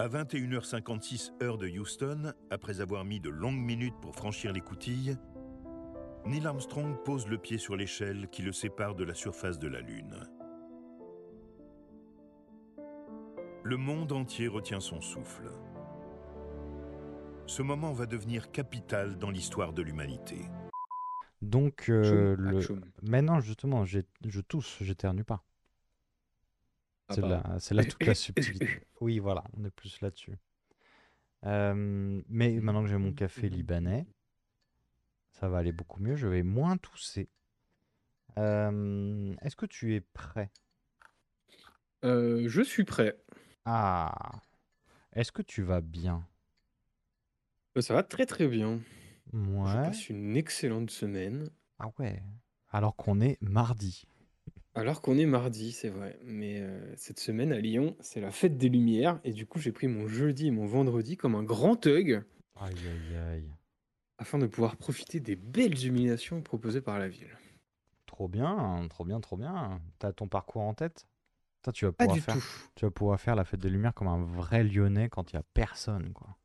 À 21h56 heure de Houston, après avoir mis de longues minutes pour franchir l'écoutille, Neil Armstrong pose le pied sur l'échelle qui le sépare de la surface de la Lune. Le monde entier retient son souffle. Ce moment va devenir capital dans l'histoire de l'humanité. Donc, euh, le... maintenant, justement, je tousse, j'éternue pas. Ah, C'est là, c'est là toute la subtilité. Oui, voilà, on est plus là-dessus. Euh, mais maintenant que j'ai mon café libanais, ça va aller beaucoup mieux. Je vais moins tousser. Euh, Est-ce que tu es prêt? Euh, je suis prêt. Ah, est-ce que tu vas bien? Ça va très très bien. Je Ouais. passe une excellente semaine. Ah ouais. Alors qu'on est mardi. Alors qu'on est mardi, c'est vrai. Mais euh, cette semaine à Lyon, c'est la fête des Lumières. Et du coup, j'ai pris mon jeudi et mon vendredi comme un grand hug Aïe aïe aïe. afin de pouvoir profiter des belles illuminations proposées par la ville. Trop bien, trop bien, trop bien. T'as ton parcours en tête? Toi, tu vas Pas pouvoir du faire, tout. tu vas pouvoir faire la fête des Lumières comme un vrai Lyonnais quand il y a personne, quoi.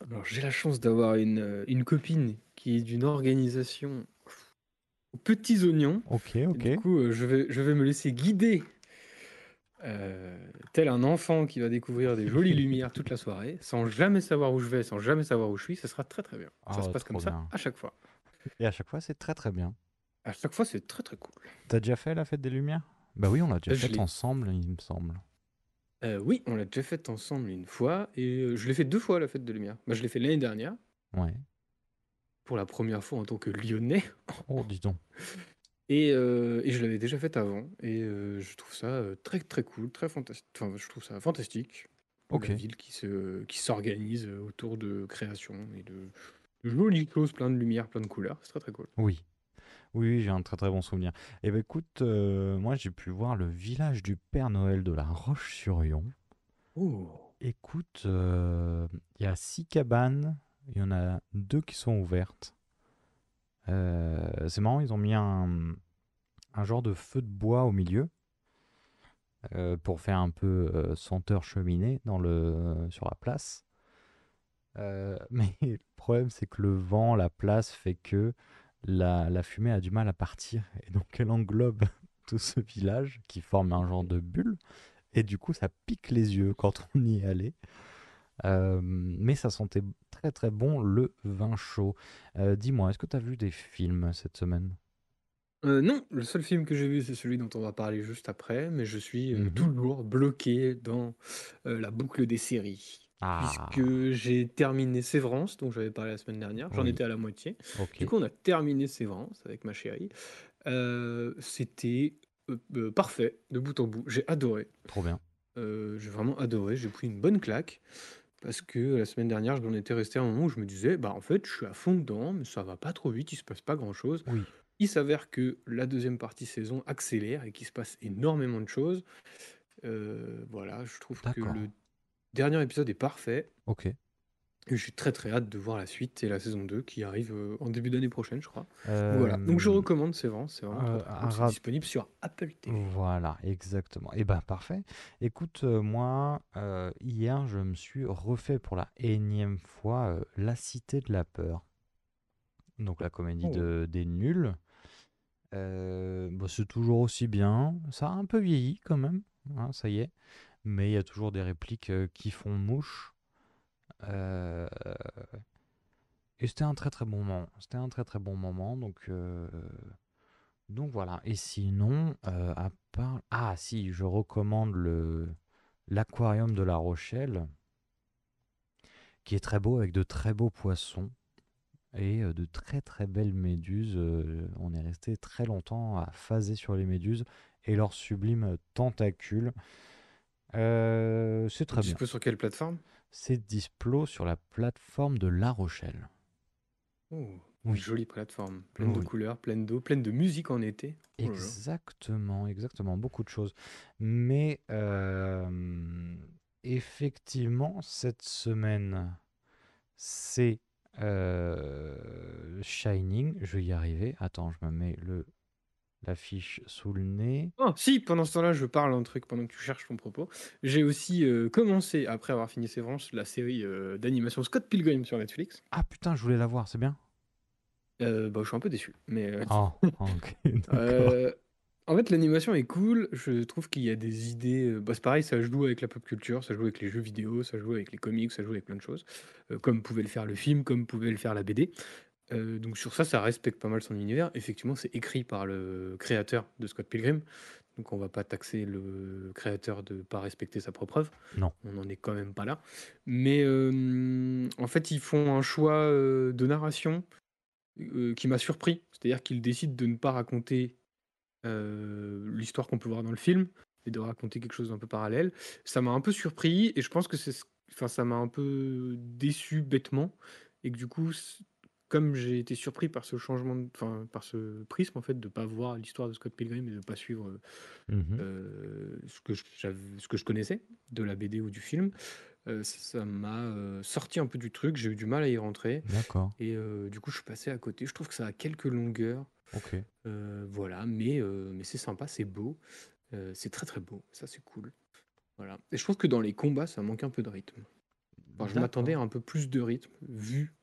Alors, j'ai la chance d'avoir une, euh, une copine qui est d'une organisation aux petits oignons. Ok, Et ok. du coup, euh, je vais, je vais me laisser guider, euh, tel un enfant qui va découvrir des jolies lumières toute la soirée, sans jamais savoir où je vais, sans jamais savoir où je suis. Ça sera très très bien. Ça Ah, se passe comme ça à chaque fois. Et à chaque fois, c'est très très bien. À chaque fois, c'est très très cool. T'as déjà fait la fête des Lumières? Bah oui, on l'a déjà Euh, faite ensemble, il me semble. Euh, oui, on l'a déjà fait ensemble une fois, et je l'ai fait deux fois la fête de lumière. Bah, je l'ai fait l'année dernière, Ouais. Pour la première fois en tant que Lyonnais, Oh, dis donc. et, euh, et je l'avais déjà fait avant, et euh, je trouve ça euh, très très cool, très fantastique. Enfin, je trouve ça fantastique. Ok. La ville qui se, qui s'organise euh, autour de création et de, de jolies choses, plein de lumière, plein de couleurs. C'est très très cool. Oui. Oui, j'ai un très très bon souvenir. Et ben écoute, euh, moi j'ai pu voir le village du Père Noël de la Roche-sur-Yon. Oh. Écoute, euh, il y a six cabanes, il y en a deux qui sont ouvertes. Euh, c'est marrant, ils ont mis un, genre de feu de bois au milieu euh, pour faire un peu euh, senteur cheminée dans le, sur la place. Mais le problème, c'est que le vent, la place fait que la, la fumée a du mal à partir. Et donc, elle englobe tout ce village qui forme un genre de bulle. Et du coup, ça pique les yeux quand on y est allé. Euh, mais ça sentait très très bon le vin chaud. Euh, Dis-moi, est-ce que tu as vu des films cette semaine? Euh, non, le seul film que j'ai vu, c'est celui dont on va parler juste après, mais je suis euh, Mhm. toujours bloqué dans euh, la boucle des séries. Ah, Puisque j'ai terminé Sévrance, dont j'avais parlé la semaine dernière, j'en Oui. étais à la moitié. ok. Du coup, on a terminé Sévrance avec ma chérie. Euh, C'était euh, euh, parfait de bout en bout. J'ai adoré. Trop bien. Euh, j'ai vraiment adoré. J'ai pris une bonne claque. Parce que la semaine dernière, j'en étais resté à un moment où je me disais, bah en fait, je suis à fond dedans, mais ça va pas trop vite, il se passe pas grand chose. Oui. Il s'avère que la deuxième partie saison accélère et qu'il se passe énormément de choses. Euh, voilà, je trouve que D'accord. le dernier épisode est parfait. Ok. Et j'ai très très hâte de voir la suite et la saison 2 qui arrive euh, en début d'année prochaine, je crois. Voilà. Donc je Euh, recommande, c'est vraiment, c'est vraiment euh, rap- disponible sur Apple TV. Voilà, exactement. Et ben parfait. Écoute, euh, moi, euh, hier, je me suis refait pour la énième fois euh, La Cité de la Peur. Donc la comédie Oh. de, des nuls. Euh, bah, c'est toujours aussi bien. Ça a un peu vieilli quand même, hein, ça y est. Mais il y a toujours des répliques euh, qui font mouche. Euh, et c'était un très très bon moment. C'était un très très bon moment. Donc, euh, donc voilà. Et sinon, euh, à part... Ah si, je recommande le l'aquarium de La Rochelle, qui est très beau avec de très beaux poissons et de très très belles méduses. On est resté très longtemps à phaser sur les méduses et leurs sublimes tentacules. Euh, c'est très bien. Dispo sur quelle plateforme? C'est displo sur la plateforme de La Rochelle. Oh, Oui. Jolie plateforme, pleine de Oui. couleurs, pleine d'eau, pleine de musique en été. Oh. Exactement, exactement, beaucoup de choses. Mais euh, effectivement, cette semaine, c'est euh, Shining. Je vais y arriver. Attends, je me mets le l'affiche sous le nez. Oh, si, pendant ce temps-là, je parle un truc pendant que tu cherches ton propos. J'ai aussi euh, commencé, après avoir fini Sévrance, la série euh, d'animation Scott Pilgrim sur Netflix. Ah putain, je voulais la voir, c'est bien. Euh, bah, je suis un peu déçu. Mais, Ah, euh, en fait, l'animation est cool. Je trouve qu'il y a des idées. Bah, c'est pareil, ça joue avec la pop culture, ça joue avec les jeux vidéo, ça joue avec les comics, ça joue avec plein de choses. comme pouvait le faire le film, comme pouvait le faire la BD. Euh, donc sur ça, ça respecte pas mal son univers. Effectivement, c'est écrit par le créateur de Scott Pilgrim. Donc on va pas taxer le créateur de pas respecter sa propre œuvre. Non. On n'en est quand même pas là. Mais euh, en fait, ils font un choix euh, de narration qui m'a surpris. C'est-à-dire qu'ils décident de ne pas raconter l'histoire qu'on peut voir dans le film et de raconter quelque chose d'un peu parallèle. Ça m'a un peu surpris et je pense que c'est, ce- enfin, ça m'a un peu déçu bêtement et que du coup, c- comme j'ai été surpris par ce changement, de- enfin, par ce prisme en fait, de pas voir l'histoire de Scott Pilgrim et de pas suivre euh, Mhm. euh, ce que je- j'avais- ce que je connaissais de la BD ou du film, euh, ça m'a euh, sorti un peu du truc. J'ai eu du mal à y rentrer D'accord, et du coup, je suis passé à côté. Je trouve que ça a quelques longueurs. ok. Voilà, mais, mais c'est sympa, c'est beau, c'est très très beau, ça c'est cool. Voilà. Et je trouve que dans les combats, ça manque un peu de rythme. Enfin, je m'attendais à un peu plus de rythme, vu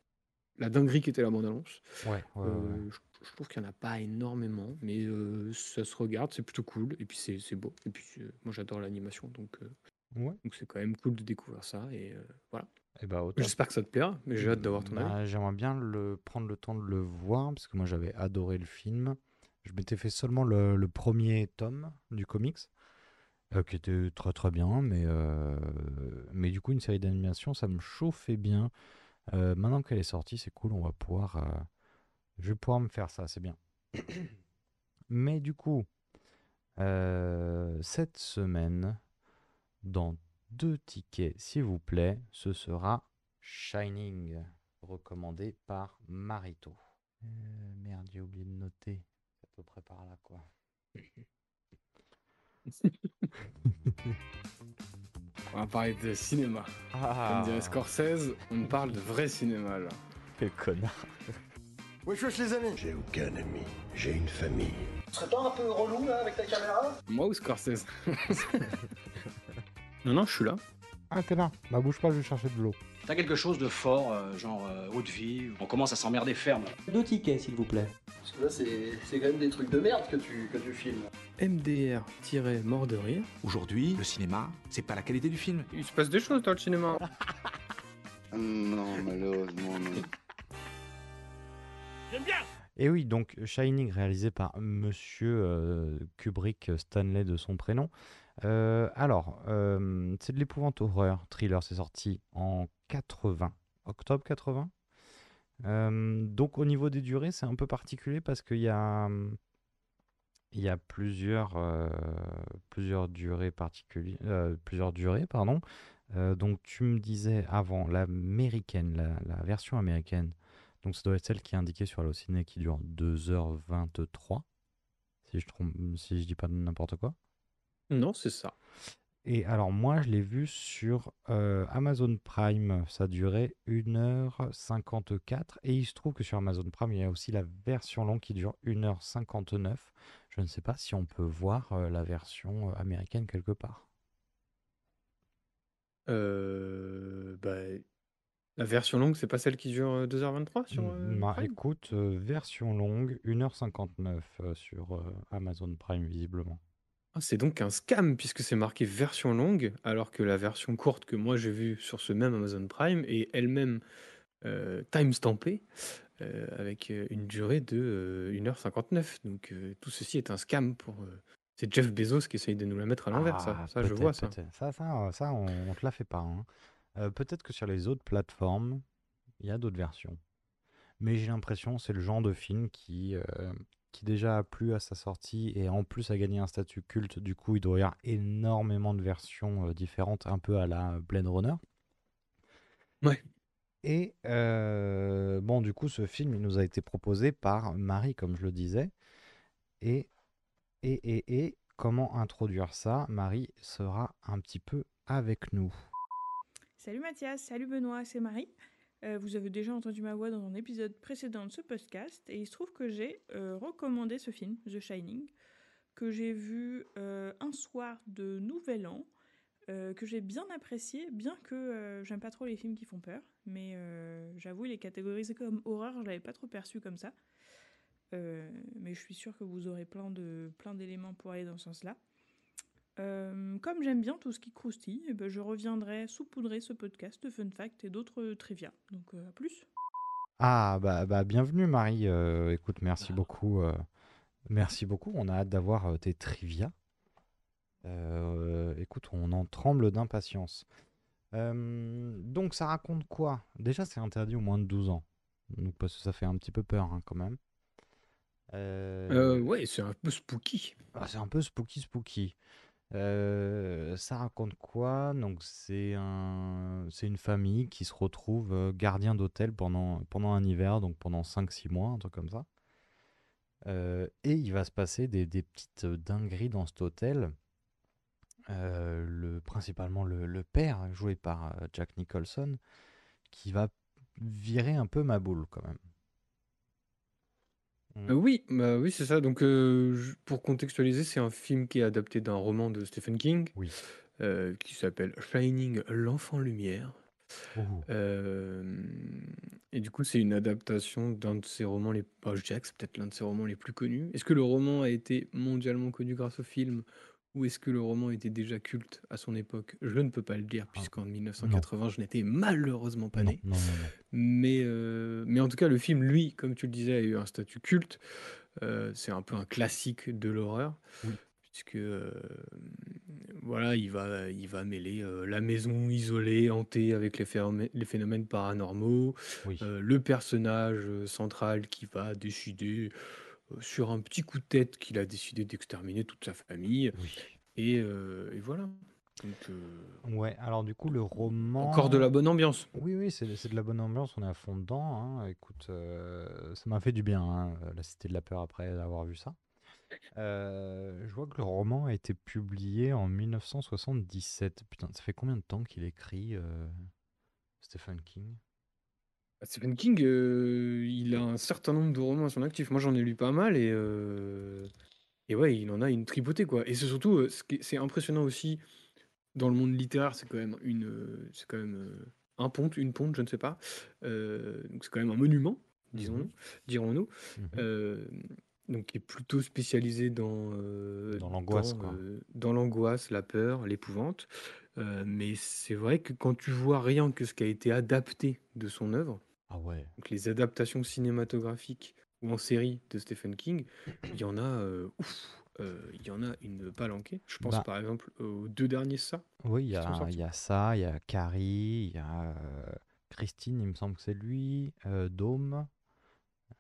la dinguerie qu'était la bande-annonce. Ouais, ouais, ouais, ouais. Euh, je, je trouve qu'il n'y en a pas énormément, mais euh, ça se regarde, c'est plutôt cool, et puis c'est beau. Et puis euh, moi j'adore l'animation, donc c'est quand même cool de découvrir ça, et voilà. et bah. J'espère que ça te plaira, mais j'ai hâte d'avoir ton avis. Bah, J'aimerais bien le, prendre le temps de le voir, parce que moi j'avais adoré le film. Je m'étais fait seulement le, le premier tome du comics, euh, qui était très très bien, mais, euh, mais du coup une série d'animation, ça me chauffait bien. Euh, maintenant qu'elle est sortie, c'est cool, on va pouvoir... euh, je vais pouvoir me faire ça, c'est bien. Mais du coup, euh, cette semaine, dans deux tickets, s'il vous plaît, ce sera Shining, recommandé par Marito. Merde, j'ai oublié de noter. C'est à peu près par là, quoi. On va parler de cinéma. Ah, Comme dirait Scorsese, on parle de vrai cinéma là. quel connard. Wesh wesh les amis J'ai aucun ami, j'ai une famille. Tu serais pas un peu relou là avec ta caméra Moi ou Scorsese Non, non, je suis là. Ah, t'es là. Bah, bouge pas, je vais chercher de l'eau. T'as quelque chose de fort, euh, genre euh, haute vie, on commence à s'emmerder ferme. Deux tickets, s'il vous plaît. Parce que là c'est c'est quand même des trucs de merde que tu, que tu filmes. MDR-mort de rire. Aujourd'hui, le cinéma, c'est pas la qualité du film. Il se passe des choses dans le cinéma. Non, malheureusement, non. Et oui, donc Shining réalisé par Monsieur euh, Kubrick Stanley de son prénom. Euh, alors, euh, c'est de l'épouvante horreur, thriller, c'est sorti en 80, octobre 80. Euh, donc au niveau des durées, c'est un peu particulier parce qu'il y a, euh, plusieurs durées particulières, plusieurs durées, pardon. Donc tu me disais avant l'américaine, la, version américaine. Donc ça doit être celle qui est indiquée sur Allociné qui dure 2h23, si je trompe, si dis pas n'importe quoi. Non, c'est ça. Et alors moi je l'ai vu sur euh, Amazon Prime, ça durait 1h54 et il se trouve que sur Amazon Prime il y a aussi la version longue qui dure 1h59. Je ne sais pas si on peut voir euh, la version euh, américaine quelque part. Euh, bah, la version longue, c'est pas celle qui dure euh, 2h23 sur Bah, Prime? écoute, version longue 1h59 euh, sur Amazon Prime visiblement. Ah, c'est donc un scam puisque c'est marqué version longue, alors que la version courte que moi j'ai vue sur ce même Amazon Prime est elle-même euh, timestampée euh, avec euh, une durée de euh, 1h59. Donc euh, tout ceci est un scam pour. euh, c'est Jeff Bezos qui essaye de nous la mettre à l'envers, ça. Ah, Ça, je peut-être, vois ça. peut-être. Ça, ça, ça, on, on te la fait pas. hein. Euh, peut-être que sur les autres plateformes, il y a d'autres versions. Mais j'ai l'impression c'est le genre de film qui, euh, qui déjà a plu à sa sortie et en plus a gagné un statut culte. Du coup, il doit y avoir énormément de versions euh, différentes, un peu à la Blade Runner. Ouais. Et euh, bon, du coup, ce film, il nous a été proposé par Marie, comme je le disais. Et, et, et, et, comment introduire ça? Marie sera un petit peu avec nous. Salut Mathias, salut Benoît, c'est Marie. Euh, vous avez déjà entendu ma voix dans un épisode précédent de ce podcast et il se trouve que j'ai euh, recommandé ce film, The Shining, que j'ai vu euh, un soir de Nouvel An, que j'ai bien apprécié, bien que j'aime pas trop les films qui font peur, mais j'avoue, il est catégorisé comme horreur, je l'avais pas trop perçu comme ça. Mais je suis sûre que vous aurez plein de plein d'éléments pour aller dans ce sens-là. Euh, comme j'aime bien tout ce qui croustille, eh ben, je reviendrai saupoudrer ce podcast de fun facts et d'autres trivia. Donc euh, à plus. Ah, bah, bah bienvenue Marie. Euh, écoute, merci beaucoup. euh, merci beaucoup. On a hâte d'avoir euh, tes trivia. Euh, écoute, on en tremble d'impatience. Euh, donc, ça raconte quoi? Déjà, c'est interdit au moins de 12 ans. Donc, parce que ça fait un petit peu peur hein, quand même. Euh, Euh, ouais, c'est un peu spooky. ah, c'est un peu spooky spooky. Ça raconte quoi? Donc, c'est un, c'est une famille qui se retrouve gardien d'hôtel pendant, pendant un hiver, donc pendant 5-6 mois, un truc comme ça. Et il va se passer des, des petites dingueries dans cet hôtel. Le, principalement le, père, joué par Jack Nicholson, qui va virer un peu ma boule quand même. Euh, oui, bah oui, c'est ça. Donc, euh, je- pour contextualiser, c'est un film qui est adapté d'un roman de Stephen King Oui. euh, qui s'appelle Shining, l'enfant lumière. Oh. Euh, et du coup, c'est une adaptation d'un de ses romans les. bah, je dirais que c'est peut-être l'un de ses romans les plus connus. Est-ce que le roman a été mondialement connu grâce au film? Ou est-ce que le roman était déjà culte à son époque? Je ne peux pas le dire Ah, puisqu'en 1980, je n'étais malheureusement pas né. non, non, non. Mais, euh, mais en tout cas, le film, lui, comme tu le disais, a eu un statut culte. Euh, c'est un peu un classique de l'horreur. Oui. Puisque euh, voilà, il va, il va mêler la maison isolée, hantée avec les, phénomènes, les phénomènes paranormaux, Oui. le personnage central qui va décider euh, sur un petit coup de tête qu'il a décidé d'exterminer toute sa famille. Oui. Et, euh, et voilà. Donc, euh, Ouais, alors du coup, le roman. encore de la bonne ambiance. Oui, oui, c'est c'est de la bonne ambiance, on est à fond dedans. hein. Écoute, ça m'a fait du bien, hein, La Cité de la Peur, après avoir vu ça. Je vois que le roman a été publié en 1977. Putain, ça fait combien de temps qu'il écrit Stephen King? Stephen King, euh, il a un certain nombre de romans à son actif. Moi, j'en ai lu pas mal et, euh, et ouais, il en a une tripotée, quoi. Et c'est surtout, euh, ce qui est- c'est impressionnant aussi dans le monde littéraire, c'est quand même une, euh, c'est quand même euh, un ponte, une ponte, je ne sais pas. Euh, donc c'est quand même un monument, disons, Mhm. dirons-nous. Mhm. Euh, donc qui est plutôt spécialisé dans euh, Dans l'angoisse, dans, quoi. euh, dans l'angoisse, la peur, l'épouvante. Euh, mais c'est vrai que quand tu vois rien que ce qui a été adapté de son œuvre, Ah ouais. donc les adaptations cinématographiques ou en série de Stephen King, il y en a, euh, ouf, euh, il y en a une palanquée. Je pense Bah. par exemple aux deux derniers ça. Oui, il y a, y ça, il y a Carrie, il y a euh, Christine, il me semble que c'est lui, Dome,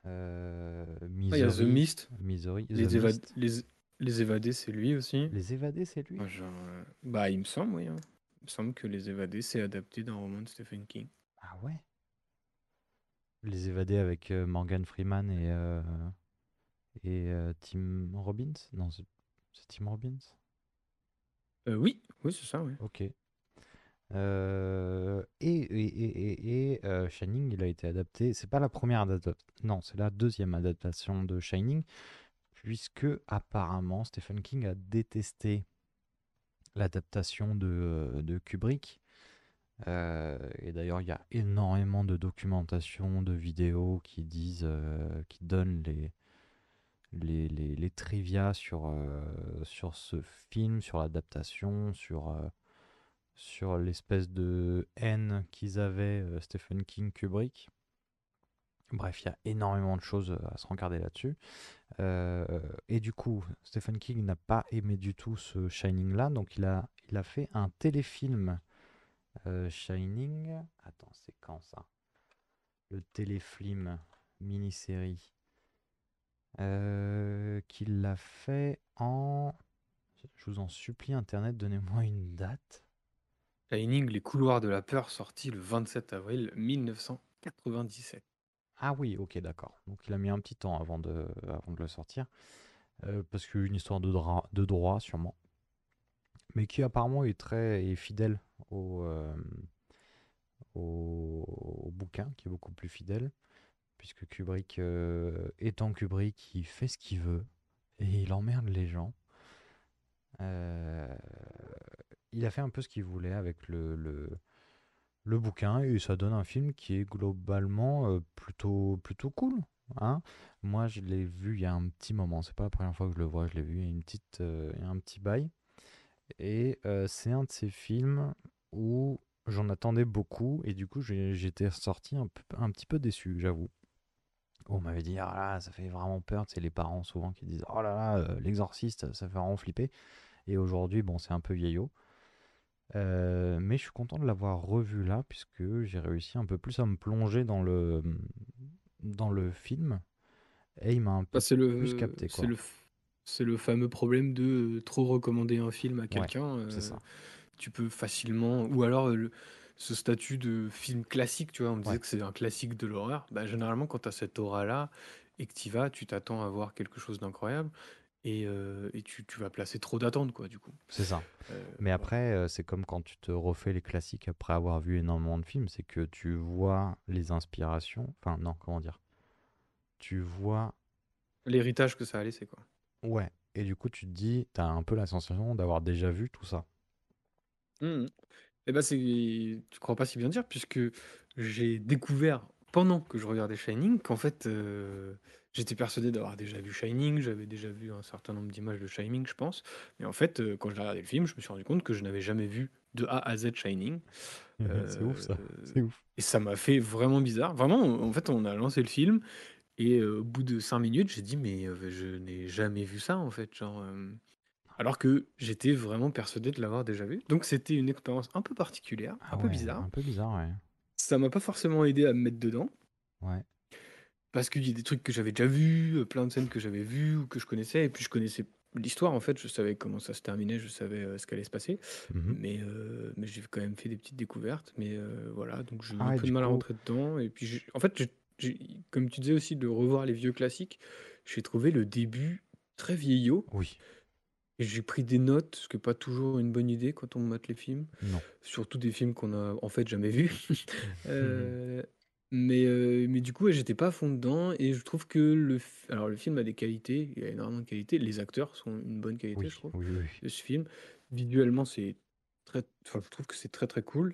euh, Ah, il y a The Misery, Mist, Misery, The les, éva- Mist. les, les évadés, c'est lui aussi. Les Évadés, c'est lui? Genre, bah, il me semble, oui. hein. Il me semble que les évadés, c'est adapté d'un roman de Stephen King. Ah ouais? Les Évadés avec euh, Morgan Freeman et, euh, et euh, Tim Robbins? Non, c'est c'est Tim Robbins? Oui, oui, c'est ça, oui. Ok. Euh, et et, et, et, et, euh, Shining, il a été adapté. C'est pas la première adaptation. Non, c'est la deuxième adaptation de Shining, puisque apparemment Stephen King a détesté l'adaptation de, de Kubrick. Euh, et d'ailleurs, il y a énormément de documentation, de vidéos qui disent, euh, qui donnent les, les, les, les trivia sur, euh, sur ce film, sur l'adaptation, sur, sur l'espèce de haine qu'ils avaient, Stephen King, Kubrick. Bref, il y a énormément de choses à se regarder là-dessus. Et du coup, Stephen King n'a pas aimé du tout ce Shining-là, donc il a, il a fait un téléfilm euh, Shining. Attends, c'est quand ça? Le téléfilm mini-série euh, qu'il l'a fait en. Je vous en supplie, Internet, donnez-moi une date. Shining, Les couloirs de la peur, sorti le 27 avril 1997. Ah oui, ok, d'accord. Donc il a mis un petit temps avant de, avant de le sortir. Euh, parce qu'une histoire de, de droit, sûrement. Mais qui apparemment est très fidèle au, euh, au, au bouquin qui est beaucoup plus fidèle, puisque Kubrick, euh, étant Kubrick, il fait ce qu'il veut et il emmerde les gens. Euh, il a fait un peu ce qu'il voulait avec le, le, bouquin et ça donne un film qui est globalement plutôt, plutôt cool. Hein. Moi, je l'ai vu il y a un petit moment. C'est pas la première fois que je le vois. Je l'ai vu il y a une petite, il y a un petit bail. Et euh, c'est un de ces films où j'en attendais beaucoup et du coup j'étais sorti un, peu- un petit peu déçu, j'avoue. On m'avait dit, ah là, ça fait vraiment peur. C'est les parents souvent qui disent, oh là là, euh, l'exorciste, ça fait vraiment flipper. Et aujourd'hui, bon, c'est un peu vieillot. Euh, mais je suis content de l'avoir revu là, puisque j'ai réussi un peu plus à me plonger dans le, dans le film. Et il m'a un peu Bah, c'est plus le, capté, c'est le, c'est le fameux problème de euh, trop recommander un film à quelqu'un. euh, ça. tu peux facilement, ou alors euh, le- ce statut de film classique, tu vois, on me disait Ouais. que c'est un classique de l'horreur. Bah, généralement, quand tu as cette aura-là et que tu y vas, tu t'attends à voir quelque chose d'incroyable et, euh, et tu, tu vas placer trop d'attentes, quoi, du coup. C'est ça. Euh, Mais après, c'est comme quand tu te refais les classiques après avoir vu énormément de films, c'est que tu vois les inspirations. Enfin, non, comment dire Tu vois. L'héritage que ça a laissé, quoi. Ouais. Et du coup, tu te dis, t'as un peu la sensation d'avoir déjà vu tout ça. Mhm. Eh ben c'est, tu crois pas si bien dire, puisque j'ai découvert pendant que je regardais Shining qu'en fait euh, j'étais persuadé d'avoir déjà vu Shining, j'avais déjà vu un certain nombre d'images de Shining, je pense, mais en fait euh, quand j'ai regardé le film, je me suis rendu compte que je n'avais jamais vu de A à Z Shining. c'est ouf ça. Euh, C'est ouf. et ça m'a fait vraiment bizarre. Vraiment, en fait, on a lancé le film et au bout de cinq minutes, j'ai dit mais je n'ai jamais vu ça en fait, genre. alors que j'étais vraiment persuadé de l'avoir déjà vu. Donc c'était une expérience un peu particulière, Ah un peu ouais, bizarre. Un peu bizarre, ouais. Ça m'a pas forcément aidé à me mettre dedans, Ouais. parce qu'il y a des trucs que j'avais déjà vus, plein de scènes que j'avais vues ou que je connaissais, et puis je connaissais l'histoire en fait, je savais comment ça se terminait, je savais ce qu'allait se passer, Mhm. mais, mais j'ai quand même fait des petites découvertes, mais voilà, donc j'ai eu Ah un peu de du mal à coup- rentrer dedans, et puis j'ai- en fait, j'ai- j'ai- comme tu disais aussi, de revoir les vieux classiques, j'ai trouvé le début très vieillot, Oui. et j'ai pris des notes, ce qui n'est pas toujours une bonne idée quand on mate les films. Non. Surtout des films qu'on a en fait jamais vus. Euh, mais, euh, mais du coup, ouais, j'étais pas à fond dedans et je trouve que le, alors, le film a des qualités, il y a énormément de qualités. Les acteurs sont une bonne qualité, Oui, je trouve, oui, oui. de ce film. Visuellement, c'est très, enfin, je trouve que c'est très très cool.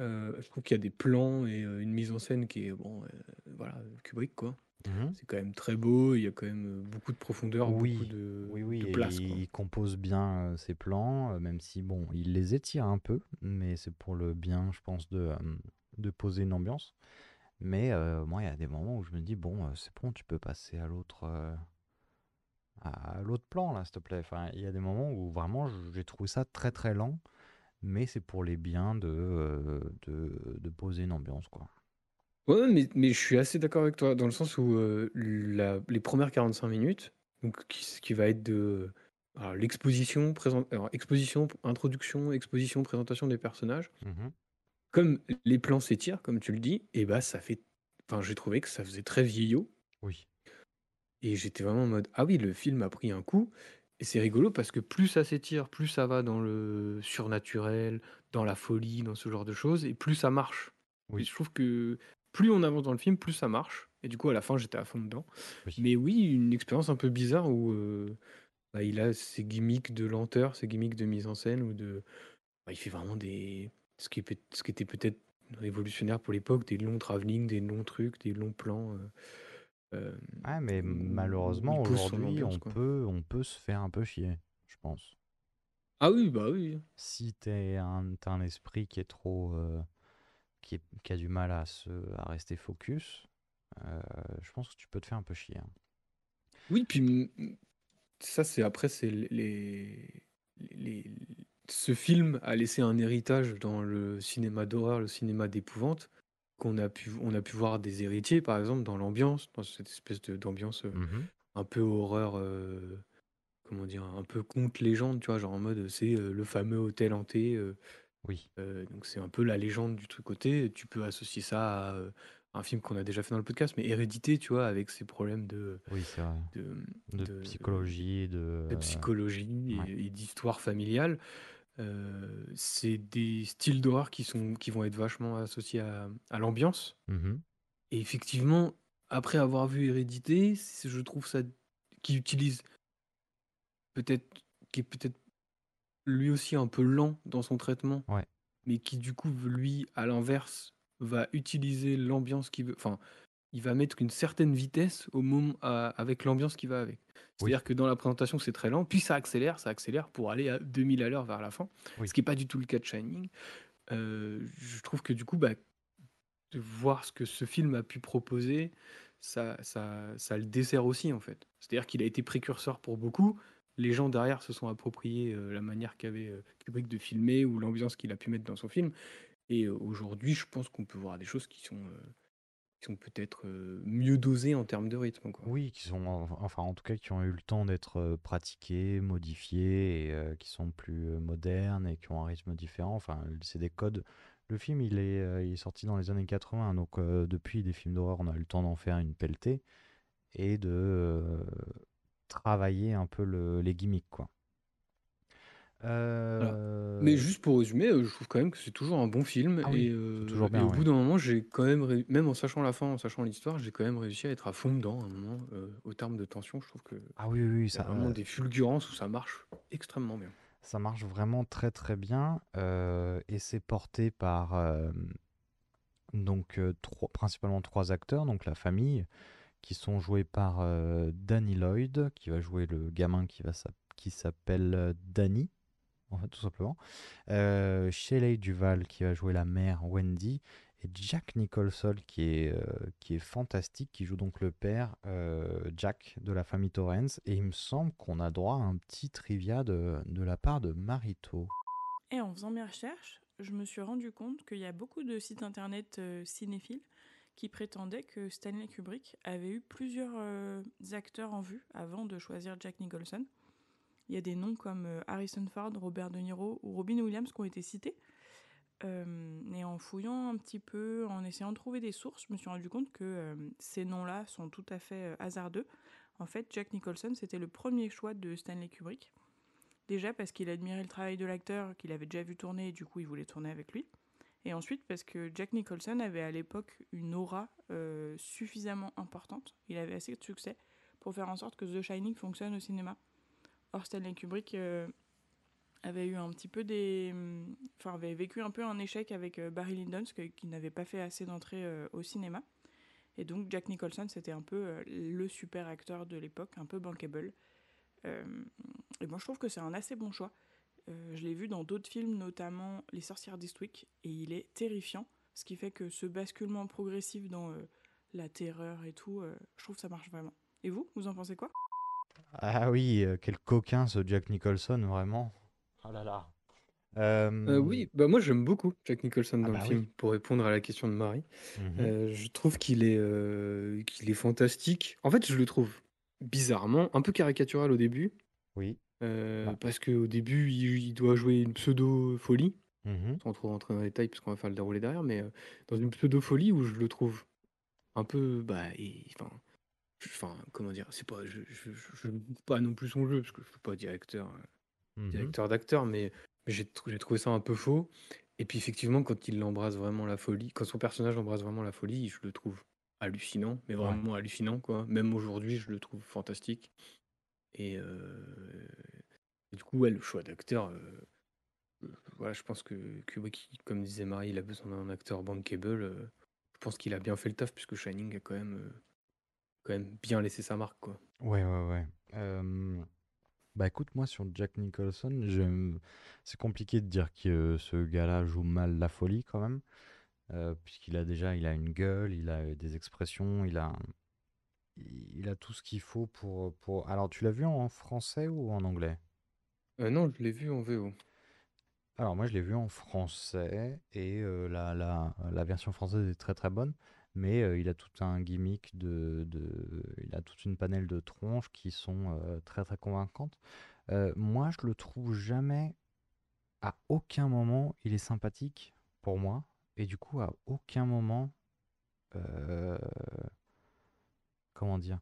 Euh, je trouve qu'il y a des plans et euh, une mise en scène qui est bon, euh, voilà, Kubrick quoi. Mhm. C'est quand même très beau, il y a quand même beaucoup de profondeur, Oui, beaucoup de, oui, oui, de place. quoi. il compose bien ses plans, même si bon, il les étire un peu, mais c'est pour le bien, je pense, de, de poser une ambiance. Mais moi, il y a des moments où je me dis bon, c'est bon, tu peux passer à l'autre, à l'autre plan là, s'il te plaît. Enfin, il y a des moments où vraiment j'ai trouvé ça très très lent, mais c'est pour les biens de, euh, de, de poser une ambiance quoi. Ouais, mais, mais je suis assez d'accord avec toi, dans le sens où euh, la- les premières 45 minutes, donc qui, ce qui va être de alors, l'exposition, exposition, introduction, exposition, présentation des personnages, Mhm. comme les plans s'étirent, comme tu le dis, et bah ça fait. Enfin, j'ai trouvé que ça faisait très vieillot, Oui. et j'étais vraiment en mode Ah oui, le film a pris un coup, et c'est rigolo parce que plus ça s'étire, plus ça va dans le surnaturel, dans la folie, dans ce genre de choses, et plus ça marche. Et Oui. je trouve que plus on avance dans le film, plus ça marche. Et du coup, à la fin, j'étais à fond dedans. Oui. Mais oui, une expérience un peu bizarre où euh, bah, il a ses gimmicks de lenteur, ses gimmicks de mise en scène, ou de. bah, il fait vraiment des. Qui, ce qui était peut-être révolutionnaire pour l'époque, des longs travelling, des longs trucs, des longs plans. euh, euh, Ouais, mais malheureusement, aujourd'hui, on quoi. peut, on peut se faire un peu chier, je pense. Ah oui, bah oui. Si t'es un, t'as un esprit qui est trop. euh, qui, est- qui a du mal à, se, à rester focus, euh, je pense que tu peux te faire un peu chier. hein. Oui, puis ça, c'est après, c'est les, les, les- Ce film a laissé un héritage dans le cinéma d'horreur, le cinéma d'épouvante, qu'on a pu, on a pu voir des héritiers, par exemple, dans l'ambiance, dans cette espèce de- d'ambiance euh, Mhm. un peu horreur, euh, comment dire, un peu conte légende, tu vois, genre en mode, c'est euh, le fameux hôtel hanté. euh, Oui, euh, donc c'est un peu la légende du truc côté. Tu peux associer ça à euh, un film qu'on a déjà fait dans le podcast, mais Hérédité, tu vois, avec ses problèmes de, oui, c'est vrai. de, De, de- psychologie, de. de psychologie et, d'histoire familiale. Euh, c'est des styles d'horreur qui sont qui vont être vachement associés à, à l'ambiance. Mmh Et effectivement, après avoir vu Hérédité, je trouve ça qui utilise peut-être qui est peut-être lui aussi un peu lent dans son traitement, Ouais. mais qui du coup lui à l'inverse va utiliser l'ambiance qui veut, enfin il va mettre une certaine vitesse au moment à- avec l'ambiance qui va avec. C'est-à-dire que dans la présentation c'est très lent, puis ça accélère, ça accélère pour aller à 2000 à l'heure vers la fin, Oui. ce qui n'est pas du tout le cas de Shining. Euh, je trouve que du coup, bah, de voir ce que ce film a pu proposer, ça, ça, ça le dessert aussi en fait. C'est-à-dire qu'il a été précurseur pour beaucoup. Les gens derrière se sont appropriés euh, la manière qu'avait euh, Kubrick de filmer ou l'ambiance qu'il a pu mettre dans son film. Et euh, aujourd'hui, je pense qu'on peut voir des choses qui sont, euh, qui sont peut-être mieux dosées en termes de rythme. Quoi. Oui, qui sont, en- enfin en tout cas, qui ont eu le temps d'être pratiqués, modifiés, et qui sont plus modernes et qui ont un rythme différent. Enfin, c'est des codes. Le film, il est, il est sorti dans les années 80, donc depuis, des films d'horreur, on a eu le temps d'en faire une pelletée et de travailler un peu le- les gimmicks, quoi. Euh, Mais juste pour résumer, euh, je trouve quand même que c'est toujours un bon film. Ah oui, et, c'est euh, toujours et bien, au ouais. bout d'un moment, j'ai quand même, ré- même en sachant la fin, en sachant l'histoire, j'ai quand même réussi à être à fond dedans à un moment. euh, au terme de tension, je trouve que Ah oui, oui, oui, il y a ça, vraiment euh, des fulgurances où ça marche extrêmement bien. Ça marche vraiment très très bien euh, et c'est porté par euh, donc euh, trois- principalement trois acteurs, donc la famille, qui sont joués par euh, Danny Lloyd, qui va jouer le gamin qui va s'app- qui s'appelle euh, Danny, en fait tout simplement, euh, Shelley Duval qui va jouer la mère Wendy et Jack Nicholson qui est euh, fantastique, qui joue donc le père euh, Jack de la famille Torrance et il me semble qu'on a droit à un petit trivia de, de la part de Marito. Et en faisant mes recherches, je me suis rendu compte qu'il y a beaucoup de sites internet cinéphiles qui prétendaient que Stanley Kubrick avait eu plusieurs acteurs en vue avant de choisir Jack Nicholson. Il y a des noms comme euh, Harrison Ford, Robert De Niro ou Robin Williams qui ont été cités. Euh, et en fouillant un petit peu, en essayant de trouver des sources, je me suis rendu compte que euh, ces noms-là sont tout à fait hasardeux. En fait, Jack Nicholson, c'était le premier choix de Stanley Kubrick. Déjà parce qu'il admirait le travail de l'acteur qu'il avait déjà vu tourner et du coup il voulait tourner avec lui. Et ensuite parce que Jack Nicholson avait à l'époque une aura suffisamment importante, il avait assez de succès pour faire en sorte que The Shining fonctionne au cinéma. Or Stanley Kubrick euh, avait eu un petit peu des... Enfin avait vécu un peu un échec avec euh, Barry Lyndon, parce que- qui n'avait pas fait assez d'entrées euh, au cinéma. Et donc Jack Nicholson c'était un peu le super acteur de l'époque, un peu bankable. Et moi, je trouve que c'est un assez bon choix. Je l'ai vu dans d'autres films, notamment Les Sorcières d'Eastwick, et il est terrifiant. Ce qui fait que ce basculement progressif dans la terreur et tout, je trouve que ça marche vraiment. Et vous, vous en pensez quoi? Ah oui, euh, quel coquin ce Jack Nicholson, vraiment. Oh là là. Euh, Euh, oui, bah moi j'aime beaucoup Jack Nicholson Ah dans bah le oui. film, pour répondre à la question de Marie. mhm. Euh, je trouve qu'il est, euh, qu'il est fantastique. En fait, je le trouve bizarrement un peu caricatural au début, Oui. euh, Bah. parce qu'au début, il, il doit jouer une pseudo-folie, Mhm. sans trop rentrer dans les détails, puisqu'on va faire le déroulé derrière, mais euh, dans une pseudo-folie où je le trouve un peu. Bah, et- enfin, enfin, comment dire, c'est pas, je, je, je, je ne juge pas non plus son jeu, parce que je suis pas directeur, euh, Mhm. directeur d'acteur, mais, mais j'ai trou- j'ai trouvé ça un peu faux. Et puis effectivement, quand il embrasse vraiment la folie, quand son personnage embrasse vraiment la folie, je le trouve hallucinant, mais Ouais. vraiment hallucinant, quoi. Même aujourd'hui, je le trouve fantastique. Et, euh, et du coup, ouais, le choix d'acteur, euh, euh, voilà, je pense que Kubrick, comme disait Marie, il a besoin d'un acteur bankable. je pense qu'il a bien fait le taf, puisque Shining a quand même, quand même bien laissé sa marque, quoi. Ouais, ouais, ouais. Euh, Bah écoute, moi sur Jack Nicholson, j'aime- c'est compliqué de dire que ce gars-là joue mal la folie quand même, euh, puisqu'il a déjà, il a une gueule, il a des expressions, il a, il a tout ce qu'il faut pour, pour... Alors tu l'as vu en français ou en anglais? Euh, non, je l'ai vu en VO. Alors moi je l'ai vu en français et euh, la, la, la version française est très très bonne, mais euh, il a tout un gimmick de. Il a toute une panelle de tronches qui sont euh, très très convaincantes. Euh, moi je le trouve jamais, à aucun moment il est sympathique pour moi, et du coup à aucun moment, comment dire,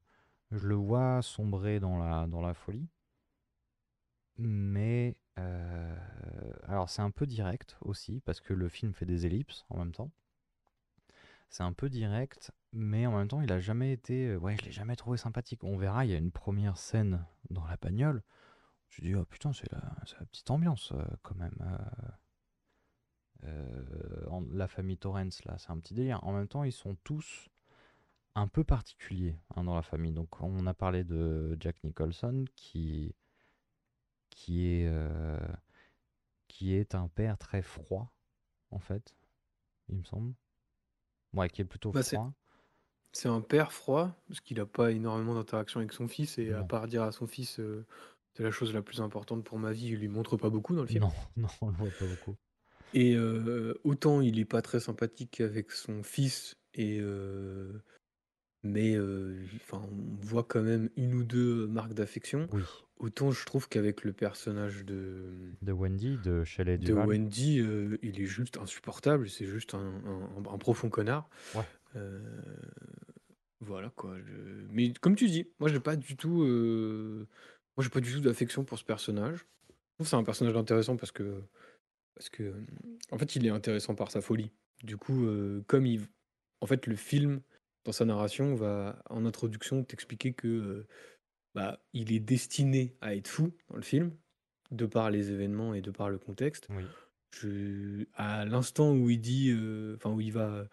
je le vois sombrer dans la, dans la folie, mais alors c'est un peu direct aussi, parce que le film fait des ellipses en même temps. C'est un peu direct, mais en même temps, il a jamais été. euh, Ouais, je l'ai jamais trouvé sympathique. On verra, il y a une première scène dans la bagnole. Je dis, oh putain, c'est la, petite ambiance euh, quand même. euh. En- la famille Torrance, là, c'est un petit délire. En même temps, ils sont tous un peu particuliers hein, dans la famille. Donc, on a parlé de Jack Nicholson qui, qui, est, qui est un père très froid, en fait, il me semble. Ouais, qui est plutôt Bah, c'est- froid. C'est un père froid, parce qu'il n'a pas énormément d'interaction avec son fils, et à Non. part dire à son fils euh, c'est la chose la plus importante pour ma vie, il lui montre pas beaucoup dans le film. Non, non, on le voit pas beaucoup. Et euh, autant il est pas très sympathique avec son fils, et euh, mais euh, enfin, on voit quand même une ou deux marques d'affection. Oui. Autant je trouve qu'avec le personnage de, De Wendy, de Shelley de Duval. Wendy, euh, il est juste insupportable, c'est juste un, un- un profond connard. Ouais. Euh, voilà quoi. je- Mais comme tu dis, moi j'ai pas du tout, euh, moi j'ai pas du tout d'affection pour ce personnage. Je trouve que c'est un personnage intéressant parce que, parce que, euh, en fait, il est intéressant par sa folie. Du coup, euh, comme il, en fait, le film dans sa narration va en introduction t'expliquer que, euh, bah, il est destiné à être fou dans le film, de par les événements et de par le contexte. Oui. Je, à l'instant où il dit, euh, enfin où il va,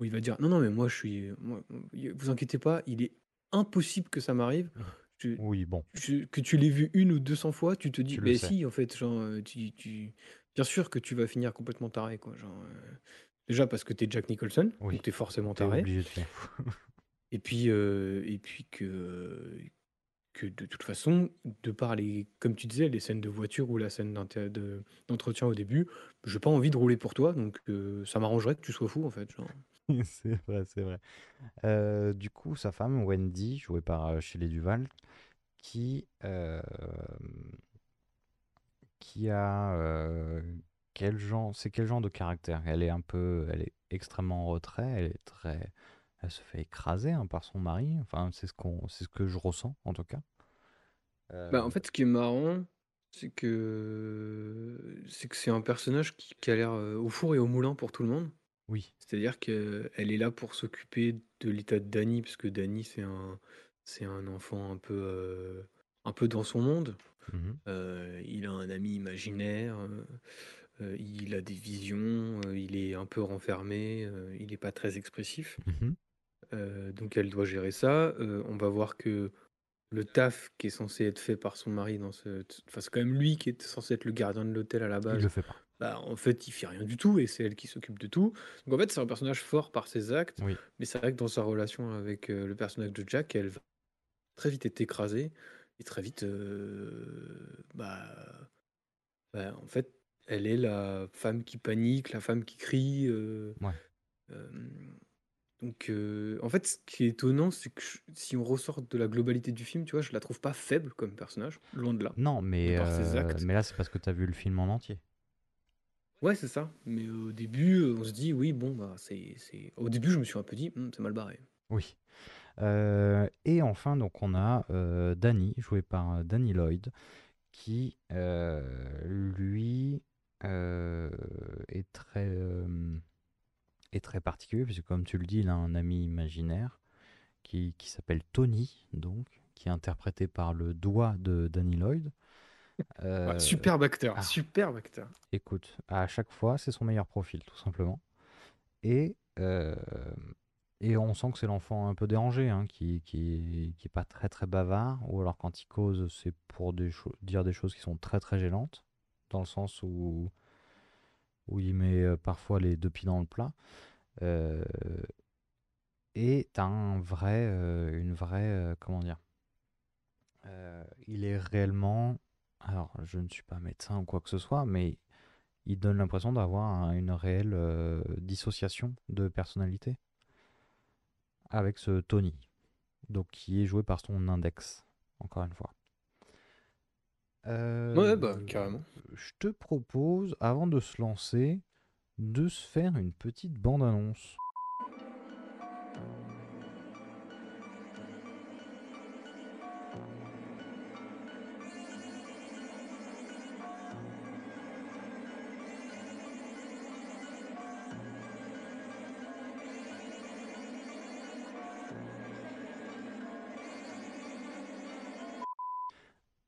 où il va dire, non non mais moi je suis, moi, vous inquiétez pas, il est impossible que ça m'arrive. Je- Oui, bon. je- que tu l'aies vu une ou 200 fois, tu te dis, mais si, en fait, genre, euh, tu, tu- bien sûr que tu vas finir complètement taré, quoi. Genre, euh, déjà parce que t'es Jack Nicholson, Oui. donc t'es forcément T'es taré. obligé de. Et puis, euh, et puis que, que de toute façon, de par les, comme tu disais, les scènes de voiture ou la scène de- d'entretien au début, j'ai pas envie de rouler pour toi, donc euh, ça m'arrangerait que tu sois fou, en fait. Genre. c'est vrai, c'est vrai. Euh, du coup, sa femme, Wendy, jouée par euh, Shelley Duval, qui, euh, qui a euh, quel genre, c'est quel genre de caractère? Elle est un peu, elle est extrêmement en retrait, elle est très, elle se fait écraser hein, par son mari. Enfin, c'est ce qu'on, c'est ce que je ressens en tout cas. Euh, Bah, en fait, ce qui est marrant, c'est que c'est que c'est un personnage qui, qui a l'air euh, au four et au moulin pour tout le monde. oui, C'est-à-dire qu'elle est là pour s'occuper de l'état de Danny, parce que Danny, c'est un, c'est un enfant un peu, euh, un peu dans son monde. Euh, il a un ami imaginaire, euh, il a des visions, euh, il est un peu renfermé, euh, il n'est pas très expressif. mhm, donc elle doit gérer ça. On va voir que le taf qui est censé être fait par son mari dans ce... Enfin, c'est quand même lui qui est censé être le gardien de l'hôtel à la il base. le fait pas. Bah, en fait, il fait rien du tout et c'est elle qui s'occupe de tout. Donc en fait, c'est un personnage fort par ses actes, Oui, mais c'est vrai que dans sa relation avec le personnage de Jack, elle va très vite être écrasée et très vite, bah, bah, en fait, elle est la femme qui panique, la femme qui crie. euh, ouais, euh, donc, euh, en fait, ce qui est étonnant, c'est que je- si on ressort de la globalité du film, tu vois, je la trouve pas faible comme personnage, loin de là, non, de mais par ses euh, actes. mais là c'est parce que tu as vu le film en entier. Ouais, c'est ça. Mais au début, euh, on se dit, oui, bon, bah, c'est, c'est... Au début, je me suis un peu dit, Hum, c'est mal barré. Oui. Euh, et enfin, donc, on a euh, Danny, joué par euh, Danny Lloyd, qui, euh, lui, est très, euh, est très particulier, puisque comme tu le dis, il a un ami imaginaire qui, qui s'appelle Tony, donc, qui est interprété par le doigt de Danny Lloyd. Ouais, Euh, superbe acteur, ah. superbe acteur. Écoute, à chaque fois, c'est son meilleur profil, tout simplement. Et, euh, et on sent que c'est l'enfant un peu dérangé, hein, qui, qui, qui est pas très très bavard, ou alors quand il cause, c'est pour des dire des choses qui sont très très gênantes, dans le sens où, où il met euh, parfois les deux pieds dans le plat. Euh, et t'as un vrai, euh, une vraie, euh, comment dire, il est réellement, alors je ne suis pas médecin ou quoi que ce soit, mais il donne l'impression d'avoir un- une réelle dissociation de personnalité avec ce Tony, donc qui est joué par son index, encore une fois. Euh, Ouais, bah, carrément. Je te propose, avant de se lancer, de se faire une petite bande-annonce.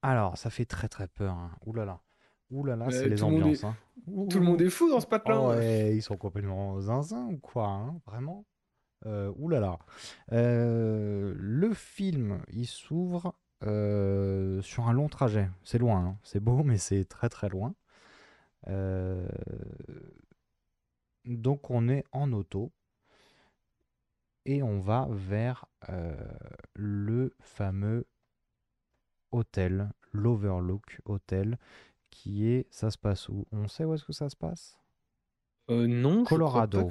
Alors, ça fait très très peur. Hein. Ouh là là. Ouh là là, Mais c'est les ambiances. est- hein. Tout le monde est fou dans ce patelin. Oh ouais, ils sont complètement zinzin ou quoi, hein, vraiment euh, Ouh là là. Euh, le film, il s'ouvre euh, sur un long trajet. C'est loin, hein. c'est beau, mais c'est très très loin. Euh, donc on est en auto et on va vers le fameux hôtel, l'Overlook Hotel, qui est, ça se passe où? On sait où est-ce que ça se passe? Euh, non, Colorado.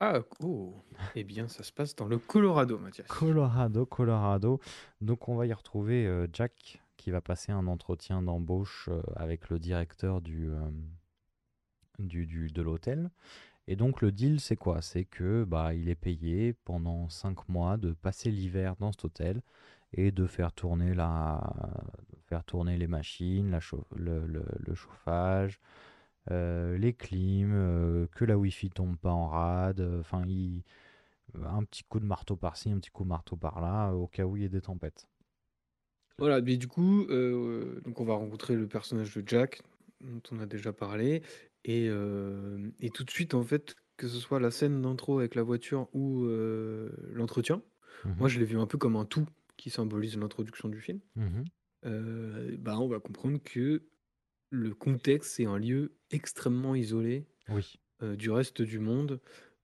Ah, oh. Eh bien, ça se passe dans le Colorado, Mathias. Colorado, Colorado. Donc on va y retrouver euh, Jack qui va passer un entretien d'embauche euh, avec le directeur du, euh, du, du- de l'hôtel. Et donc le deal c'est quoi? C'est que bah il est payé pendant 5 mois de passer l'hiver dans cet hôtel et de faire tourner la faire tourner les machines, la le, le- le chauffage, euh, les clims, euh, que la Wi-Fi tombe pas en rade. euh, Enfin, un petit coup de marteau par-ci, un petit coup de marteau par-là, au cas où il y ait des tempêtes. Voilà, mais du coup, donc on va rencontrer le personnage de Jack, dont on a déjà parlé, et, et tout de suite, en fait, que ce soit la scène d'intro avec la voiture ou l'entretien, Mhm. moi je l'ai vu un peu comme un tout qui symbolise l'introduction du film. Euh, bah, on va comprendre que le contexte, c'est un lieu extrêmement isolé Oui. euh, du reste du monde,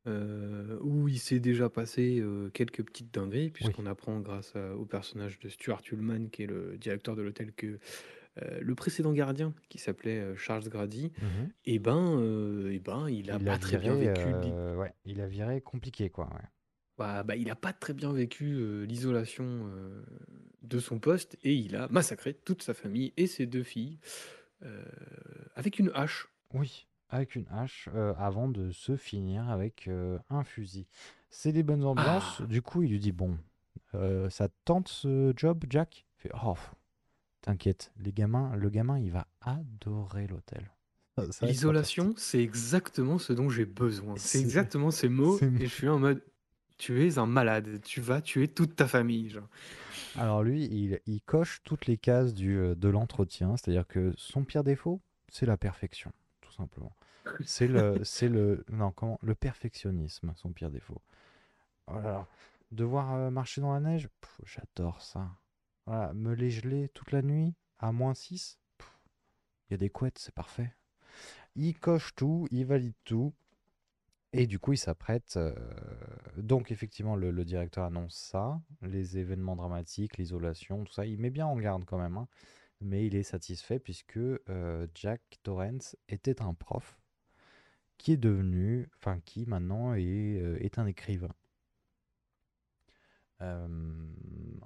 euh, où il s'est déjà passé quelques petites dingueries, puisqu'on apprend grâce à- au personnage de Stuart Ullman, qui est le directeur de l'hôtel, que euh, le précédent gardien, qui s'appelait euh, Charles Grady, Mhm. et ben, euh, eh ben, il a Il pas a très bien vécu. ouais, il a viré compliqué, quoi. ouais. Bah, bah, il a pas très bien vécu euh, l'isolation euh, de son poste, et il a massacré toute sa famille et ses deux filles euh, avec une hache. Oui, avec une hache, euh, avant de se finir avec euh, un fusil. C'est des bonnes ambiances. Ah. Du coup, il lui dit Bon, euh, ça te tente ce job, Jack? Il fait Oh, t'inquiète, les gamins, le gamin, il va adorer l'hôtel. Ça- ça va être L'isolation, c'est exactement ce dont j'ai besoin. C'est C'est- exactement ces mots. c'est- Et je suis en mode, tu es un malade. Tu vas tuer toute ta famille. Genre. Alors, lui, il, il coche toutes les cases du, euh, de l'entretien. C'est-à-dire que son pire défaut, c'est la perfection, tout simplement. C'est le, c'est le, non, comment, le perfectionnisme, son pire défaut. Voilà. Devoir euh, marcher dans la neige, j'adore ça. Voilà. Me les geler toute la nuit à moins 6, il y a des couettes, c'est parfait. Il coche tout, il valide tout. Et du coup, il s'apprête. euh, Donc, effectivement, le, directeur annonce ça, les événements dramatiques, l'isolation, tout ça. Il met bien en garde quand même, hein. mais il est satisfait puisque euh, Jack Torrance était un prof qui est devenu, enfin, qui maintenant est, euh, un écrivain.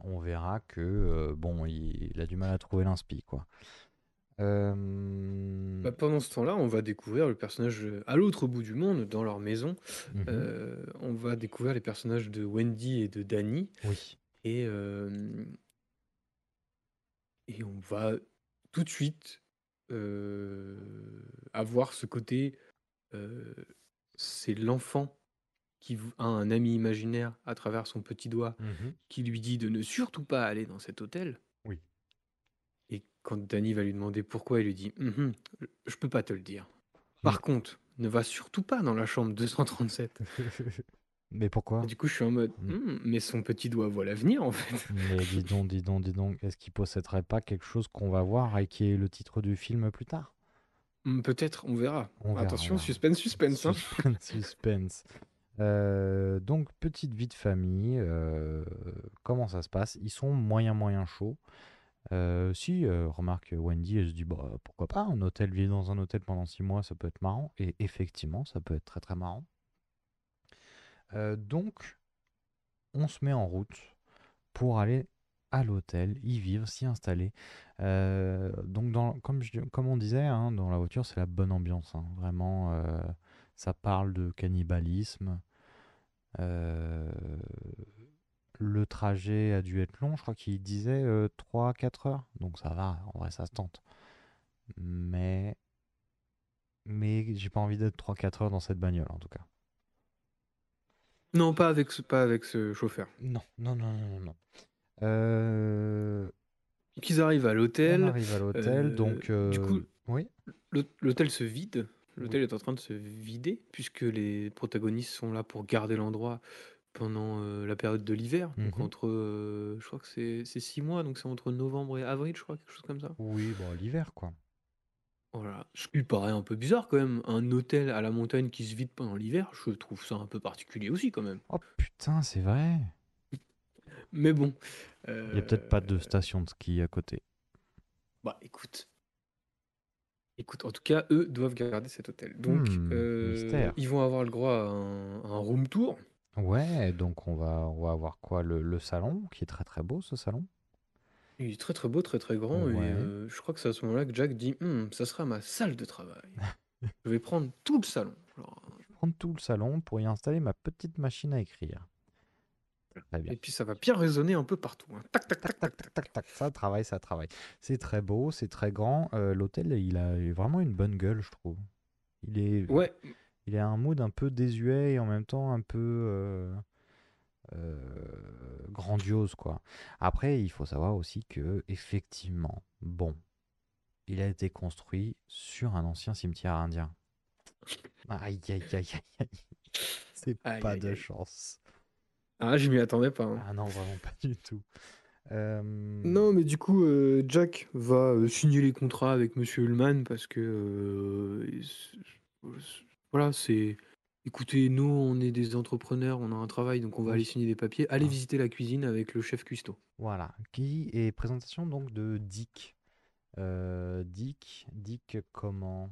On verra que bon, il, il a du mal à trouver l'inspi, quoi. Euh, Bah, pendant ce temps-là, on va découvrir le personnage à l'autre bout du monde, dans leur maison. mhm, Euh, on va découvrir les personnages de Wendy et de Danny. oui. Et, euh, et on va tout de suite avoir ce côté, c'est l'enfant qui a un ami imaginaire à travers son petit doigt mhm, qui lui dit de ne surtout pas aller dans cet hôtel. Quand Danny va lui demander pourquoi, il lui dit Mhm, Je peux pas te le dire. Par contre, ne va surtout pas dans la chambre 237. Mais pourquoi du coup, je suis en mode. Hmm, Mais son petit doigt voit l'avenir en fait. Mais dis donc, dis donc, dis donc, est-ce qu'il posséderait pas quelque chose qu'on va voir et qui est le titre du film plus tard? Hmm, Peut-être, on verra. On verra, Attention, verra. suspense, suspense. hein. Suspense, suspense. Euh, donc, petite vie de famille, euh, comment ça se passe? Ils sont moyen, moyen chauds. Euh, si, euh, remarque Wendy, elle se dit bah, pourquoi pas, un hôtel, vivre dans un hôtel pendant six mois, ça peut être marrant. Et effectivement, ça peut être très très marrant. Euh, donc, on se met en route pour aller à l'hôtel, y vivre, s'y installer. Donc, comme, comme on disait, hein, dans la voiture, c'est la bonne ambiance. hein. Vraiment, ça parle de cannibalisme. Le trajet a dû être long, je crois qu'il disait 3-4 heures. Donc ça va, en vrai, ça se tente. Mais, mais j'ai pas envie d'être 3-4 heures dans cette bagnole, en tout cas. Non, pas avec ce, pas avec ce chauffeur. Non, non, non, non, non. Euh, arrivent à On l'hôtel. arrive à l'hôtel, euh, donc... Du euh, coup, Oui l'hô- l'hôtel se vide. L'hôtel est en train de se vider puisque les protagonistes sont là pour garder l'endroit pendant euh, la période de l'hiver. Donc Mhm. entre, euh, je crois que c'est c'est six mois, donc c'est entre novembre et avril, je crois, quelque chose comme ça. Oui, bon, l'hiver, quoi. Voilà. Ce qui paraît un peu bizarre quand même. Un hôtel à la montagne qui se vide pendant l'hiver, je trouve ça un peu particulier aussi quand même. Oh putain, c'est vrai Mais bon. Il y a peut-être pas de euh, station de ski à côté. Bah écoute. Écoute, en tout cas, eux doivent garder cet hôtel. Donc, Hmm, euh, mystère. ils vont avoir le droit à un, un room tour. Ouais, donc on va, on va avoir quoi le, le salon, qui est très très beau ce salon? Il est très très beau, très très grand. Ouais. Et euh, je crois que c'est à ce moment-là que Jack dit Hum, Ça sera ma salle de travail. je vais prendre tout le salon. Alors, Je vais prendre tout le salon pour y installer ma petite machine à écrire. Très bien. et puis ça va bien résonner un peu partout. hein. Tac, tac, tac, tac, tac. Tac, tac, ça travaille, ça travaille. C'est très beau, c'est très grand. Euh, L'hôtel, il a vraiment une bonne gueule, je trouve. Il est, Ouais, il a un mood un peu désuet et en même temps un peu euh, euh, grandiose, quoi. Après, il faut savoir aussi que effectivement, bon, il a été construit sur un ancien cimetière indien. Aïe, aïe, aïe, aïe, aïe. C'est Aïe, pas aïe, de aïe. chance. ah, je m'y attendais pas. hein. Ah non, vraiment pas du tout. Euh, Non, mais du coup, euh, Jack va euh, signer les contrats avec Monsieur Ullman parce que euh, voilà, c'est. Écoutez, nous, on est des entrepreneurs, on a un travail, donc on va Oui. aller signer des papiers. Allez visiter la cuisine avec le chef cuistot. Voilà, qui est présentation donc de Dick? Euh, Dick, Dick comment?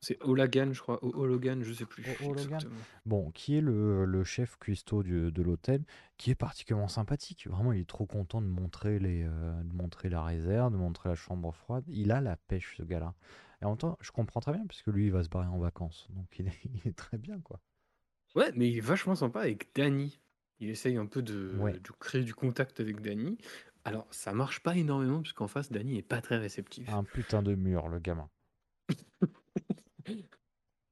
C'est O'Lagan, je crois. O- O'Logan, je sais plus. O- O'Logan exactement. Bon, qui est le, le chef cuistot du- de l'hôtel, qui est particulièrement sympathique. Vraiment, il est trop content de montrer, les, euh, de montrer la réserve, de montrer la chambre froide. Il a la pêche, ce gars-là. Et en même temps, je comprends très bien, puisque lui, il va se barrer en vacances. Donc, il est, il est très bien, quoi. Ouais, mais il est vachement sympa avec Danny. Il essaye un peu de, Ouais. de créer du contact avec Danny. Alors, ça marche pas énormément, puisqu'en face, Danny est pas très réceptif. Un putain de mur, le gamin.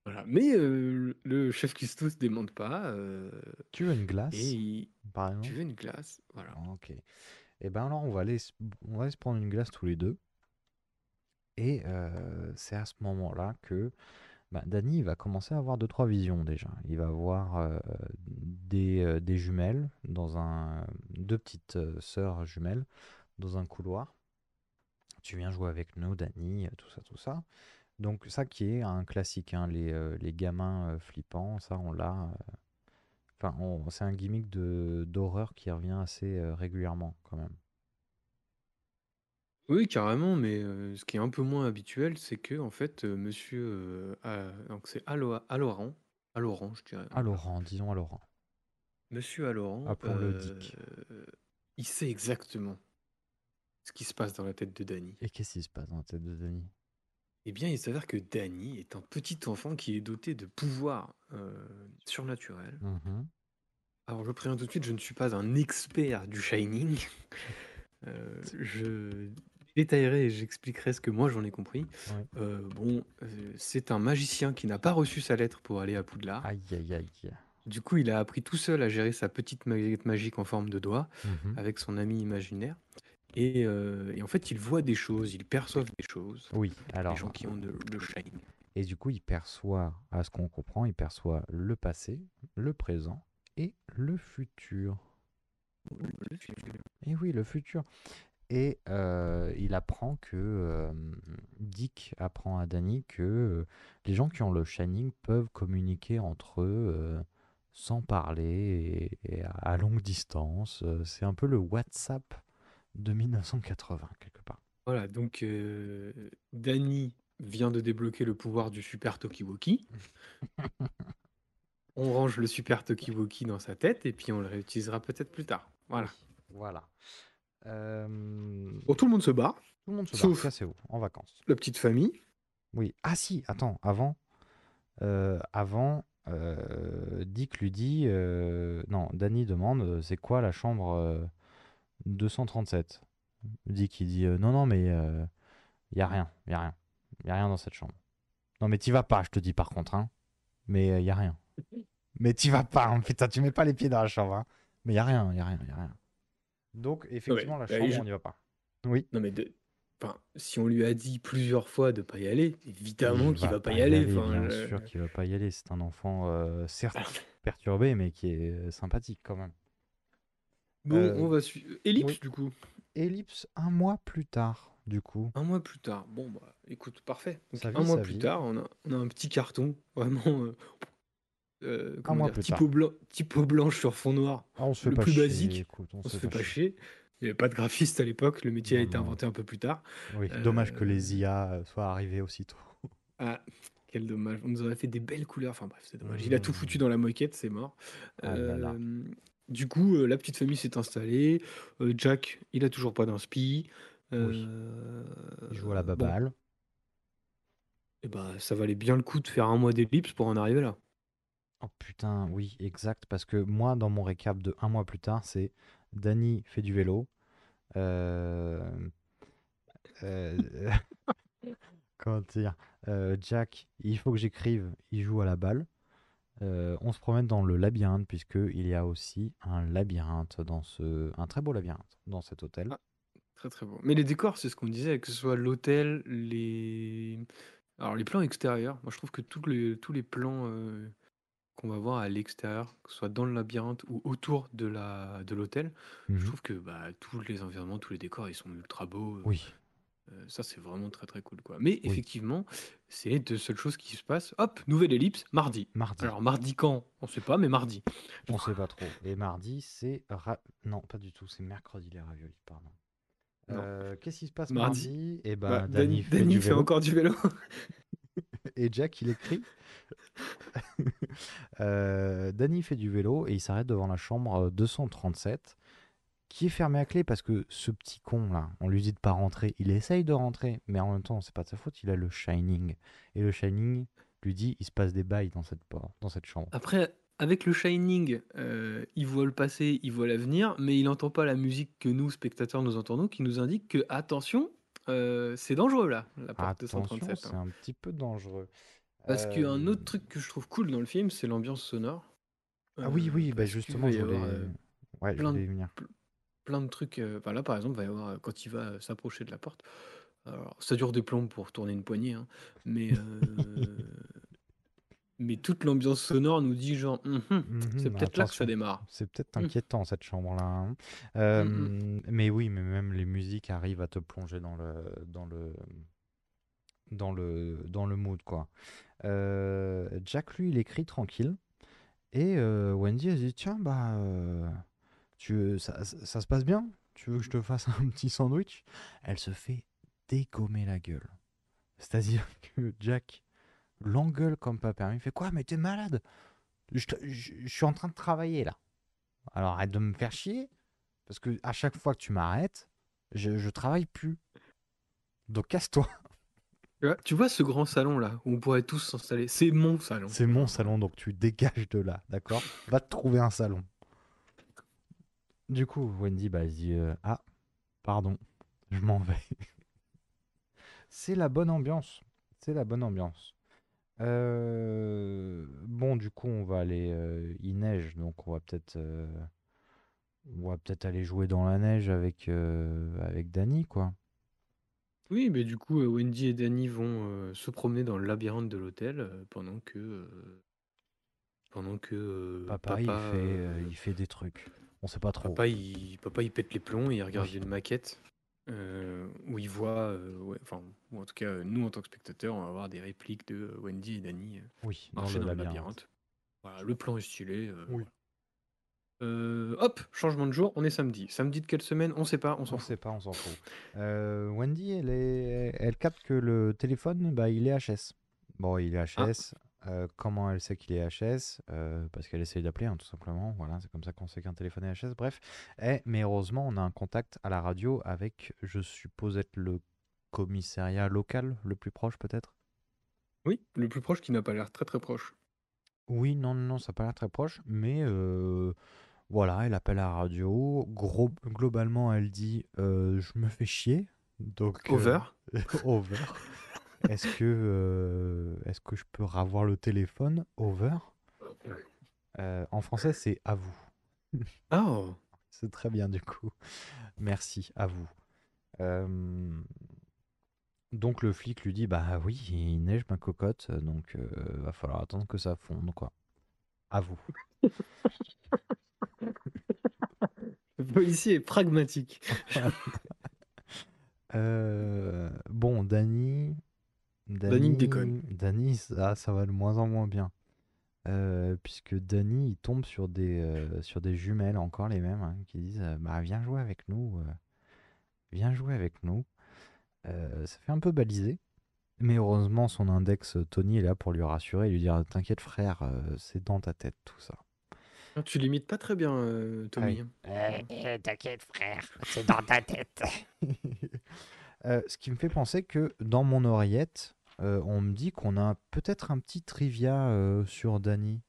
Voilà. Mais euh, le chef cuistot se demande pas. euh, Tu veux une glace, et tu veux une glace Voilà. Ok. Et ben alors, on va aller, on va aller se prendre une glace tous les deux. Et c'est à ce moment-là que bah, Danny va commencer à avoir deux trois visions déjà. Il va voir euh, des, jumelles dans un deux petites euh, sœurs jumelles dans un couloir. Tu viens jouer avec nous, Danny, tout ça, tout ça. Donc ça qui est un classique, hein, les, gamins flippants, ça on l'a. Enfin, c'est un gimmick d'horreur qui revient assez régulièrement quand même. Oui, carrément, mais ce qui est un peu moins habituel, c'est que en fait, monsieur, a- donc c'est Aloran, Aloran, je dirais. Laurent, disons à Laurent. Monsieur Aloran, Appelons-le euh, Dick. il sait exactement ce qui se passe dans la tête de Danny. Et qu'est-ce qui se passe dans la tête de Danny? Eh bien, il s'avère que Danny est un petit enfant qui est doté de pouvoirs surnaturels. Mhm. Alors, je préviens tout de suite, je ne suis pas un expert du Shining. Euh, je détaillerai et j'expliquerai ce que moi j'en ai compris. Ouais. Euh, bon, euh, c'est un magicien qui n'a pas reçu sa lettre pour aller à Poudlard. Aïe aïe aïe. Du coup, il a appris tout seul à gérer sa petite baguette magique en forme de doigt Mhm. avec son ami imaginaire. Et, euh, et en fait, il voit des choses, il perçoit des choses. Oui, alors. les gens qui ont de- le Shining. Et du coup, il perçoit, à ce qu'on comprend, il perçoit le passé, le présent et le futur. Et oui, le futur. Et euh, il apprend que euh, Dick apprend à Danny que euh, les gens qui ont le Shining peuvent communiquer entre eux sans parler et, et à, longue distance. C'est un peu le WhatsApp de 1980 quelque part. Voilà, donc Danny vient de débloquer le pouvoir du super Tokiwoki. on range le super Tokiwoki dans sa tête et puis on le réutilisera peut-être plus tard. Voilà. Voilà. Euh, Bon, tout le monde se bat, tout le monde se sauf- barre, cassez-vous, en vacances. la petite famille. Oui. Ah si, attends, avant, euh, avant, euh, Dick lui dit, euh, non, Danny demande, euh, c'est quoi la chambre euh, 237 Dick il dit, euh, non, non, mais il y a rien, il y a rien, il y a rien dans cette chambre. Non, mais t'y vas pas, je te dis par contre, hein. Mais il y a rien. Mais t'y vas pas, hein, putain, tu mets pas les pieds dans la chambre, hein. Mais il y a rien, il y a rien, il y a rien. Donc effectivement, la bah, chambre, je- on n'y va pas. Oui. Non, mais de... enfin, si on lui a dit plusieurs fois de pas y aller, évidemment Il qu'il va va pas y aller. Enfin, bien sûr qu'il va pas y aller. C'est un enfant, euh, certes perturbé, mais qui est euh, sympathique quand même. Bon, Euh, on va suivre. Ellipse, oui. du coup. Ellipse un mois plus tard, du coup. Un mois plus tard. Bon, bah, écoute, parfait. Donc, un mois plus tard, on a, on a un petit carton, vraiment. Euh, euh, comment dire, typo, blanche sur fond noir. Ah, on se fait Le pas plus chier, basique, écoute, on, On se fait pas chier. Il n'y avait pas de graphiste à l'époque, le métier a été non. inventé un peu plus tard. Oui, dommage que Euh, les IA euh, soient arrivés aussitôt. Ah, quel dommage. On nous aurait fait des belles couleurs. Enfin bref, c'est dommage. Il a tout foutu dans la moquette, c'est mort. Ah là là. Euh, du coup, euh, la petite famille s'est installée. Euh, Jack, il a toujours pas d'inspi. Euh, Il joue à la bon, baballe. eh ben, ça valait bien le coup de faire un mois d'ellipse pour en arriver là. Oh putain, oui, exact. Parce que moi, dans mon récap de un mois plus tard, c'est Danny fait du vélo. Euh, euh, Comment dire Euh, Jack, il faut que j'écrive, il joue à la balle. On se promène dans le labyrinthe, puisqu'il y a aussi un labyrinthe dans ce. Un très beau labyrinthe dans cet hôtel. Ah. Très très beau. Mais les décors, c'est ce qu'on disait, que ce soit l'hôtel, les... Les plans extérieurs, moi je trouve que tous les, tous les plans qu'on va voir à l'extérieur, que ce soit dans le labyrinthe ou autour de la de l'hôtel, je Mhm. trouve que bah, tous les environnements, tous les décors, ils sont ultra beaux. Oui, Euh, ça, c'est vraiment très très cool. quoi. Mais Oui. effectivement, c'est les deux seules choses qui se passent. Hop, nouvelle ellipse, mardi. mardi. Alors mardi quand? On sait pas, mais mardi. On sait pas trop. Et mardi, c'est. ra- Non, pas du tout, c'est mercredi les raviolis, pardon. Non. Euh, Qu'est-ce qui se passe Mardi. mardi? Eh ben, Bah, Danny, Danny, fait Danny du fait vélo. encore du vélo. Et Jack, il écrit. Euh, Danny fait du vélo et il s'arrête devant la chambre euh, 237 qui est fermée à clé parce que ce petit con là, on lui dit de pas rentrer. Il essaye de rentrer, mais en même temps, c'est pas de sa faute. Il a le Shining. Et le Shining lui dit il se passe des bails dans cette, dans cette chambre. Après, avec le Shining, euh, il voit le passé, il voit l'avenir, mais il n'entend pas la musique que nous, spectateurs, nous entendons, qui nous indique que, attention, euh, c'est dangereux là, la porte Attention, 237. c'est hein. un petit peu dangereux. Parce qu'un Euh, autre truc que je trouve cool dans le film, c'est l'ambiance sonore. Ah oui, Euh, oui, bah justement, je y voulais, ouais, plein de- voulais plein de trucs. enfin, là, par exemple, va y avoir, quand il va s'approcher de la porte, alors, ça dure des plombs pour tourner une poignée, hein, mais, euh, mais toute l'ambiance sonore nous dit genre, Hum, hum, Mhm, c'est peut-être là que ça démarre. C'est peut-être Mm. inquiétant cette chambre-là. hein. Mm, Euh, Mais oui, mais même les musiques arrivent à te plonger dans le dans le dans le dans le mood quoi. Euh, Jack lui il écrit tranquille et euh, Wendy elle dit tiens bah tu ça, ça- ça se passe bien? Tu veux que je te fasse un petit sandwich? Elle se fait dégommer la gueule c'est-à-dire que Jack l'engueule comme pas permis il fait quoi mais t'es malade? Je, te- je- je suis en train de travailler là alors arrête de me faire chier parce que à chaque fois que tu m'arrêtes je, je travaille plus donc casse-toi Tu vois, tu vois ce grand salon là où on pourrait tous s'installer C'est mon salon. C'est mon salon, donc tu dégages de là, d'accord? Va te trouver un salon. Du coup, Wendy, bah, elle se dit euh, Ah, pardon, je m'en vais. C'est la bonne ambiance. C'est la bonne ambiance. Euh, Bon, du coup, on va aller. euh, Il neige, donc on va peut-être. euh, On va peut-être aller jouer dans la neige avec, euh, avec Danny, quoi. Oui, mais du coup, euh, Wendy et Danny vont euh, se promener dans le labyrinthe de l'hôtel euh, pendant que euh, pendant que euh, Papa, il, fait, euh, il fait des trucs. On sait pas trop. Papa il, papa, il pète les plombs et il regarde Oui. une maquette euh, où il voit, euh, ouais, enfin, ou en tout cas, euh, nous en tant que spectateurs, on va avoir des répliques de euh, Wendy et Danny Oui, dans marcher le dans, le labyrinthe. labyrinthe. Voilà, le plan est stylé. Oui. voilà. Hop, changement de jour, on est samedi. Samedi de quelle semaine On sait pas, on s'en On fout. sait pas, on s'en fout. Wendy, elle, est, elle capte que le téléphone, bah, il est HS. Bon, il est HS. Euh, comment elle sait qu'il est HS Euh, Parce qu'elle essaye d'appeler, hein, tout simplement. Voilà, c'est comme ça qu'on sait qu'un téléphone est HS. Bref. Eh, mais heureusement, on a un contact à la radio avec, je suppose être le commissariat local, le plus proche peut-être? Oui, le plus proche qui n'a pas l'air très très proche. Oui, non, non, ça n'a pas l'air très proche, mais euh, voilà, elle appelle à la radio. Gros, globalement, elle dit Je me fais chier. Donc, Over. over. Est-ce que, euh, est-ce que je peux ravoir le téléphone Over? Euh, en français, c'est à vous. Oh C'est très bien, du coup. Merci, à vous. Euh, donc le flic lui dit bah oui, il neige ma cocotte, donc va falloir attendre que ça fonde quoi. À vous. Le policier est pragmatique. Euh, bon, Danny. Danny déconne. Danny, ça, ça va de moins en moins bien. Euh, puisque Danny, il tombe sur des, euh, sur des jumelles, encore les mêmes, hein, qui disent euh, bah, Viens jouer avec nous. euh, viens jouer avec nous. Euh, ça fait un peu balisé. Mais heureusement, son index, Tony, est là pour lui rassurer et lui dire T'inquiète, frère, euh, c'est dans ta tête tout ça. Ah, Tu limites pas très bien, euh, Tommy. Ouais. T'inquiète, frère, c'est dans ta tête. Euh, ce qui me fait penser que dans mon oreillette, euh, on me dit qu'on a peut-être un petit trivia euh, sur Danny.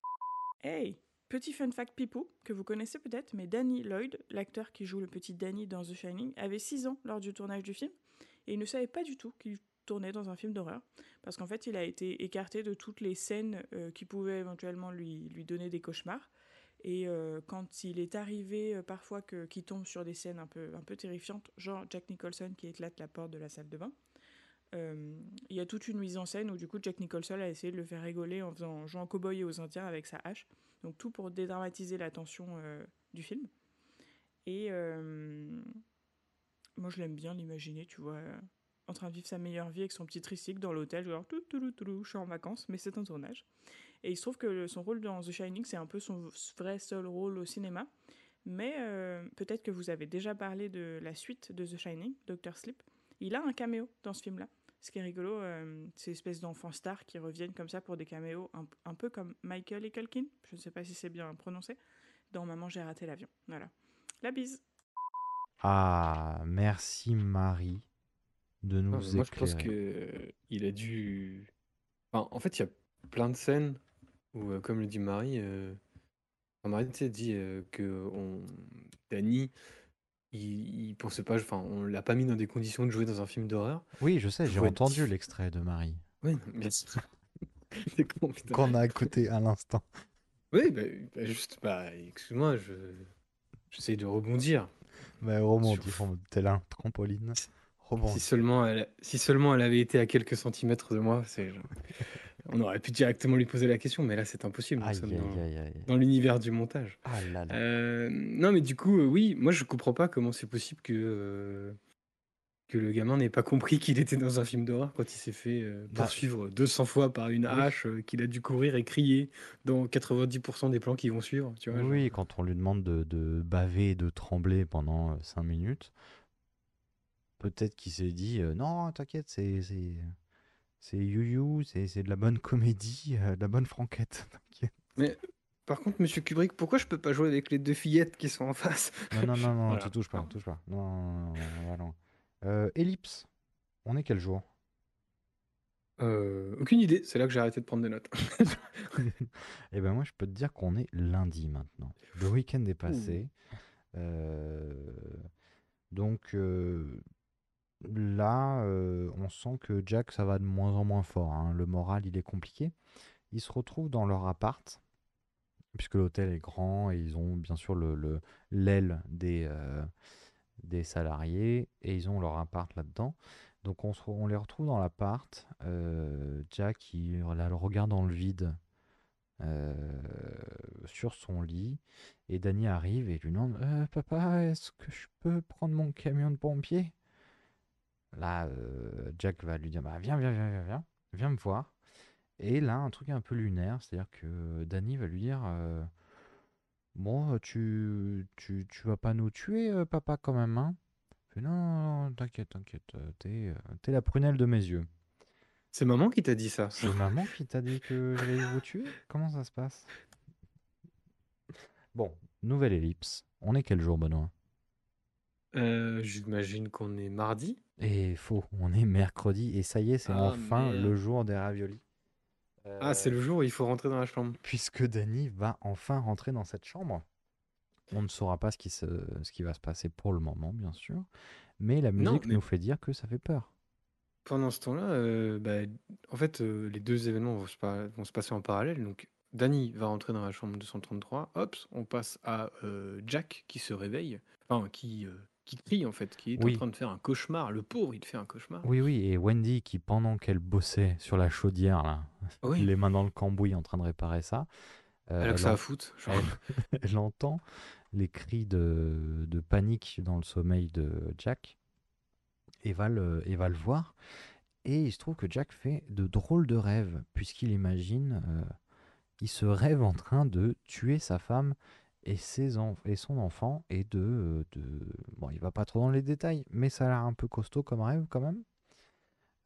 Hey, petit fun fact pipou, que vous connaissez peut-être, mais Danny Lloyd, l'acteur qui joue le petit Danny dans The Shining, avait 6 ans lors du tournage du film, et il ne savait pas du tout qu'il tournait dans un film d'horreur, parce qu'en fait il a été écarté de toutes les scènes euh, qui pouvaient éventuellement lui, lui donner des cauchemars. Et quand il est arrivé parfois qu'il tombe sur des scènes un peu, un peu terrifiantes, genre Jack Nicholson qui éclate la porte de la salle de bain, il y a toute une mise en scène où du coup Jack Nicholson a essayé de le faire rigoler en faisant en jouant cow-boy et aux Indiens avec sa hache. Donc tout pour dédramatiser la tension euh, du film. Et euh, moi je l'aime bien l'imaginer, tu vois, euh, en train de vivre sa meilleure vie avec son petit tricycle dans l'hôtel, genre tout, tout, tout, je suis en vacances, mais c'est un tournage. Et il se trouve que son rôle dans The Shining, c'est un peu son vrai seul rôle au cinéma. Mais euh, peut-être que vous avez déjà parlé de la suite de The Shining, Dr. Sleep. Il a un caméo dans ce film-là. Ce qui est rigolo, euh, c'est espèces d'enfants stars qui reviennent comme ça pour des caméos, un, un peu comme Michael et Culkin, je ne sais pas si c'est bien prononcé, dans Maman j'ai raté l'avion. Voilà. La bise. Ah, merci Marie de nous Ah, éclairer. moi, je pense que euh, il a dû. Enfin, en fait, il y a plein de scènes où, euh, comme le dit Marie, euh, enfin, Marie tu sais, dit euh, que on... Danny, il, il pensait pas, enfin, on l'a pas mis dans des conditions de jouer dans un film d'horreur. Oui, je sais, j'ai Faut être entendu l'extrait de Marie Oui, bien sûr. C'est con, putain. qu'on a écouté à l'instant. Oui, bah, bah, juste, bah, excuse-moi, je j'essaye de rebondir. Mais rebondis, rebondis, tel un trampoline. Si Rebondis. seulement elle, si seulement elle avait été à quelques centimètres de moi, c'est, on aurait pu directement lui poser la question, mais là c'est impossible. Nous Aïe, sommes aïe, dans, aïe, aïe. dans l'univers du montage. Ah là là. Euh, non, mais du coup, euh, oui, moi je comprends pas comment c'est possible que, euh, que le gamin n'ait pas compris qu'il était dans un film d'horreur quand il s'est fait euh, Bah, poursuivre 200 fois par une hache, qu'il a dû courir et crier dans 90% des plans qui vont suivre. Tu vois, Oui, genre. quand on lui demande de, de baver et de trembler pendant 5 minutes, peut-être qu'il s'est dit non, t'inquiète, c'est c'est c'est you c'est c'est de la bonne comédie, euh, de la bonne franquette. t'inquiète. Mais par contre, monsieur Kubrick, pourquoi je peux pas jouer avec les deux fillettes qui sont en face? Non, non, non, non, Voilà. tu touches pas, touche pas. Non, non. Euh, Ellipse, on est quel jour? Euh, aucune idée, c'est là que j'ai arrêté de prendre des notes. Eh ben moi, je peux te dire qu'on est lundi maintenant. Le week-end est passé. Euh, donc euh, là, euh, on sent que Jack, ça va de moins en moins fort. hein. Le moral, il est compliqué. Ils se retrouvent dans leur appart, puisque l'hôtel est grand et ils ont bien sûr le, le- l'aile des, euh, des salariés et ils ont leur appart là-dedans. Donc on, les retrouve dans l'appart. euh, Jack, il a le regard dans le vide sur son lit. Et Danny arrive et lui demande Papa, est-ce que je peux prendre mon camion de pompier? Là, euh, Jack va lui dire bah, Viens, viens, viens, viens, viens, viens me voir. Et là, un truc un peu lunaire, c'est-à-dire que Danny va lui dire euh, Bon, tu, tu, tu vas pas nous tuer, euh, papa, quand même, hein? Fait, Non, non, non, t'inquiète, t'inquiète, euh, t'es, euh, t'es la prunelle de mes yeux. C'est maman qui t'a dit ça. C'est maman qui t'a dit que j'allais vous tuer? Comment ça se passe? Bon, nouvelle ellipse. On est quel jour, Benoît? Euh, J'imagine qu'on est mardi. Et faux, on est mercredi et ça y est, c'est Ah, enfin merde. le jour des raviolis. Ah, c'est le jour où il faut rentrer dans la chambre. Puisque Danny va enfin rentrer dans cette chambre. On ne saura pas ce qui, se, ce qui va se passer pour le moment, bien sûr. Mais la Non, musique mais- nous fait dire que ça fait peur. Pendant ce temps-là, euh, bah, en fait, euh, les deux événements vont se, pa- vont se passer en parallèle. Donc, Danny va rentrer dans la chambre 233. Hop, on passe à euh, Jack qui se réveille, enfin, qui, qui crie en fait, qui est en Oui. train de faire un cauchemar. Le pauvre, il fait un cauchemar. Oui, oui, et Wendy qui, pendant qu'elle bossait sur la chaudière, là, Oui. les mains dans le cambouis en train de réparer ça, euh, Elle a que ça à en- foutre. elle- elle entend les cris de, de panique dans le sommeil de Jack et va le, et va le voir. Et il se trouve que Jack fait de drôles de rêves, puisqu'il imagine, euh, il se rêve en train de tuer sa femme et, ses enf- et son enfant, et de, de... Bon, il va pas trop dans les détails, mais ça a l'air un peu costaud comme rêve quand même.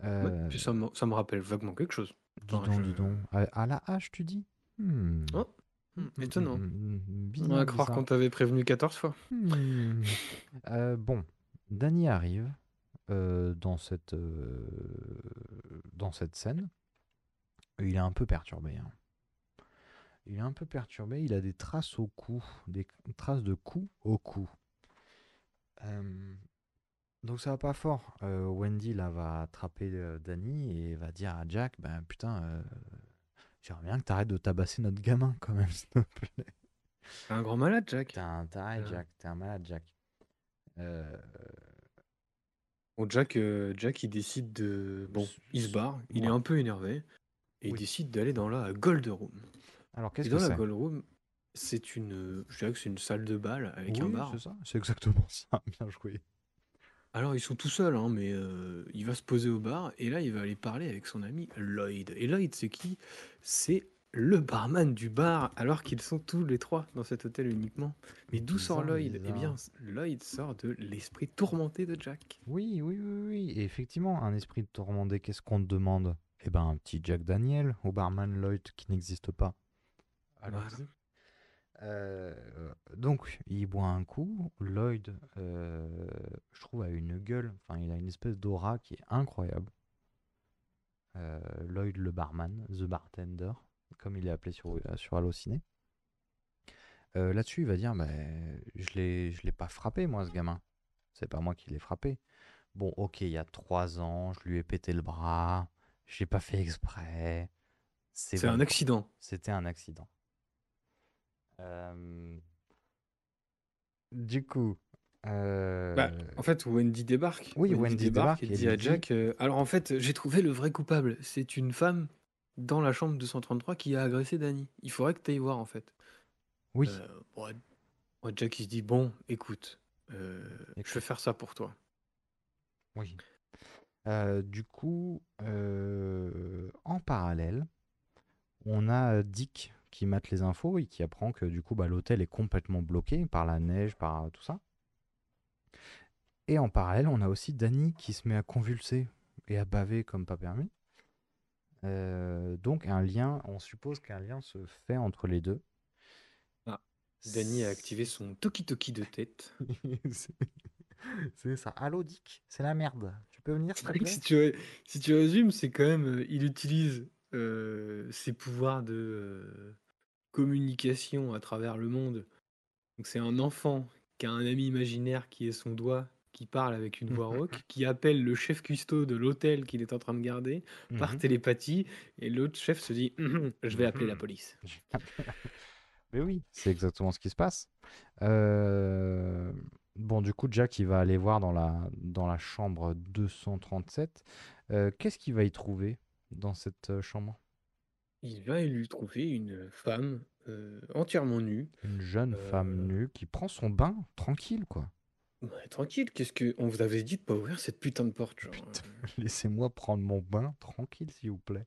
Ouais, Euh, puis ça me, ça me rappelle vaguement quelque chose. dis donc, je- dis donc. À, à la hache, tu dis? Hmm. Oh, hmm, étonnant. Hmm, hmm, On va croire qu'on t'avait prévenu 14 fois. Euh, bon, Danny arrive euh, dans, cette, dans cette scène. Il est un peu perturbé. hein. Il est un peu perturbé. Il a des traces au cou, des traces de coups au cou. Euh, donc ça va pas fort. Euh, Wendy là va attraper euh, Danny et va dire à Jack, ben putain, euh, j'aimerais bien que t'arrêtes de tabasser notre gamin quand même, s'il te plaît. C'est un grand malade, Jack. T'es un taré. Jack. T'es un malade, Jack. Euh, Bon, Jack, euh, Jack, il décide de. Bon, il se barre, il est un peu énervé, et il décide d'aller dans la Gold Room. Alors qu'est-ce que la c'est? Gold Room, c'est une. Je dirais que c'est une salle de bal avec un bar. c'est ça. C'est exactement ça. Bien joué. Alors, ils sont tout seuls, hein, mais euh, il va se poser au bar, et là, il va aller parler avec son ami Lloyd. Et Lloyd, c'est qui? C'est le barman du bar, alors qu'ils sont tous les trois dans cet hôtel uniquement. Mais d'où sort Bizarre, Lloyd? Eh bien. Lloyd sort de l'esprit tourmenté de Jack. Oui, oui, oui, oui. Et effectivement, un esprit tourmenté, qu'est-ce qu'on te demande? Eh ben, un petit Jack Daniel au barman Lloyd qui n'existe pas. Voilà. Euh, donc, il boit un coup. Lloyd, euh, je trouve, a une gueule. Enfin, il a une espèce d'aura qui est incroyable. Euh, Lloyd le barman, The Bartender, comme il est appelé sur, sur Allociné. Là-dessus, il va dire bah, Je l'ai je l'ai pas frappé, moi, ce gamin. C'est pas moi qui l'ai frappé. Bon, ok, il y a trois ans, je lui ai pété le bras. J'ai pas fait exprès. C'est un accident. C'était un accident. Euh, Du coup. euh, Bah, en fait, Wendy débarque. Oui, Wendy débarque et et dit lui à dit- Jack euh, Alors, en fait, j'ai trouvé le vrai coupable. C'est une femme dans la chambre 233 qui a agressé Danny. Il faudrait que tu ailles voir, en fait. oui, Euh, bon, Jack, il se dit Bon, écoute, euh, je Écoute. vais faire ça pour toi. oui. Euh, du coup, euh, en parallèle, on a euh, Dick qui mate les infos et qui apprend que du coup, bah, l'hôtel est complètement bloqué par la neige, par tout ça. Et en parallèle, on a aussi Danny qui se met à convulser et à baver comme pas permis. Euh, donc un lien, on suppose qu'un lien se fait entre les deux. Ah, Danny a activé son toki-toki de tête. C'est- ça. Allô Dick, c'est la merde. Tu peux venir s'il te plaît? si, tu, si tu résumes, c'est quand même. euh, il utilise euh, ses pouvoirs de euh, communication à travers le monde. Donc, c'est un enfant qui a un ami imaginaire qui est son doigt, qui parle avec une voix rauque, qui appelle le chef cuistot de l'hôtel qu'il est en train de garder par Mhm. télépathie. Et l'autre chef se dit Hum, Je vais appeler la police. Mais oui, c'est exactement ce qui se passe. Euh, Bon, du coup, Jack, il va aller voir dans la, dans la chambre 237. Euh, Qu'est-ce qu'il va y trouver? Dans cette euh, chambre? Il va lui trouver une femme euh, entièrement nue. Une jeune femme Euh. nue qui prend son bain tranquille, quoi. Ouais, tranquille, qu'est-ce que. On vous avait dit de pas ouvrir cette putain de porte. Genre, Putain. Laissez-moi prendre mon bain tranquille, s'il vous plaît.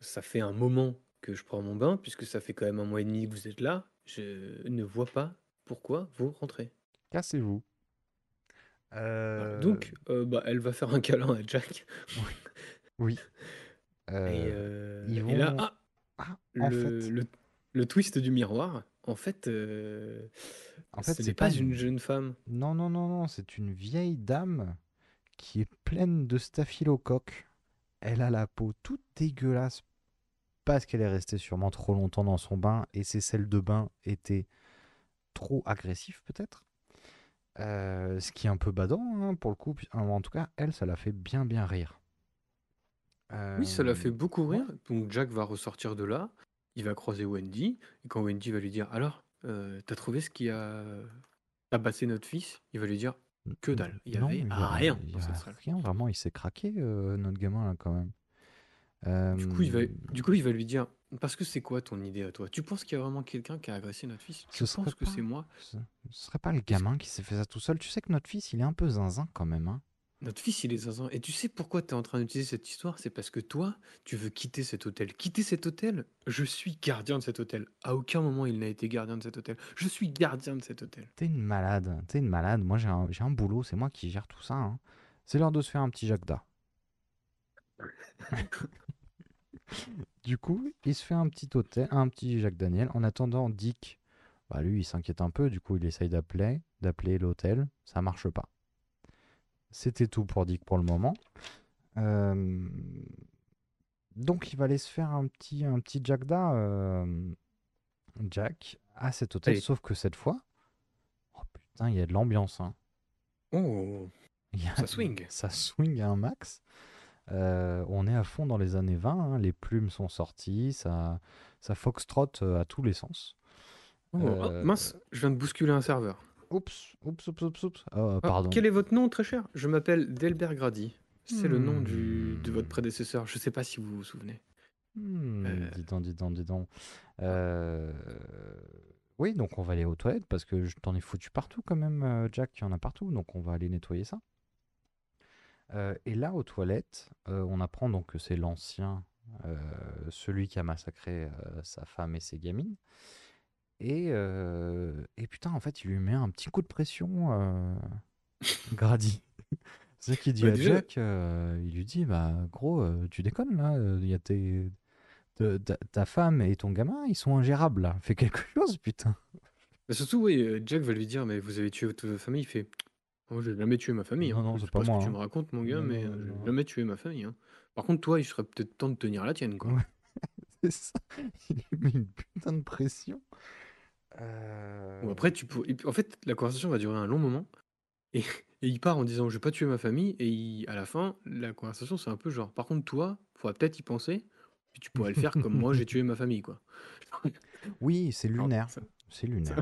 ça fait un moment que je prends mon bain, puisque ça fait quand même un mois et demi que vous êtes là. Je ne vois pas pourquoi vous rentrez. Cassez-vous. Voilà. Donc, bah, elle va faire un câlin à Jack. Oui. et, Euh, euh, ils et là, ah, ah, en le, fait, le- le twist du miroir, en fait, euh, En fait, ce n'est pas pas une une- jeune femme. non, non, non, non, c'est une vieille dame qui est pleine de staphylocoques. Elle a la peau toute dégueulasse parce qu'elle est restée sûrement trop longtemps dans son bain et ses sels de bain étaient trop agressifs peut-être. Euh, ce qui est un peu badant hein, pour le coup. En tout cas, elle, ça l'a fait bien bien rire. Oui, ça l'a Euh, fait beaucoup ouais. rire. Donc Jack va ressortir de là, il va croiser Wendy, et quand Wendy va lui dire Alors, euh, t'as trouvé ce qui a tabassé notre fils? Il va lui dire Que dalle. Il y Non, avait il y a- rien il y dans a cette salle. rien, vraiment, il s'est craqué, euh, notre gamin, là, quand même. Du coup, il va, Euh, du coup, il va lui dire, parce que c'est quoi ton idée à toi? Tu penses qu'il y a vraiment quelqu'un qui a agressé notre fils? Tu Ce serait penses que pas- c'est moi? ce, ce serait pas le gamin qui s'est fait ça tout seul? Tu sais que notre fils, il est un peu zinzin quand même, hein. Notre fils, il est zinzin. Et tu sais pourquoi tu es en train d'utiliser cette histoire? C'est parce que toi, tu veux quitter cet hôtel. Quitter cet hôtel? Je suis gardien de cet hôtel. À aucun moment, il n'a été gardien de cet hôtel. Je suis gardien de cet hôtel. T'es une malade, t'es une malade. Moi, j'ai un, j'ai un boulot, c'est moi qui gère tout ça. hein. C'est l'heure de se faire un petit Jacques d'A. du coup, il se fait un petit hôtel, un petit Jacques Daniel. En attendant, Dick, bah lui, il s'inquiète un peu. Du coup, il essaye d'appeler, d'appeler l'hôtel. Ça marche pas. C'était tout pour Dick pour le moment. Euh, Donc, il va aller se faire un petit, un petit Jack Da, euh, Jack, à cet hôtel. Sauf que cette fois, oh putain, il y a de l'ambiance. hein. Oh, a- ça swing. Ça swing à un max. Euh, on est à fond dans les années 20. hein, Les plumes sont sorties. Ça, ça foxtrot à tous les sens. Oh, oh, mince, je viens de bousculer un serveur. Oups, oups, oups, oups, oups. Oh, Ah, pardon. quel est votre nom, très cher? Je m'appelle Delbert Grady. C'est le nom du, de votre Hmm. prédécesseur. Je sais pas si vous vous souvenez. Hmm, Euh. Dis donc, dis donc, dis donc. Euh, Oui, donc on va aller aux toilettes parce que je t'en ai foutu partout quand même, euh, Jack, il y en a partout, donc on va aller nettoyer ça. Euh, et là, aux toilettes, on apprend donc que c'est l'ancien, celui qui a massacré sa femme et ses gamines. Et, euh, et putain, en fait, il lui met un petit coup de pression, euh, Grady. C'est qu'il dit Bah, à déjà- Jack, euh, il lui dit, bah gros, euh, tu déconnes là, euh, il y a tes, te- ta, ta femme et ton gamin, ils sont ingérables là. Fais quelque chose, putain. Mais surtout, oui, euh, Jack va lui dire, mais vous avez tué toute votre famille. Il fait, moi, j'ai jamais tué ma famille. Non, hein. non, Je c'est sais pas ce moi, que tu hein. me racontes, mon gars, Non, mais non, euh, j'ai non. jamais tué ma famille. hein. Par contre, toi, il serait peut-être temps de tenir la tienne, quoi. Ouais. C'est ça. Il lui met une putain de pression. Euh, Ou après, tu En fait, la conversation va durer un long moment. Et, et il part en disant, je vais pas tuer ma famille. Et il- à la fin, la conversation, c'est un peu genre, par contre, toi, faudrait peut-être y penser. Puis tu pourrais le faire comme moi, j'ai tué ma famille, quoi. Oui, c'est Alors, lunaire. ça- C'est lunaire.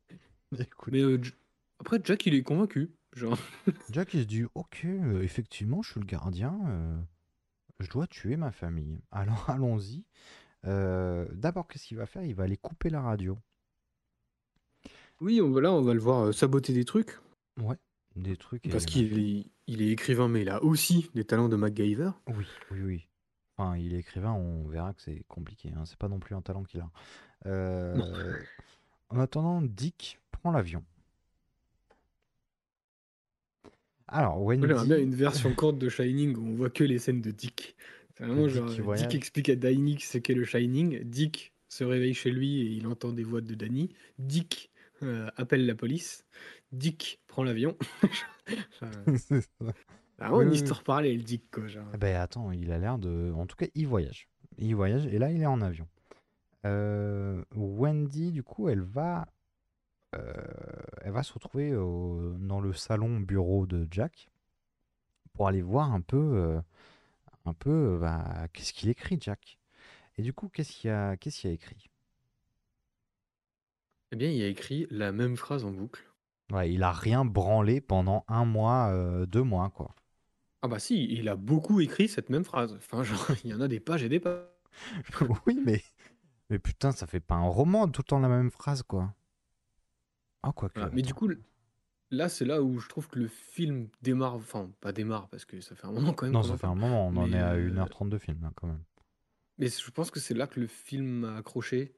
Écoute, Mais euh, J- après, Jack, il est convaincu. Genre, Jack, il se dit Ok, euh, effectivement, je suis le gardien. euh, je dois tuer ma famille. Alors, allons-y. Euh, D'abord, qu'est-ce qu'il va faire? Il va aller couper la radio. Oui, on va, là, on va le voir euh, saboter des trucs. Ouais, des trucs. Parce qu'il est, il est écrivain, mais il a aussi des talents de MacGyver. Oui, oui, oui. Enfin, il est écrivain, on verra que c'est compliqué. hein. C'est pas non plus un talent qu'il a. Euh, en attendant, Dick prend l'avion. Alors, Moi, J'aimerais bien Wendy. une version courte de Shining où on voit que les scènes de Dick. C'est vraiment Dick genre, euh, voyage. Dick explique à Danny ce qu'est le Shining. Dick se réveille chez lui et il entend des voix de Danny. Dick euh, appelle la police. Dick prend l'avion. Enfin, vraiment une histoire parallèle, Dick, quoi. Genre. Eh Ben attends, il a l'air de. En tout cas, il voyage. Il voyage et là, il est en avion. Euh, Wendy, du coup, elle va, euh, elle va se retrouver au- dans le salon bureau de Jack pour aller voir un peu, euh, un peu, bah, qu'est-ce qu'il écrit, Jack? Et du coup, qu'est-ce qu'il y a, qu'est-ce qu'il y a écrit? Eh bien, il a écrit la même phrase en boucle. Ouais, il a rien branlé pendant un mois, euh, deux mois, quoi. Ah bah si, il a beaucoup écrit cette même phrase. Enfin, genre, il y en a des pages et des pages. oui, mais, mais putain, ça fait pas un roman tout le temps la même phrase, quoi. Ah, quoi que. Voilà. Mais du coup, là, c'est là où je trouve que le film démarre. Enfin, pas démarre, parce que ça fait un moment quand même. Non, ça en fait un moment, on en est à euh, 1h30 de film, là, quand même. Mais je pense que c'est là que le film m'a accroché.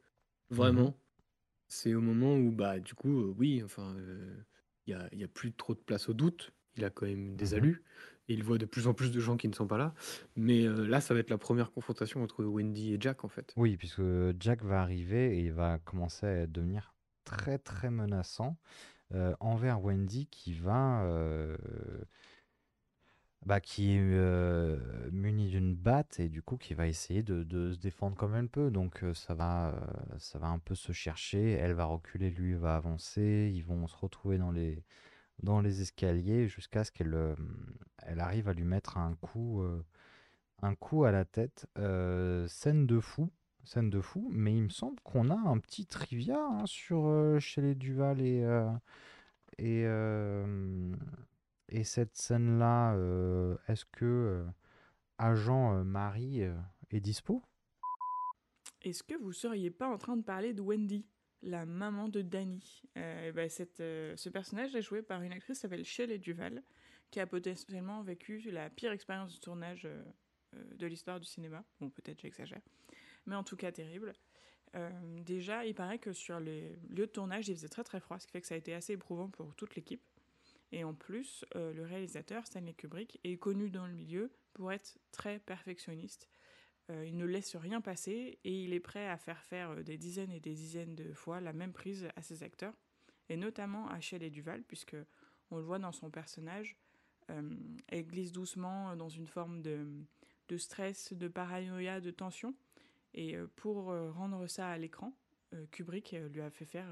Mhm. Vraiment. C'est au moment où, bah, du coup, euh, oui, enfin, euh, il y a, il y a plus trop de place au doute. Il a quand même des Mhm. alus. Et il voit de plus en plus de gens qui ne sont pas là. Mais euh, là, ça va être la première confrontation entre Wendy et Jack, en fait. Oui, puisque Jack va arriver et il va commencer à devenir très très menaçant euh, envers Wendy qui va euh, bah, qui est euh, munie d'une batte et du coup qui va essayer de, se défendre comme elle peut. Donc euh, ça va euh, ça va un peu se chercher. Elle va reculer, lui va avancer. Ils vont se retrouver dans les escaliers jusqu'à ce qu'elle elle arrive à lui mettre un coup à la tête. Scène de fou, scène de fou. Mais il me semble qu'on a un petit trivia hein, sur chez les Duval et Et cette scène-là, euh, est-ce que euh, agent euh, Marie est dispo? Est-ce que vous seriez pas en train de parler de Wendy, la maman de Danny? Euh, ben, cette, Ce personnage est joué par une actrice qui s'appelle Shelley Duval, qui a potentiellement vécu la pire expérience de tournage de l'histoire du cinéma. Bon, peut-être j'exagère, mais en tout cas terrible. Déjà, il paraît que sur les lieux de tournage, il faisait très très froid, ce qui fait que ça a été assez éprouvant pour toute l'équipe. Et en plus, euh, le réalisateur Stanley Kubrick est connu dans le milieu pour être très perfectionniste. Euh, il ne laisse rien passer et il est prêt à faire faire euh, des dizaines et des dizaines de fois la même prise à ses acteurs, et notamment à Shelley Duval, puisque on le voit dans son personnage, elle glisse doucement dans une forme de, stress, de paranoïa, de tension. Et pour rendre ça à l'écran, Kubrick lui a fait faire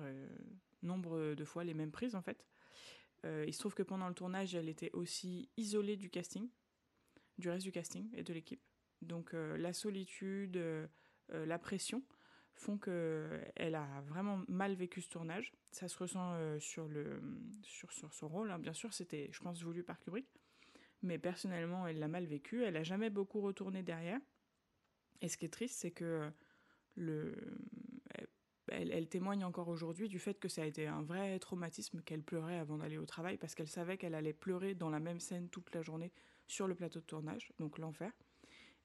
nombre de fois les mêmes prises en fait. Euh, il se trouve que pendant le tournage, elle était aussi isolée du casting, du reste du casting et de l'équipe. Donc euh, la solitude, euh, la pression font qu'elle a vraiment mal vécu ce tournage. Ça se ressent sur, le, sur son rôle, hein. bien sûr, c'était, je pense, voulu par Kubrick. Mais personnellement, elle l'a mal vécu. Elle n'a jamais beaucoup retourné derrière. Et ce qui est triste, c'est que le, elle, témoigne encore aujourd'hui du fait que ça a été un vrai traumatisme qu'elle pleurait avant d'aller au travail parce qu'elle savait qu'elle allait pleurer dans la même scène toute la journée sur le plateau de tournage, donc l'enfer.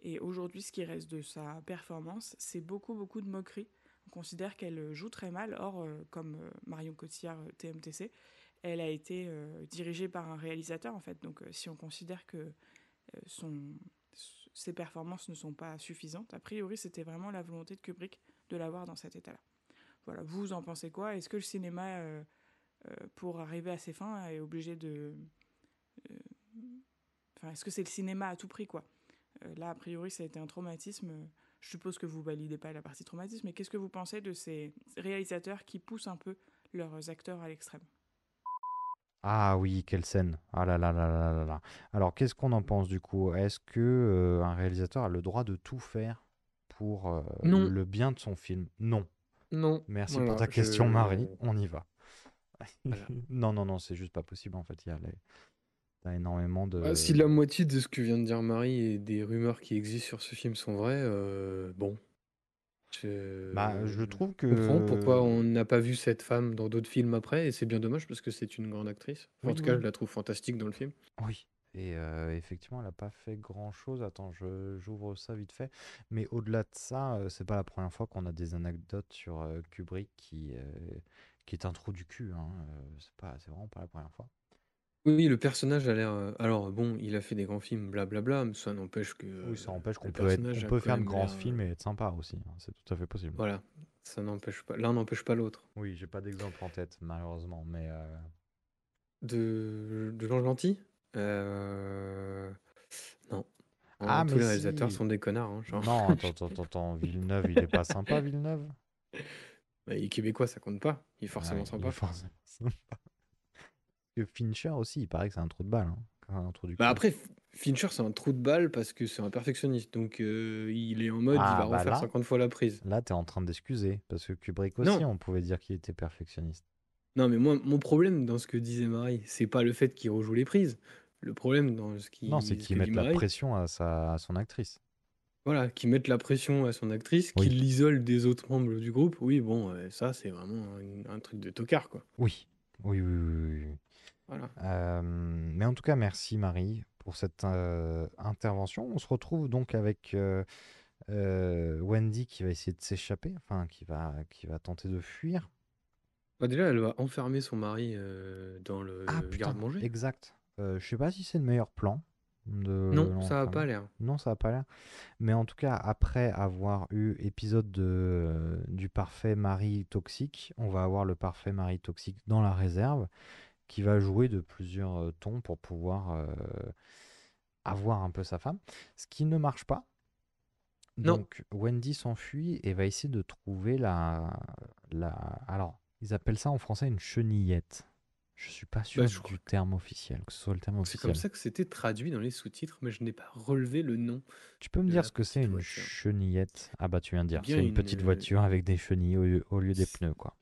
Et aujourd'hui, ce qui reste de sa performance, c'est beaucoup, beaucoup de moqueries. On considère qu'elle joue très mal. Or, euh, comme euh, Marion Cotillard euh, TMTC, elle a été euh, dirigée par un réalisateur, en fait. Donc, euh, si on considère que euh, ses performances ne sont pas suffisantes, a priori, c'était vraiment la volonté de Kubrick de l'avoir dans cet état-là. Voilà, vous en pensez quoi? Est-ce que le cinéma, euh, euh, pour arriver à ses fins, est obligé de... euh, Enfin, est-ce que c'est le cinéma à tout prix, quoi? Euh, Là, a priori, ça a été un traumatisme. Je suppose que vous validez pas la partie traumatisme, mais qu'est-ce que vous pensez de ces réalisateurs qui poussent un peu leurs acteurs à l'extrême? Ah oui, quelle scène. Ah là là là là là là. Alors, qu'est-ce qu'on en pense du coup? Est-ce que euh, un réalisateur a le droit de tout faire pour euh, Non. le bien de son film? Non. Non. Merci Voilà, pour ta je- question, Marie. On y va. Voilà. Non, non, non, c'est juste pas possible en fait. Il y a les- t'as énormément de. Ah, si la moitié de ce que vient de dire Marie et des rumeurs qui existent sur ce film sont vraies, euh, bon. Je... Bah, je trouve que. comprends pourquoi on n'a pas vu cette femme dans d'autres films après, et c'est bien dommage parce que c'est une grande actrice. Enfin, en Oui, tout cas, oui. je la trouve fantastique dans le film. Oui. Et euh, effectivement, elle n'a pas fait grand-chose. Attends, je, j'ouvre ça vite fait. Mais au-delà de ça, euh, c'est pas la première fois qu'on a des anecdotes sur euh, Kubrick qui, euh, qui est un trou du cul. Hein. C'est pas, c'est vraiment pas la première fois. Oui, le personnage a l'air. Alors, bon, il a fait des grands films, blablabla, mais ça n'empêche que. Oui, ça empêche qu'on peut, être, on peut faire de grands films et être sympa aussi. hein. C'est tout à fait possible. Voilà, ça n'empêche pas. L'un n'empêche pas l'autre. Oui, j'ai pas d'exemple en tête, malheureusement. Mais De, de l'ange gentil Euh, Non. En- Ah, tous mais les réalisateurs si. sont des connards. hein, genre. Non, attends, attends, attends, attends, Villeneuve, il est pas sympa, Villeneuve? Bah, il est québécois, ça compte pas. Il est Ah, forcément il est sympa. forcément sympa. Que Fincher aussi, il paraît que c'est un trou de balle. hein. Un trou du Bah cul. après, F- Fincher, c'est un trou de balle parce que c'est un perfectionniste. Donc, euh, il est en mode, il Ah, va bah refaire là- 50 fois la prise. Là, tu es en train d'excuser. Parce que Kubrick aussi, Non. on pouvait dire qu'il était perfectionniste. Non, mais moi, mon problème dans ce que disait Marie, c'est pas le fait qu'il rejoue les prises. Le problème dans ce qui Non, c'est ce qu'il que mette dit la pression à, sa, à son actrice. voilà, qu'il mette la pression à son actrice, Oui. qu'il l'isole des autres membres du groupe. Oui, bon, euh, ça, c'est vraiment un, un truc de tocard, quoi. Oui. Oui, oui, oui. oui, oui. Voilà. Euh, mais en tout cas, merci Marie pour cette euh, intervention. On se retrouve donc avec euh, Wendy qui va essayer de s'échapper, enfin qui va, qui va tenter de fuir. Bah, déjà, elle va enfermer son mari dans le Ah garde-manger. exact. Euh, je sais pas si c'est le meilleur plan de Non, ça a l'enfermer. pas l'air. Non, ça n'a pas l'air. Mais en tout cas, après avoir eu épisode de, euh, du parfait mari toxique, on va avoir le parfait mari toxique dans la réserve qui va jouer de plusieurs euh, tons pour pouvoir euh, avoir un peu sa femme. Ce qui ne marche pas. Non. Donc Wendy s'enfuit et va essayer de trouver la, la... Alors, ils appellent ça en français une chenillette. Je suis pas sûr Bah, je du terme officiel, que ce soit le terme C'est officiel. comme ça que c'était traduit dans les sous-titres, mais je n'ai pas relevé le nom. Tu peux me dire ce que c'est une chenillette? Ah bah tu viens de dire, c'est une une, petite euh, voiture avec des chenilles au lieu, au lieu des c'est- pneus quoi.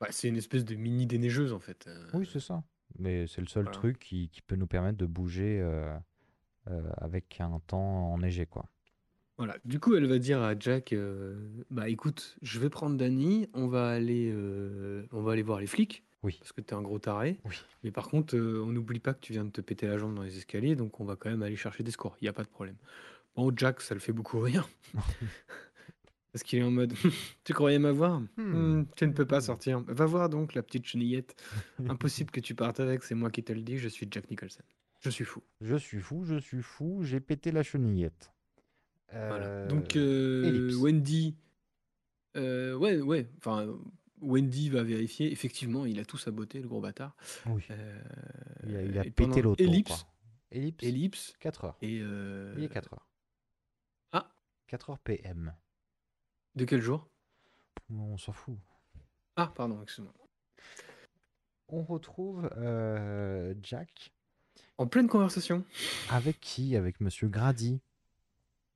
Bah, c'est une espèce de mini déneigeuse, en fait. euh, Oui c'est ça. Mais c'est le seul Voilà. truc qui, qui peut nous permettre de bouger euh, euh, avec un temps enneigé, quoi. Voilà. Du coup, elle va dire à Jack, bah écoute, je vais prendre Danny, on va aller, on va aller voir les flics, Oui. parce que t'es un gros taré. Oui. Mais par contre, euh, on n'oublie pas que tu viens de te péter la jambe dans les escaliers, donc on va quand même aller chercher des scores. Il n'y a pas de problème. Bon, Jack, ça le fait beaucoup rire. Parce qu'il est en mode, tu croyais m'avoir? Hmm. Hmm, Tu ne peux pas sortir. Va voir donc la petite chenillette. Impossible que tu partes avec, c'est moi qui te le dis, je suis Jack Nicholson. Je suis fou. Je suis fou, je suis fou, j'ai pété la chenillette. Voilà. Donc, Euh, euh, ellipse. Wendy. euh, ouais, ouais. Enfin, Wendy va vérifier. Effectivement, il a tout saboté, le gros bâtard. Oui, Euh, il a, il a et pété l'auto, Ellipse. Ellipse, Ellipse. 4 heures. Et. euh, Il est 4 heures. Ah, 4 heures PM. de quel jour? On s'en fout. Ah, pardon, excuse-moi. On retrouve euh, Jack En pleine conversation. avec qui? Avec Monsieur Grady.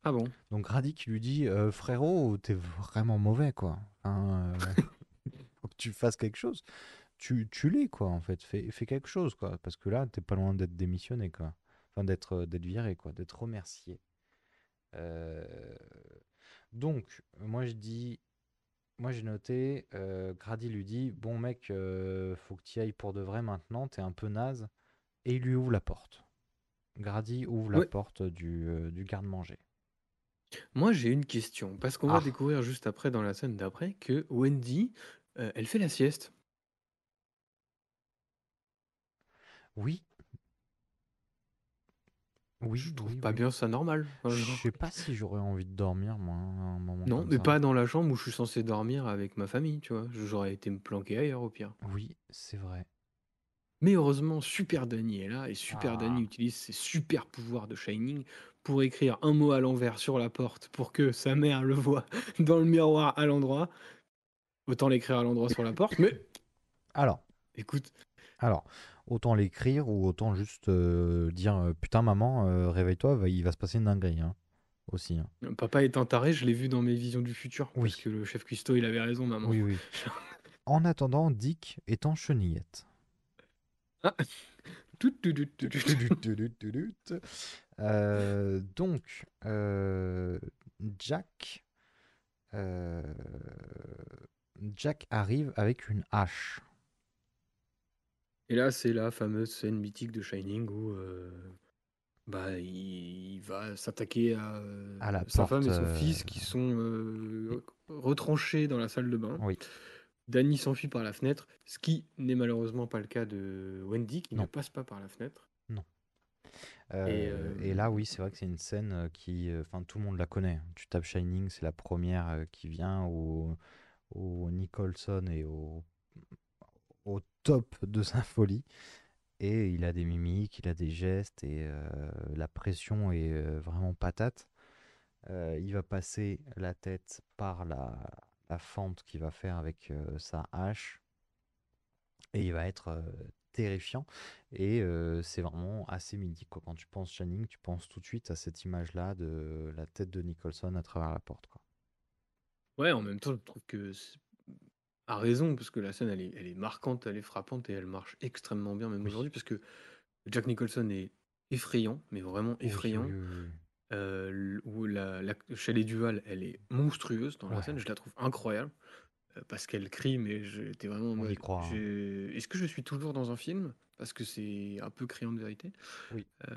Ah bon? Donc Grady qui lui dit frérot, t'es vraiment mauvais quoi. Que tu fasses quelque chose. Tu, tu l'es quoi en fait. Fais, fais quelque chose quoi. Parce que là, t'es pas loin d'être démissionné quoi. Enfin d'être euh, viré quoi, d'être remercié. Euh, Donc moi je dis, moi j'ai noté, euh, Grady lui dit bon mec, euh, faut que tu ailles pour de vrai maintenant. T'es un peu naze. Et il lui ouvre la porte. Grady ouvre la porte du, du garde-manger. Moi, j'ai une question. Parce qu'on va Ah. découvrir juste après, dans la scène d'après, que Wendy, euh, elle fait la sieste. Oui. Oui, Je trouve oui, pas oui. bien ça normal. Enfin, Je genre- sais pas si j'aurais envie de dormir, moi, à un moment Non, comme mais ça. pas dans la chambre où je suis censé dormir avec ma famille, tu vois. J'aurais été me planquer ailleurs au pire. Oui, c'est vrai. Mais heureusement, Super Danny est là et Super Ah. Danny utilise ses super pouvoirs de Shining pour écrire un mot à l'envers sur la porte pour que sa mère le voit dans le miroir à l'endroit. Autant l'écrire à l'endroit sur la porte, mais Alors, écoute, alors, autant l'écrire ou autant juste euh, dire euh, putain maman, euh, réveille-toi, il va se passer une dinguerie, hein, aussi. hein. papa est un taré, je l'ai vu dans mes visions du futur. Oui. Parce que le chef cuistot, il avait raison, maman. Oui, oui. En attendant, Dick est en chenillette. Tout, tout, tout, tout, tout. Euh, donc, Jack, euh, Jack arrive avec une hache. Et là, c'est la fameuse scène mythique de Shining où euh, bah, il, il va s'attaquer à, À la sa porte, femme et son euh, fils qui sont euh, retranchés dans la salle de bain. Oui. Danny s'enfuit par la fenêtre, ce qui n'est malheureusement pas le cas de Wendy qui Non. ne passe pas par la fenêtre. Euh, Et, et, là, oui, c'est vrai que c'est une scène qui, enfin, tout le monde la connaît. Tu tapes Shining, c'est la première qui vient au, au Nicholson et au, au top de sa folie. Et il a des mimiques, il a des gestes et euh, la pression est euh, vraiment patate. Euh, il va passer la tête par la, fente qu'il va faire avec sa hache et il va être terrifiant. Et c'est vraiment assez mythique. quoi. Quand tu penses Shining, tu penses tout de suite à cette image-là de la tête de Nicholson à travers la porte. Ouais, en même temps, je trouve que c'est- a raison parce que la scène elle est, elle est marquante, elle est frappante et elle marche extrêmement bien même Oui. aujourd'hui parce que Jack Nicholson est effrayant, mais vraiment Oui, effrayant. oui. Euh, l- où la, la Shelley Duval, elle est monstrueuse dans la Ouais. scène, je la trouve incroyable euh, parce qu'elle crie, mais j'étais vraiment en On y mode, croit, hein. Est-ce que je suis toujours dans un film? Parce que c'est un peu criant de vérité. Oui. Euh,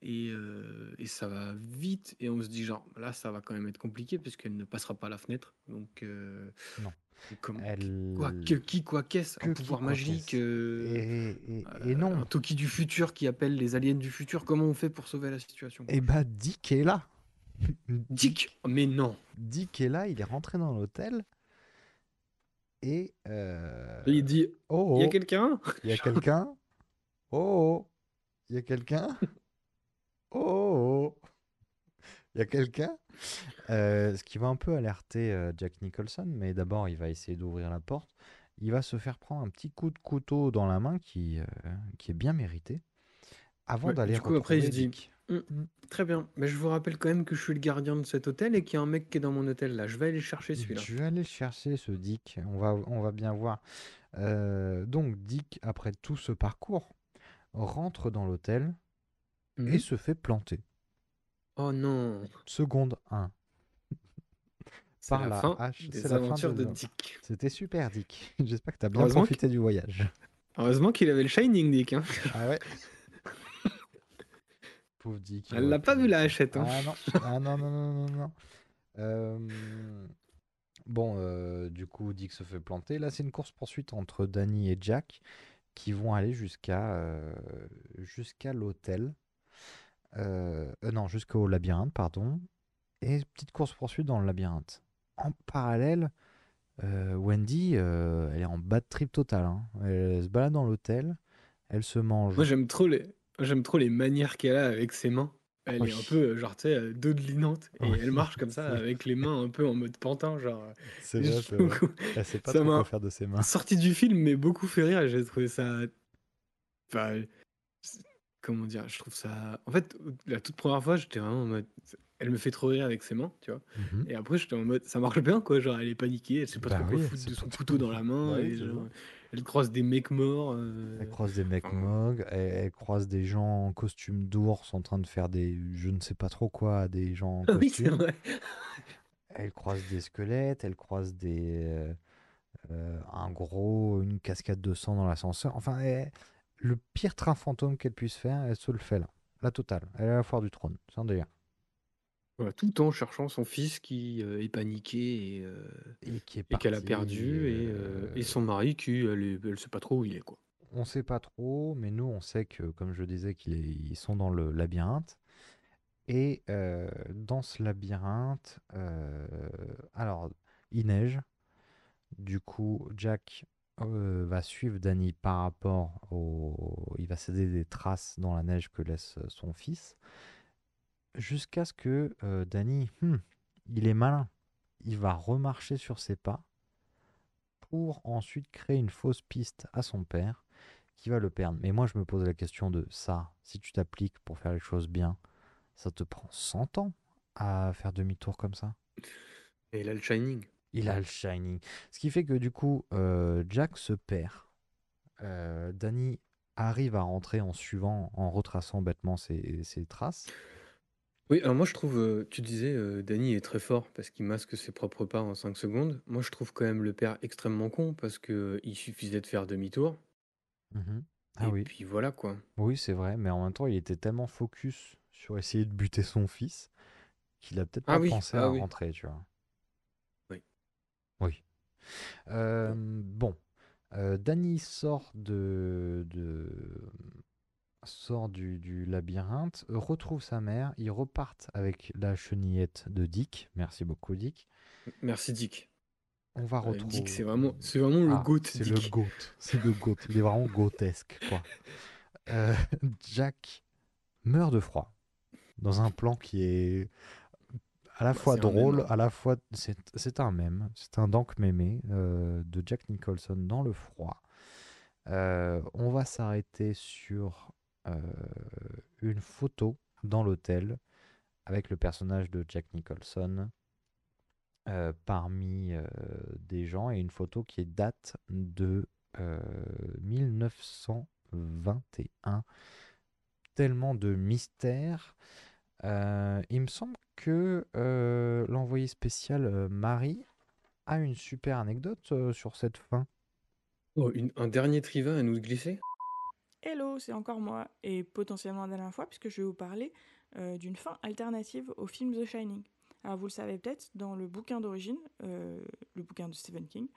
et, euh, et ça va vite, et on se dit genre là, ça va quand même être compliqué puisqu'elle ne passera pas la fenêtre. Donc Non. euh, Elle... quoi, que, qui, quoi, qu'est-ce? Que Un qui, pouvoir quoi, magique qu'est-ce? euh, Et, et- et euh, non. Un Toki du futur qui appelle les aliens du futur. Comment on fait pour sauver la situation? Et bah, Dick est là. Dick? Mais non Dick est là, il est rentré dans l'hôtel. Et. euh, Il dit Oh, Il y a oh, quelqu'un? Il y a quelqu'un Oh, oh, il y a quelqu'un Oh, oh, il y a quelqu'un Euh, Ce qui va un peu alerter euh, Jack Nicholson, mais d'abord il va essayer d'ouvrir la porte. Il va se faire prendre un petit coup de couteau dans la main qui, euh, qui est bien mérité. Avant Ouais, d'aller du coup, après, il se retrouver dit, Dick. Très bien, mais je vous rappelle quand même que je suis le gardien de cet hôtel et qu'il y a un mec qui est dans mon hôtel là. Je vais aller chercher celui-là. Je vais aller chercher ce Dick. On va, on va bien voir. Euh, donc Dick, après tout ce parcours, rentre dans l'hôtel et Mhm. se fait planter. Oh non. Seconde 1. C'est Par la la fin hache, des c'est la fin aventures de- de Dick. C'était super, Dick. J'espère que tu as bien profité du voyage. Heureusement qu'il avait le Shining, Dick. Hein. Ah ouais Pauvre Dick. il Elle l'a pas vu la hachette. Hein. Ah non, ah non, non, non, non, non. Euh, Bon, euh, du coup, Dick se fait planter. Là, c'est une course-poursuite entre Danny et Jack qui vont aller jusqu'à euh, jusqu'à l'hôtel. Non, jusqu'au labyrinthe, pardon. Et petite course-poursuite dans le labyrinthe. En parallèle, Wendy, elle est en bad trip total. hein. Elle, se balade dans l'hôtel. Elle se mange. Moi, j'aime trop les. J'aime trop les manières qu'elle a avec ses mains. Elle Oui. est un peu, euh, genre, tu sais, euh, dodelinante. Et Oui. elle marche comme ça, avec les mains un peu en mode pantin, genre. euh, C'est vrai, beaucoup- Elle sait pas Ça trop quoi faire de ses mains. Sortie du film, mais beaucoup fait rire. J'ai trouvé ça. Enfin, comment dire Je trouve ça. En fait, la toute première fois, j'étais vraiment en mode. Elle me fait trop rire avec ses mains, tu vois. Mhm. Et après, j'étais en mode. Ça marche bien, quoi. Genre, elle est paniquée, elle sait pas Bah trop quoi oui, foutre de son couteau dans la main. Ouais, et je genre. Elle croise des mecs morts. euh, Elle croise des mecs mogs, elle, elle croise des gens en costume d'ours en train de faire des je ne sais pas trop quoi à des gens en Ah oui, c'est costume. vrai. Elle croise des squelettes, elle croise des euh, euh, un gros une cascade de sang dans l'ascenseur. Enfin, elle- le pire train fantôme qu'elle puisse faire, elle se le fait là. La totale. Elle est à la foire du trône. C'est un délire. Voilà, tout le temps cherchant son fils qui euh, est paniqué et, euh, Et qui est et qu'elle a parti, perdu, et, euh, son mari qui, elle, est- elle sait pas trop où il est, quoi. On sait pas trop, mais nous, on sait que, comme je disais, qu'ils sont dans le labyrinthe. Et dans ce labyrinthe, alors, il neige. Du coup, Jack va suivre Danny par rapport au... Il va céder des traces dans la neige que laisse son fils. Jusqu'à ce que euh, Danny, hmm, il est malin. Il va remarcher sur ses pas pour ensuite créer une fausse piste à son père qui va le perdre. Mais moi, je me pose la question de ça. Si tu t'appliques pour faire les choses bien, ça te prend 100 ans à faire demi-tour comme ça? Et là, le Shining. Il a le Shining. Ce qui fait que du coup, euh, Jack se perd. Euh, Danny arrive à rentrer en suivant, en retraçant bêtement ses, ses traces. Oui, alors moi je trouve, tu disais, Danny est très fort parce qu'il masque ses propres pas en 5 secondes. Moi je trouve quand même le père extrêmement con parce que euh, il suffisait de faire demi-tour. Mhm. Ah et oui, puis voilà quoi. oui c'est vrai, mais en même temps, il était tellement focus sur essayer de buter son fils qu'il a peut-être Ah pas oui, pensé ah à oui. rentrer, tu vois. Oui. Oui. Bon, Danny sort de, de- sort du, du labyrinthe, retrouve sa mère, ils repartent avec la chenillette de Dick. Merci beaucoup Dick. Merci Dick. On va Euh, retrouver. Dick, c'est vraiment, c'est vraiment le Ah, goat. C'est le goat. C'est le goat. Il est vraiment goatesque, quoi. Euh, Jack meurt de froid dans un plan qui est à la Bah, fois drôle, mème. à la fois c'est c'est un mème, c'est un dank mémé euh, de Jack Nicholson dans le froid. Euh, on va s'arrêter sur une photo dans l'hôtel avec le personnage de Jack Nicholson euh, parmi euh, des gens et une photo qui date de euh, 1921. Tellement de mystère. Euh, il me semble que euh, l'envoyé spécial euh, Marie a une super anecdote euh, sur cette fin. Oh, un dernier trivin à nous glisser? Hello, c'est encore moi, et potentiellement la dernière fois, puisque je vais vous parler euh, d'une fin alternative au film The Shining. Alors vous le savez peut-être, dans le bouquin d'origine, euh, le bouquin de Stephen King,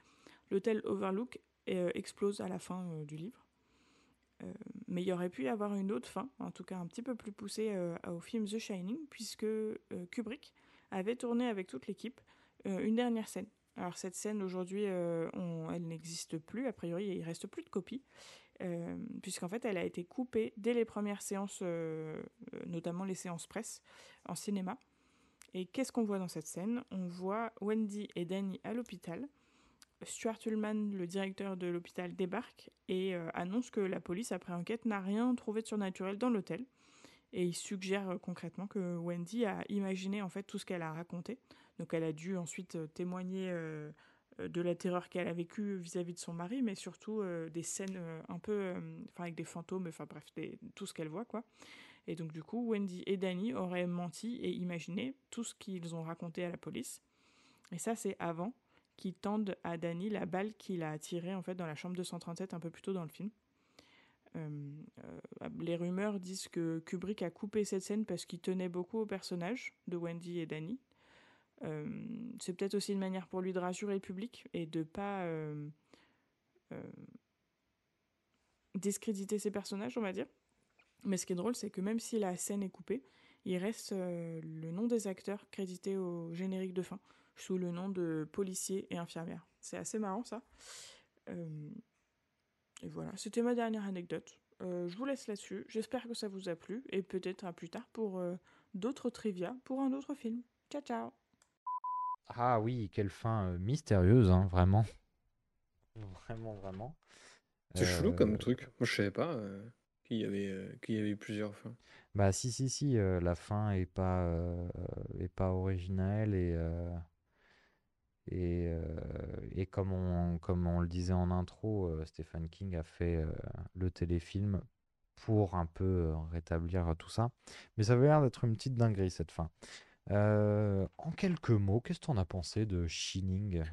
l'hôtel Overlook euh, explose à la fin du livre. Mais il y aurait pu y avoir une autre fin, en tout cas un petit peu plus poussée au film The Shining, puisque Kubrick avait tourné avec toute l'équipe une dernière scène. Alors cette scène aujourd'hui, elle n'existe plus, a priori il reste plus de copies, euh, puisqu'en fait elle a été coupée dès les premières séances, euh, euh, notamment les séances presse en cinéma. Et qu'est-ce qu'on voit dans cette scène? On voit Wendy et Danny à l'hôpital. Stuart Ullman, le directeur de l'hôpital, débarque et annonce que la police, après enquête, n'a rien trouvé de surnaturel dans l'hôtel. Et il suggère concrètement que Wendy a imaginé en fait tout ce qu'elle a raconté. Donc elle a dû ensuite témoigner de la terreur qu'elle a vécue vis-à-vis de son mari, mais surtout euh, des scènes euh, un peu, euh, enfin avec des fantômes, enfin bref, tout ce qu'elle voit, quoi. Et donc du coup, Wendy et Danny auraient menti et imaginé tout ce qu'ils ont raconté à la police. Et ça, c'est avant qu'ils tendent à Danny la balle qu'il a tirée en fait dans la chambre 237 un peu plus tôt dans le film. Euh, euh, les rumeurs disent que Kubrick a coupé cette scène parce qu'il tenait beaucoup au personnage de Wendy et Danny. Euh, c'est peut-être aussi une manière pour lui de rassurer le public et de pas euh, euh, discréditer ses personnages, on va dire. Mais ce qui est drôle, c'est que même si la scène est coupée, il reste le nom des acteurs crédités au générique de fin, sous le nom de policier et infirmière. C'est assez marrant ça. Et voilà, c'était ma dernière anecdote. Je vous laisse là-dessus. J'espère que ça vous a plu et peut-être à plus tard pour d'autres trivia pour un autre film. Ciao ciao Ah oui, quelle fin euh, mystérieuse, hein, vraiment. Vraiment, vraiment. C'est chelou comme Euh, truc. Moi, je savais pas euh, qu'il y avait, euh, qu'il y avait plusieurs fins. Bah si, si, si, euh, la fin est pas, euh, est pas originelle et, euh, et, euh, et comme on, comme on le disait en intro, euh, Stephen King a fait euh, le téléfilm pour un peu rétablir tout ça. Mais ça avait l'air d'être une petite dinguerie cette fin. Euh, en quelques mots, qu'est-ce que t'en as pensé de Shining?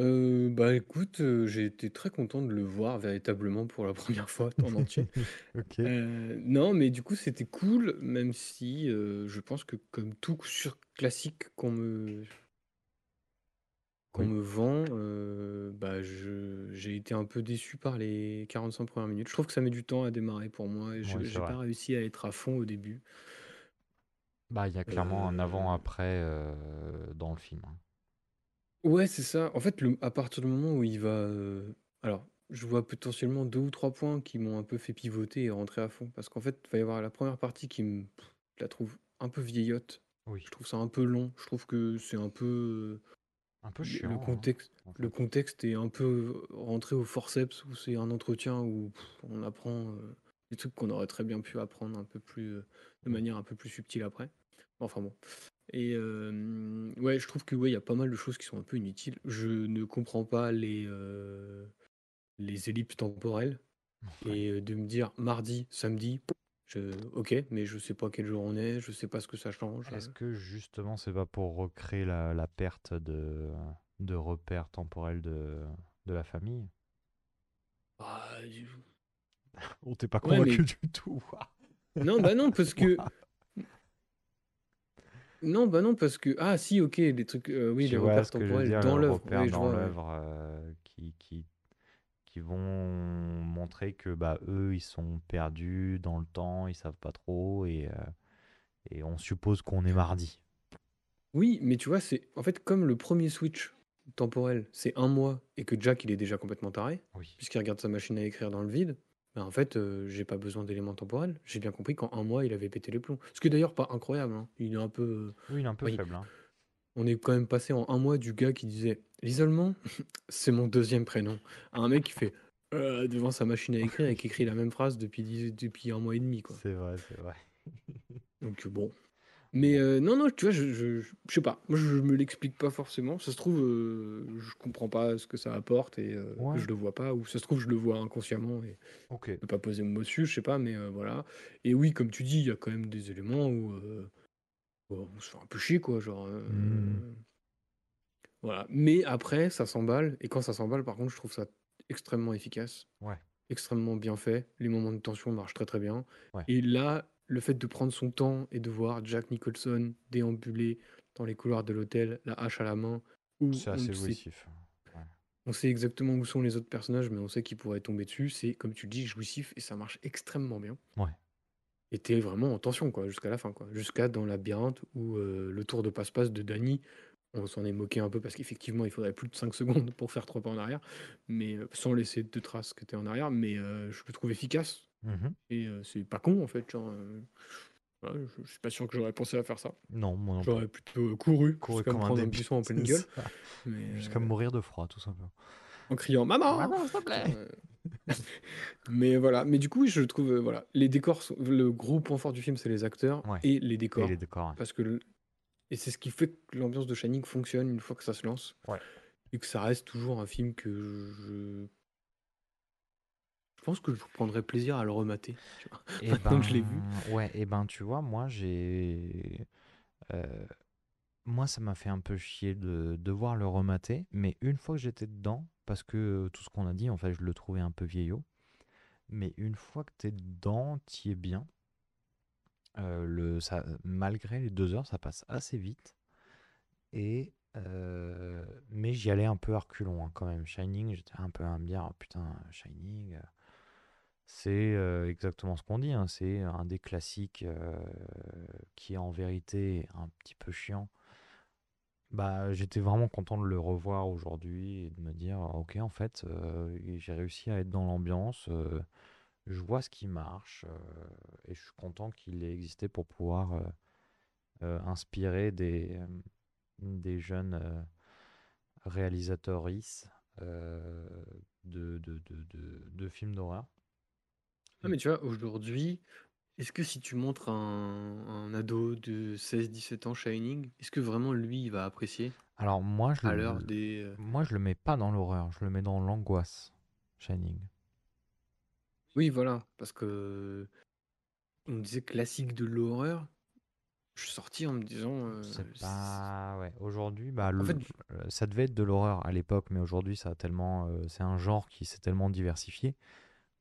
Euh, bah écoute, euh, j'ai été très content de le voir véritablement pour la première fois en entier. Ok. Euh, non, mais du coup, c'était cool, même si euh, je pense que comme tout sur classique qu'on me, qu'on Oui. me vend, euh, bah je, j'ai été un peu déçu par les 45 premières minutes. Je trouve que ça met du temps à démarrer pour moi et je, c'est j'ai vrai. pas réussi à être à fond au début. Bah, il y a clairement un Euh, avant-après euh, dans le film. hein. Ouais, c'est ça. En fait, le- à partir du moment où il va. euh, Alors, je vois potentiellement deux ou trois points qui m'ont un peu fait pivoter et rentrer à fond. Parce qu'en fait, il va y avoir la première partie qui me. pff, Je la trouve un peu vieillotte. Oui, Je trouve ça un peu long. Je trouve que c'est un peu. un peu chiant. Le hein, contexte, en le fait. contexte est un peu rentré au forceps où c'est un entretien où pff, on apprend euh, des trucs qu'on aurait très bien pu apprendre un peu plus, euh, de Mm. manière un peu plus subtile après. Enfin bon. Et euh, ouais, je trouve que ouais, il y a pas mal de choses qui sont un peu inutiles. Je ne comprends pas les, euh, les ellipses temporelles Ouais. et euh, de me dire mardi, samedi, je, ok, mais je sais pas quel jour on est, je sais pas ce que ça change. Est-ce que justement c'est pas pour recréer la, la perte de, de repères temporels de, de la famille? Ah, On t'est pas Ouais, convaincu mais- du tout. non, bah non, parce que Non, bah non, parce que. Ah, si, ok, les trucs. euh, oui, Tu les vois repères ce que je veux temporels dire, dans les l'œuvre. repères Oui, je dans vois, ouais. l'œuvre euh, qui, qui, qui vont montrer que bah, eux, ils sont perdus dans le temps, ils savent pas trop, et, euh, et on suppose qu'on est mardi. Oui, mais tu vois, c'est. En fait, comme le premier switch temporel, c'est un mois et que Jack, il est déjà complètement taré, Oui. puisqu'il regarde sa machine à écrire dans le vide, bah en fait, euh, j'ai pas besoin d'éléments temporels. J'ai bien compris qu'en un mois, il avait pété les plombs. Ce qui est d'ailleurs pas incroyable, hein. Il est un peu. euh, Oui, il est un peu Oui. faible. hein. On est quand même passé en un mois du gars qui disait l'isolement, c'est mon deuxième prénom, à un mec qui fait euh, devant sa machine à écrire et qui écrit la même phrase depuis, dix- depuis un mois et demi. Quoi. C'est vrai, c'est vrai. Donc euh, bon. Mais euh, non, non, tu vois, je, je, je- je sais pas. Moi, je me l'explique pas forcément. Ça se trouve, euh, je comprends pas ce que ça apporte et euh, Ouais. je le vois pas. Ou ça se trouve, je le vois inconsciemment et Ok. je peux pas poser mon mot dessus, je sais pas, mais euh, voilà. Et oui, comme tu dis, il y a quand même des éléments où euh, bon, on se fait un peu chier, quoi. Genre. Mhm. Voilà. Mais après, ça s'emballe. Et quand ça s'emballe, par contre, je trouve ça extrêmement efficace. Ouais. Extrêmement bien fait. Les moments de tension marchent très très bien. Ouais. Et là, le fait de prendre son temps et de voir Jack Nicholson déambuler dans les couloirs de l'hôtel, la hache à la main, C'est sait, jouissif. on sait exactement où sont les autres personnages, mais on sait qu'ils pourraient tomber dessus, c'est, comme tu le dis, jouissif et ça marche extrêmement bien. Ouais. Et t'es vraiment en tension, quoi, jusqu'à la fin, quoi. Jusqu'à dans la labyrinthe où euh, le tour de passe-passe de Danny, on s'en est moqué un peu parce qu'effectivement, il faudrait plus de 5 secondes pour faire trois pas en arrière, mais euh, sans laisser de traces que t'es en arrière, mais euh, je le trouve efficace. Mhm. Et euh, c'est pas con, en fait. Genre, euh, voilà, je, je suis pas sûr que j'aurais pensé à faire ça. Non, moi non. J'aurais plutôt couru, me comme un prendre un débile, buisson en pleine gueule, mais, Jusqu'à euh, mourir de froid, tout simplement. en criant Maman Maman, s'il te plaît Euh, mais voilà, mais du coup, je trouve, euh, voilà, les décors, sont- le gros point fort du film, c'est les acteurs Ouais. et les décors. Et les décors. ouais. Parce que le- et c'est ce qui fait que l'ambiance de Shining fonctionne une fois que ça se lance. Ouais. et que ça reste toujours un film que je je pense que je prendrais plaisir à le remater, tu vois? Et Maintenant que je l'ai vu. ben, ouais, et ben, tu vois, moi, j'ai. euh, moi, ça m'a fait un peu chier de devoir le remater, mais une fois que j'étais dedans, parce que tout ce qu'on a dit, en fait, je le trouvais un peu vieillot, mais une fois que t'es dedans, t'y es bien. Euh, le, ça, malgré les deux heures, ça passe assez vite. Et, euh, mais j'y allais un peu à reculons hein, quand même. Shining, j'étais un peu à me dire, oh, putain, Shining, c'est euh, exactement ce qu'on dit. hein, c'est un des classiques euh, qui est en vérité un petit peu chiant. Bah, j'étais vraiment content de le revoir aujourd'hui et de me dire, ok, en fait, euh, j'ai réussi à être dans l'ambiance. je vois ce qui marche et je suis content qu'il ait existé pour pouvoir inspirer des, jeunes de- de films d'horreur. Ah, mais tu vois, aujourd'hui, est-ce que si tu montres un, un ado de 16-17 ans Shining, est-ce que vraiment lui, il va apprécier Alors moi, je à le, des... euh, moi, je le mets pas dans l'horreur, je le mets dans l'angoisse, Shining. Oui, voilà, parce que on disait classique de l'horreur. Je suis sorti en me disant... euh, C'est pas... Ouais, aujourd'hui, bah, le- fait, euh, ça devait être de l'horreur à l'époque, mais aujourd'hui, ça a tellement... euh, c'est un genre qui s'est tellement diversifié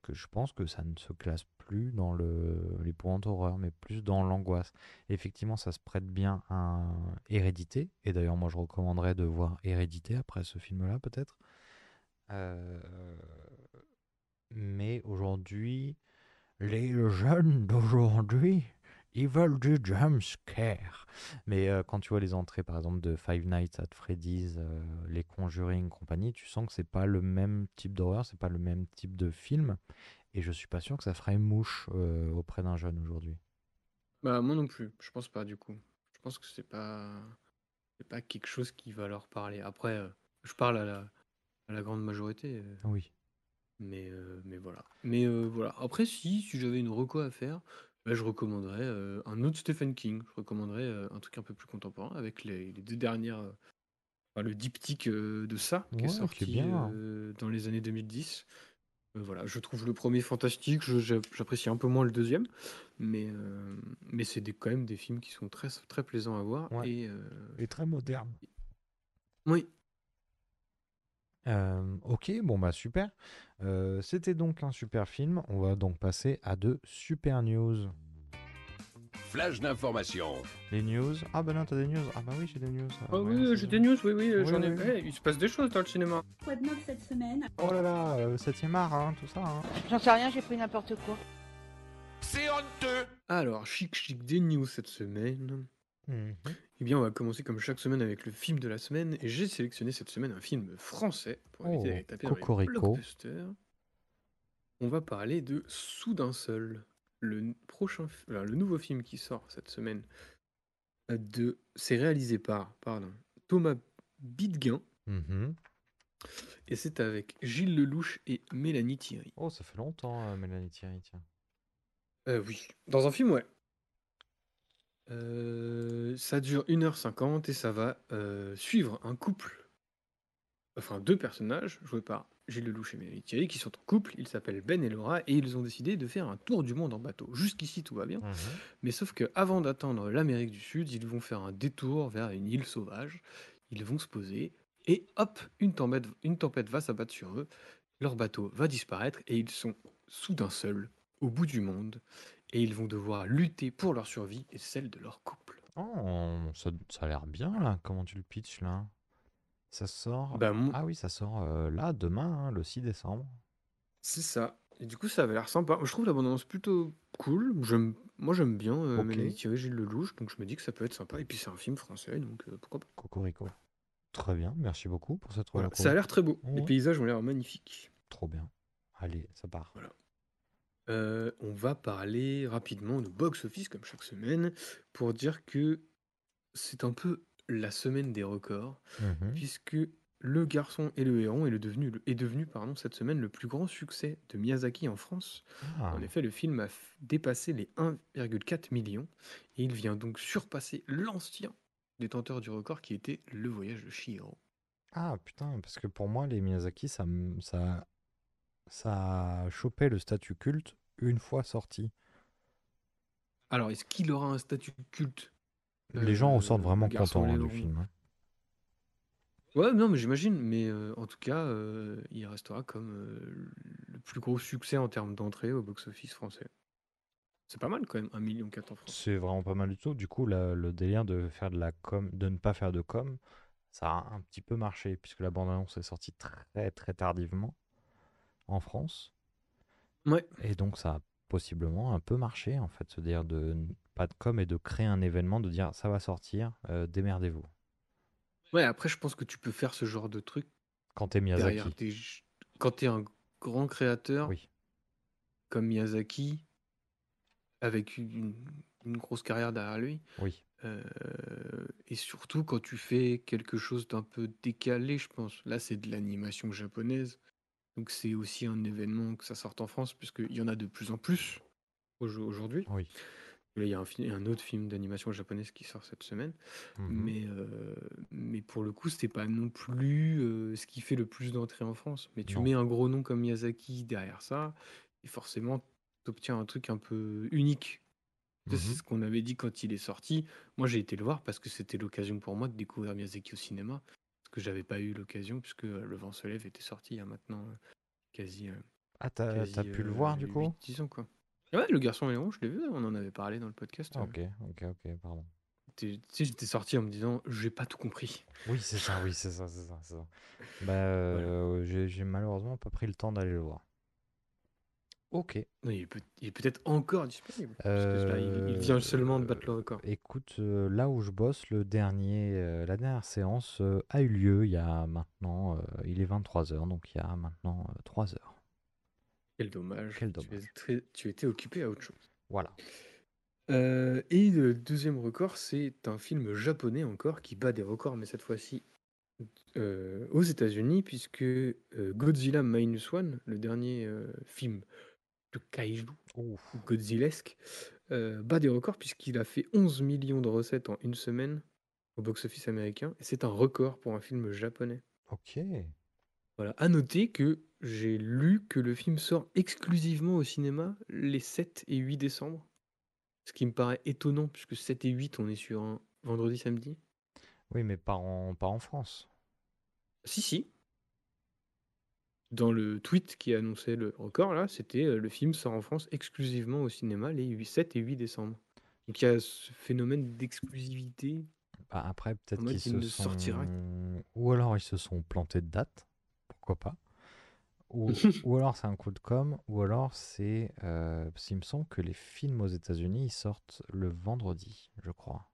que je pense que ça ne se classe plus dans le l'épouvante horreur, mais plus dans l'angoisse. Effectivement, ça se prête bien à Hérédité, et d'ailleurs, moi, je recommanderais de voir Hérédité après ce film-là, peut-être. Euh, Mais aujourd'hui, les jeunes d'aujourd'hui, ils veulent du jumpscare. Mais euh, quand tu vois les entrées, par exemple, de Five Nights at Freddy's, euh, les Conjuring, compagnie, tu sens que c'est pas le même type d'horreur, c'est pas le même type de film. Et je suis pas sûr que ça ferait mouche euh, auprès d'un jeune aujourd'hui. bah moi non plus, je pense pas du coup. Je pense que c'est pas... C'est pas quelque chose qui va leur parler. Après, je parle à la, à la grande majorité. Oui. Mais, mais voilà. Mais voilà. Après, si, si j'avais une reco à faire, bah, je recommanderais euh, un autre Stephen King. Je recommanderais euh, un truc un peu plus contemporain avec les, les deux dernières. euh, enfin, le diptyque de ça qui Ouais, est qui est sorti bien. dans les années 2010. Euh, voilà, je trouve le premier fantastique. je- J'apprécie un peu moins le deuxième, mais, mais c'est des- quand même des films qui sont très, très plaisants à voir. Ouais. Et Et très moderne. oui, Euh, ok, bon bah super. Euh, C'était donc un super film. On va donc passer à de super news. Flash d'information. Les news. Ah bah non, t'as des news. Ah bah oui, j'ai des news. Ah, Ah ouais, oui, j'ai des news, oui, oui, Oui, j'en ai. oui, il se passe des choses dans le cinéma. Quoi de neuf cette semaine? Oh là là, euh, 7ème art, hein, tout ça. hein. J'en sais rien, j'ai pris n'importe quoi. C'est honteux. Alors, chic chic des news cette semaine. Mhm. Eh bien, on va commencer comme chaque semaine avec le film de la semaine. Et j'ai sélectionné cette semaine un film français pour éviter Oh, d'aller taper dans les cocorico. blockbusters. On va parler de Soudain Seul, le n- prochain, fi- alors, le nouveau film qui sort cette semaine. euh, De, c'est réalisé par, pardon, Thomas Bidguin Mhm. et c'est avec Gilles Lelouch et Mélanie Thierry. Oh, ça fait longtemps, euh, Mélanie Thierry, tiens. Euh, oui, dans un film, ouais. Euh, ça dure 1h50 et ça va euh, suivre un couple, enfin deux personnages joués par Gilles Lelouch et Mélanie Thierry qui sont en couple. Ils s'appellent Ben et Laura et ils ont décidé de faire un tour du monde en bateau. Jusqu'ici, tout va bien. Mhm. Mais sauf que avant d'atteindre l'Amérique du Sud, ils vont faire un détour vers une île sauvage. Ils vont se poser et hop, une tempête, une tempête va s'abattre sur eux. Leur bateau va disparaître et ils sont soudain seuls au bout du monde et ils vont devoir lutter pour leur survie et celle de leur couple. Oh, ça, ça a l'air bien là. Comment tu le pitches là? Ça sort? Bah, mon- Ah oui, ça sort euh, là, demain, hein, le 6 décembre. C'est ça. Et du coup, ça avait l'air sympa. Je trouve l'abondance plutôt cool. J'aime, moi, j'aime bien euh, Ok. Mélanie Thierry, Gilles Lelouch, donc je me dis que ça peut être sympa. Et puis, c'est un film français, donc euh, pourquoi pas. Cocorico. Très bien, merci beaucoup pour cette Voilà. Ça a l'air très beau. Les Ouais. paysages ont l'air magnifiques. Trop bien. Allez, ça part. Euh, on va parler rapidement de box-office comme chaque semaine pour dire que c'est un peu la semaine des records Mhm. puisque Le Garçon et le Héron est, le devenu, le- est devenu pardon, cette semaine le plus grand succès de Miyazaki en France. Ah, En effet, le film a dépassé les 1,4 millions et il vient donc surpasser l'ancien détenteur du record qui était Le Voyage de Chihiro. Ah putain, parce que pour moi, les Miyazaki, ça, ça, ça a chopé le statut culte une fois sorti. Alors, est-ce qu'il aura un statut culte Les gens euh, ressortent vraiment contents hein, du film. hein. Ouais, non, mais j'imagine. Mais euh, en tout cas, euh, il restera comme le plus gros succès en termes d'entrée au box-office français. C'est pas mal quand même, 1,4 million en France. C'est vraiment pas mal du tout. Du coup, la- le délire de faire de la com, de ne pas faire de com, ça a un petit peu marché puisque la bande-annonce est sortie très très tardivement en France. Ouais. Et donc ça a possiblement un peu marché en fait, se dire de pas de com et de créer un événement, de dire ça va sortir, euh, démerdez-vous. Ouais, après, je pense que tu peux faire ce genre de truc Quand t'es Miyazaki. des... j- Quand t'es un grand créateur Oui. comme Miyazaki, avec une, une grosse carrière derrière lui, Oui. euh, et surtout quand tu fais quelque chose d'un peu décalé, je pense. Là, c'est de l'animation japonaise. Donc c'est aussi un événement que ça sorte en France, puisqu'il y en a de plus en plus au- aujourd'hui. Oui. Là, il y a un, autre film d'animation japonaise qui sort cette semaine. Mhm. Mais, euh, mais pour le coup, c'était pas non plus euh, ce qui fait le plus d'entrées en France. Mais tu Non. mets un gros nom comme Miyazaki derrière ça, et forcément, tu obtiens un truc un peu unique. Sais, Mhm. C'est ce qu'on avait dit quand il est sorti. Moi, j'ai été le voir parce que c'était l'occasion pour moi de découvrir Miyazaki au cinéma. Que j'avais pas eu l'occasion, puisque Le vent se lève était sorti il y a maintenant euh, quasi. euh, Ah, t'as pu le euh, voir du coup? 8-10 ans, quoi. Ouais, Le garçon et je l'ai vu, on en avait parlé dans le podcast. Ah. Ok, ok, ok, pardon. Tu sais, j'étais sorti en me disant, j'ai pas tout compris. Oui, c'est ça, oui, c'est ça, c'est ça, ça. Bah, euh, j'ai malheureusement pas pris le temps d'aller le voir. Ok. Non, il est peut- il est peut-être encore disponible. Parce que là, il, il vient seulement de battre le record. Écoute, euh, là où je bosse, le dernier, euh, la dernière séance euh, a eu lieu il y a maintenant, euh, il est 23h, donc il y a maintenant 3 heures. Quel dommage. Quel Tu, es dommage. tu étais occupé à autre chose. Voilà. Euh, et le deuxième record, c'est un film japonais encore qui bat des records, mais cette fois-ci euh, aux États-Unis, puisque euh, Godzilla Minus One, le dernier euh, film de kaiju Godzillesque, euh, bat des records puisqu'il a fait 11 millions de recettes en une semaine au box-office américain, et c'est un record pour un film japonais. Ok. Voilà. À noter que j'ai lu que le film sort exclusivement au cinéma les 7 et 8 décembre. Ce qui me paraît étonnant, puisque 7 et 8, on est sur un vendredi, samedi. Oui, mais pas en, pas en France. Si, si. Dans le tweet qui annonçait le record, là, c'était euh, le film sort en France exclusivement au cinéma les 8 7 et 8 décembre. Donc il y a ce phénomène d'exclusivité. Bah, après, peut-être qu'ils il se ne sortira sont... Ou alors ils se sont plantés de date, pourquoi pas. Ou, ou alors c'est un coup de com', ou alors c'est... Euh... parce qu'il me semble que les films aux États-Unis, ils sortent le vendredi, je crois.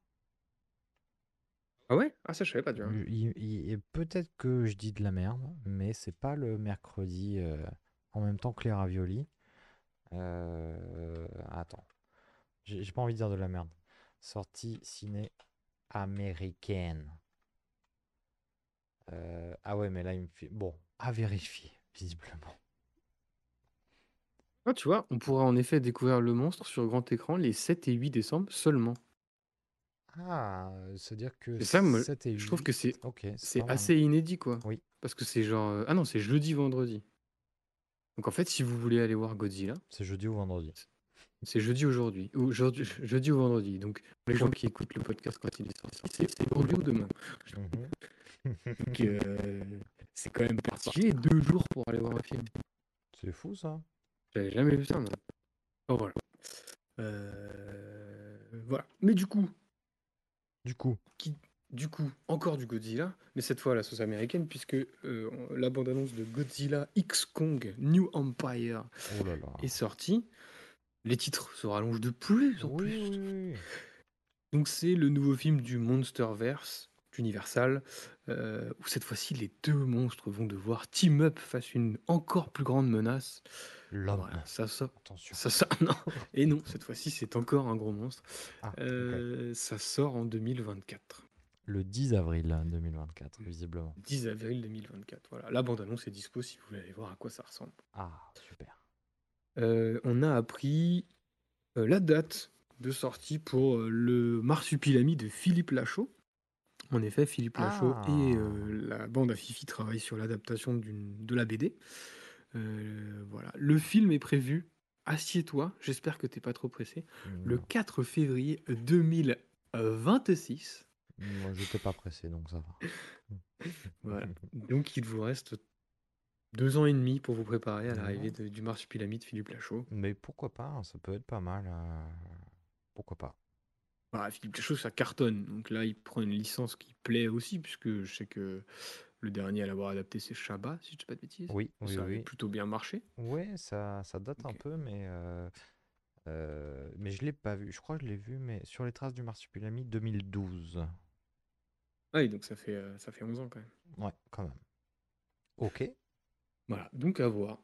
Ah ouais? Ah ça je savais pas, tu vois. Je- il- il- et Peut-être que je dis de la merde, mais c'est pas le mercredi euh, en même temps que les raviolis. Euh, Attends, j'ai j'ai pas envie de dire de la merde. Sortie ciné américaine. Euh, Ah ouais, mais là il me fait. Bon, à vérifier, visiblement. Ah, tu vois, on pourra en effet découvrir le monstre sur grand écran les 7 et 8 décembre seulement. Ah, c'est-à-dire que Et ça, moi, 7 et je trouve 8, que c'est ok, c'est c'est pas mal. assez inédit, quoi. Oui. Parce que c'est genre... euh, Ah non, c'est jeudi, vendredi. Donc en fait, si vous voulez aller voir Godzilla, C'est jeudi ou vendredi. c'est jeudi aujourd'hui. Ou jeudi, jeudi ou vendredi. Donc pour les gens qui écoutent le podcast quand il est sorti, c'est c'est aujourd'hui ou demain. Mhm. Donc euh, c'est quand même particulier, deux jours pour aller voir un film. C'est fou ça. J'avais jamais vu ça, moi. Oh, voilà. Euh, Voilà. Mais du coup, Du coup, qui, du coup, encore du Godzilla, mais cette fois à la sauce américaine, puisque euh, la bande-annonce de Godzilla X Kong New Empire oh là là. est sortie. Les titres se rallongent de plus en Oui, plus. Donc c'est le nouveau film du Monsterverse d'Universal, euh, où cette fois-ci les deux monstres vont devoir team up face à une encore plus grande menace. L'homme. Voilà, ça sort. Attention. Ça. Non. Et non, cette fois-ci c'est encore un gros monstre. Ah. Euh, Ça sort en 2024. Le 10 avril 2024, visiblement. 10 avril 2024. Voilà, la bande-annonce est dispo si vous voulez aller voir à quoi ça ressemble. Ah, super. Euh, on a appris euh, la date de sortie pour le Marsupilami de Philippe Lachaud, En effet, Philippe Lachaud Ah. et la bande à Fifi travaillent sur l'adaptation de la BD. Euh, voilà. Le film est prévu, assieds-toi, j'espère que t'es pas trop pressé, le Non. 4 février 2026. Moi, j'étais pas pressé, donc ça va. Voilà. Donc il vous reste deux ans et demi pour vous préparer à l'arrivée de- du marsupilami de Philippe Lachaud. Mais pourquoi pas, hein, ça peut être pas mal. euh, Pourquoi pas. Voilà, Philippe Lachaud, ça cartonne. Donc là, il prend une licence qui plaît aussi, puisque je sais que le dernier à l'avoir adapté, c'est Shabba, si je ne dis pas de bêtises. Oui, oui, ça oui. plutôt bien marché. Ouais, ça, ça date un peu, mais, euh, euh, mais je l'ai pas vu. Je crois que je l'ai vu, mais sur les traces du marsupilami 2012. Ah oui, donc ça fait, euh, ça fait 11 ans quand même. Ouais, quand même. Ok. Voilà, donc à voir.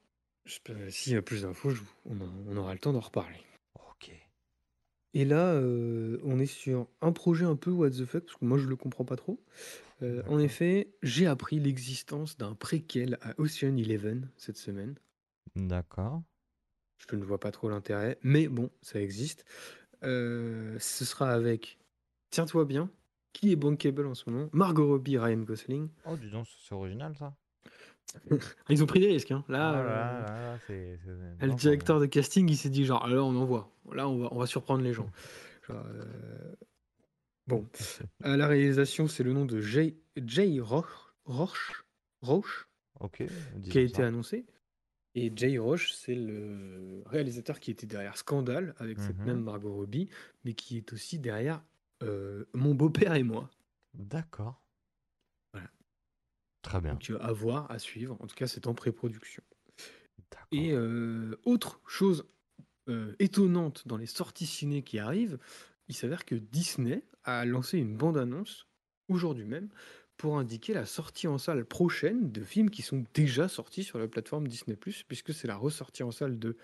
S'il y a plus d'infos, on aura le temps d'en reparler. Et là, euh, on est sur un projet un peu what the fuck, parce que moi je le comprends pas trop. Euh, en D'accord. effet, j'ai appris l'existence d'un préquel à Ocean Eleven cette semaine. D'accord. Je ne vois pas trop l'intérêt, mais bon, ça existe. Euh, ce sera avec, tiens-toi bien, qui est bankable en ce moment? Margot Robbie, Ryan Gosling. Oh, dis donc, c'est original ça. Ils ont pris des risques, hein. Là, Ah euh, là là là, le directeur de casting, il s'est dit genre, alors on envoie. Là, on va, on va surprendre les gens. Genre, euh, Bon, à la réalisation, c'est le nom de Jay, Jay Roche, Roche, Roche Ok. qui a été ça. annoncé. Et Jay Roche, c'est le réalisateur qui était derrière Scandale avec cette Mhm. même Margot Robbie, mais qui est aussi derrière euh, Mon beau-père et moi. D'accord. Très bien. Donc à voir, à suivre. En tout cas, c'est en pré-production. Et euh, autre chose euh, étonnante dans les sorties ciné qui arrivent, il s'avère que Disney a lancé une bande-annonce aujourd'hui même pour indiquer la sortie en salle prochaine de films qui sont déjà sortis sur la plateforme Disney+, puisque c'est la ressortie en salle de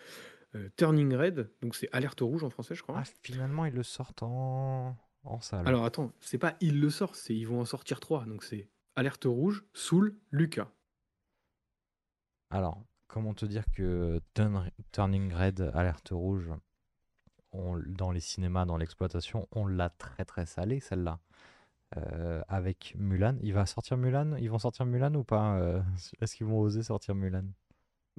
euh, Turning Red, donc c'est Alerte rouge en français je crois. Ah, finalement, ils le sortent en, en salle. Alors attends, c'est pas ils le sortent, c'est ils vont en sortir trois, donc c'est Alerte rouge, Soul, Lucas. Alors, comment te dire que Turn- Turning Red, Alerte Rouge, dans les cinémas, dans l'exploitation, on l'a très très salé celle-là. Euh, avec Mulan, il va sortir Mulan? Ils vont sortir Mulan ou pas? Euh, Est-ce qu'ils vont oser sortir Mulan?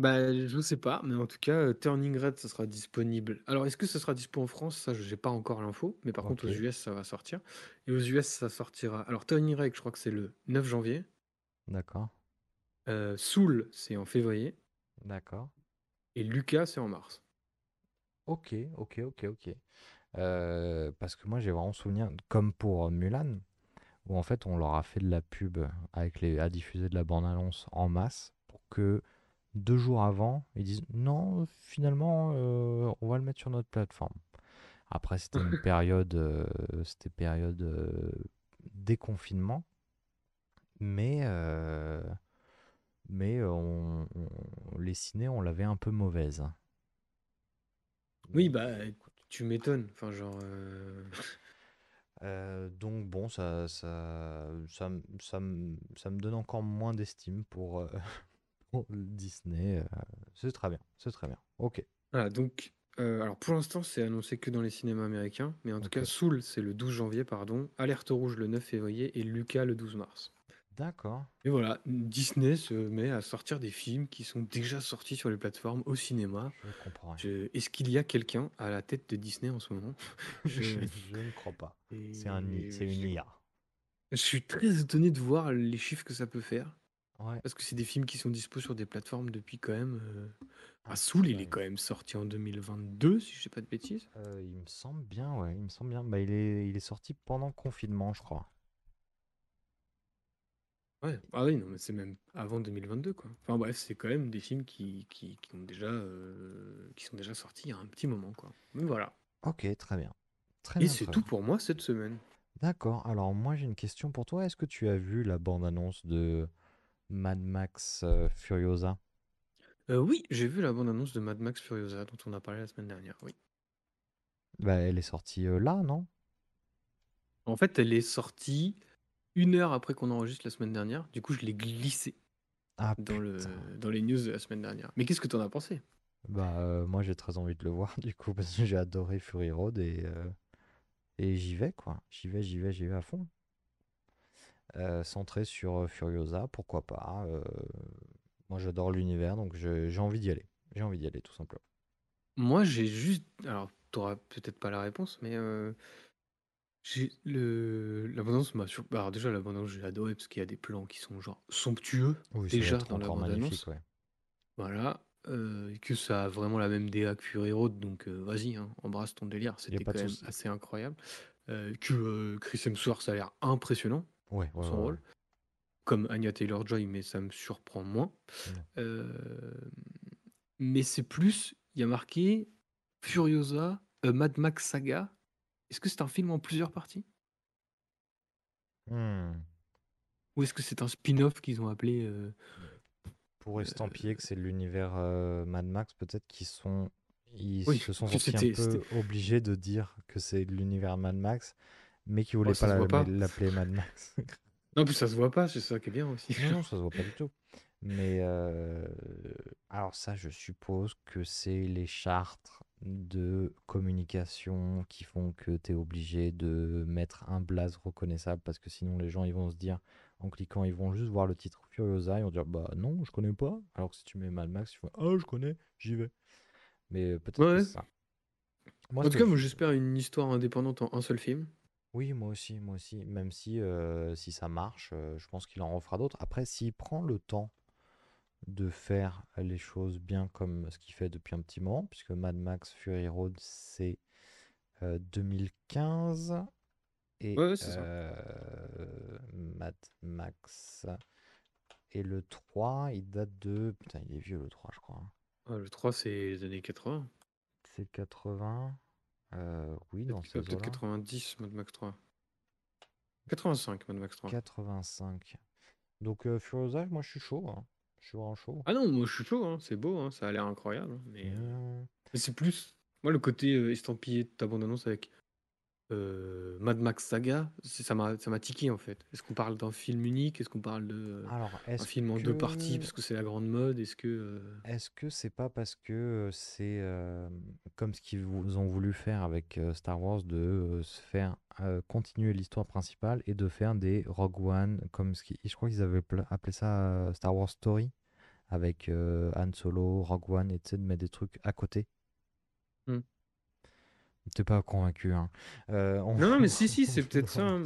Bah, je sais pas, mais en tout cas, euh, Turning Red, ça sera disponible. Alors, est-ce que ça sera dispo en France? Ça, je n'ai pas encore l'info, mais par contre, aux Ok. US, ça va sortir. Et aux US, ça sortira. Alors, Turning Red, je crois que c'est le 9 janvier. D'accord, Euh, Soul, c'est en février. d'accord. Et Lucas, c'est en mars. Ok, ok, ok, ok. Euh, parce que moi j'ai vraiment souvenir, comme pour Mulan, où en fait on leur a fait de la pub avec les, à diffuser de la bande-annonce en masse pour que deux jours avant ils disent non, finalement euh, on va le mettre sur notre plateforme. Après c'était une période, euh, c'était période euh, déconfinement, mais mais mais on, on- les ciné on l'avait un peu mauvaise. Oui, bah, tu m'étonnes. Enfin, genre. euh, Euh, donc bon, ça, ça, ça, ça, ça me donne encore moins d'estime pour, euh, Disney. euh, c'est très bien, c'est très bien. Ok, Voilà, donc. euh, alors, pour l'instant, c'est annoncé que dans les cinémas américains. Mais en tout cas, Soul, c'est le 12 janvier, pardon. Alerte rouge le 9 février. Et Lucas, le 12 mars. d'accord. Et voilà, Disney se met à sortir des films qui sont déjà sortis sur les plateformes au cinéma. Je comprends. Je- Est-ce qu'il y a quelqu'un à la tête de Disney en ce moment? Je, ne crois pas. et- C'est un, une IA. Je suis très étonné de voir les chiffres que ça peut faire. Ouais. Parce que c'est des films qui sont dispo sur des plateformes depuis quand même. euh, Ah, Soul, il est quand même sorti en 2022, si je dis pas de bêtises. Euh, il me semble bien, ouais, il me semble bien. Bah, il est, il est sorti pendant le confinement, je crois. Ouais. Ah oui, non, mais c'est même avant 2022, quoi. Enfin bref, c'est quand même des films qui, qui, qui ont déjà, euh, qui sont déjà sortis il y a un petit moment, quoi. Mais voilà. Ok, très bien. Très Et c'est tout pour moi cette semaine. D'accord. Alors moi j'ai une question pour toi. Est-ce que tu as vu la bande-annonce de Mad Max euh, Furiosa? Euh, oui, j'ai vu la bande-annonce de Mad Max Furiosa dont on a parlé la semaine dernière, oui. Bah, elle est sortie euh, là, non? En fait, elle est sortie une heure après qu'on enregistre la semaine dernière. Du coup, je l'ai glissée Ah dans, le, dans les news de la semaine dernière. Mais qu'est-ce que t'en as pensé? Bah, euh, moi j'ai très envie de le voir du coup parce que j'ai adoré Fury Road et, et j'y vais quoi. J'y vais, j'y vais, j'y vais à fond. Euh, centré sur euh, Furiosa, pourquoi pas. euh, moi, j'adore l'univers, donc j'ai envie d'y aller. J'ai envie d'y aller, tout simplement. Moi, j'ai juste. Alors, t'auras peut-être pas la réponse, mais j'ai le l'abondance m'a sur... Alors déjà l'abondance j'ai adoré parce qu'il y a des plans qui sont genre somptueux Oui, déjà dans la magnifique, ouais. Voilà. euh, et que ça a vraiment la même DA que Fury Road, donc euh, vas-y, hein, embrasse ton délire. C'était quand même assez incroyable. Euh, que Chris Hemsworth ça a l'air impressionnant Ouais, dans ouais, son ouais, rôle. Comme Anya Taylor-Joy, mais ça me surprend moins. Euh, mais c'est plus, il y a marqué Furiosa, euh, Mad Max Saga. Est-ce que c'est un film en plusieurs parties? Hmm. Ou est-ce que c'est un spin-off qu'ils ont appelé euh, Pour estampiller que c'est l'univers Mad Max, peut-être qu'ils sont, ils Oui, se sont sentis un peu obligés de dire que c'est l'univers Mad Max, mais qu'ils voulaient ça pas la- l'appeler Mad Max. Non, plus ça se voit pas, c'est ça qui est bien aussi. Non, non, ça se voit pas du tout. Mais euh, alors ça, je suppose que c'est les chartes de communication qui font que tu es obligé de mettre un blaze reconnaissable parce que sinon les gens ils vont se dire en cliquant ils vont juste voir le titre Furiosa ils vont dire bah non je connais pas alors que si tu mets Mad Max tu fais ah je connais j'y vais mais peut-être que Ouais. c'est ça Moi, en tout cas, je- j'espère une histoire indépendante en un seul film. Oui, moi aussi, moi aussi. Même si, euh, si ça marche, euh, je pense qu'il en refera d'autres. Après, s'il prend le temps de faire les choses bien comme ce qu'il fait depuis un petit moment, puisque Mad Max Fury Road, c'est euh, 2015. Et Ouais, ouais, c'est ça. euh, Mad Max. Et le 3, il date de. Putain, il est vieux le 3, je crois. hein. Ah, le 3, c'est les années 80. C'est 80. Euh, oui, dans ces peut-être eaux-là. 90, Mad Max 3. 85, Mad Max 3. 85. Donc, euh, moi je suis chaud. hein. Je suis vraiment chaud. Ah non, moi je suis chaud, hein, c'est beau, hein, ça a l'air incroyable. hein, Mais, euh, Mmh. mais c'est plus. Moi, le côté euh, estampillé de ta bande-annonce avec euh, Mad Max Saga, ça m'a ça m'a tiqué en fait. Est-ce qu'on parle d'un film unique? Est-ce qu'on parle de Alors, un film en deux parties parce que c'est la grande mode? Est-ce que. euh, Est-ce que c'est pas parce que euh, c'est euh, comme ce qu'ils ont voulu faire avec euh, Star Wars de euh, se faire euh, continuer l'histoire principale et de faire des Rogue One comme ce qui, je crois qu'ils avaient appelé ça euh, Star Wars Story avec euh, Han Solo, Rogue One et de mettre des trucs à côté? Hmm. T'es pas convaincu, hein. Euh, on- Non, mais si, si, c'est peut-être ça. hein.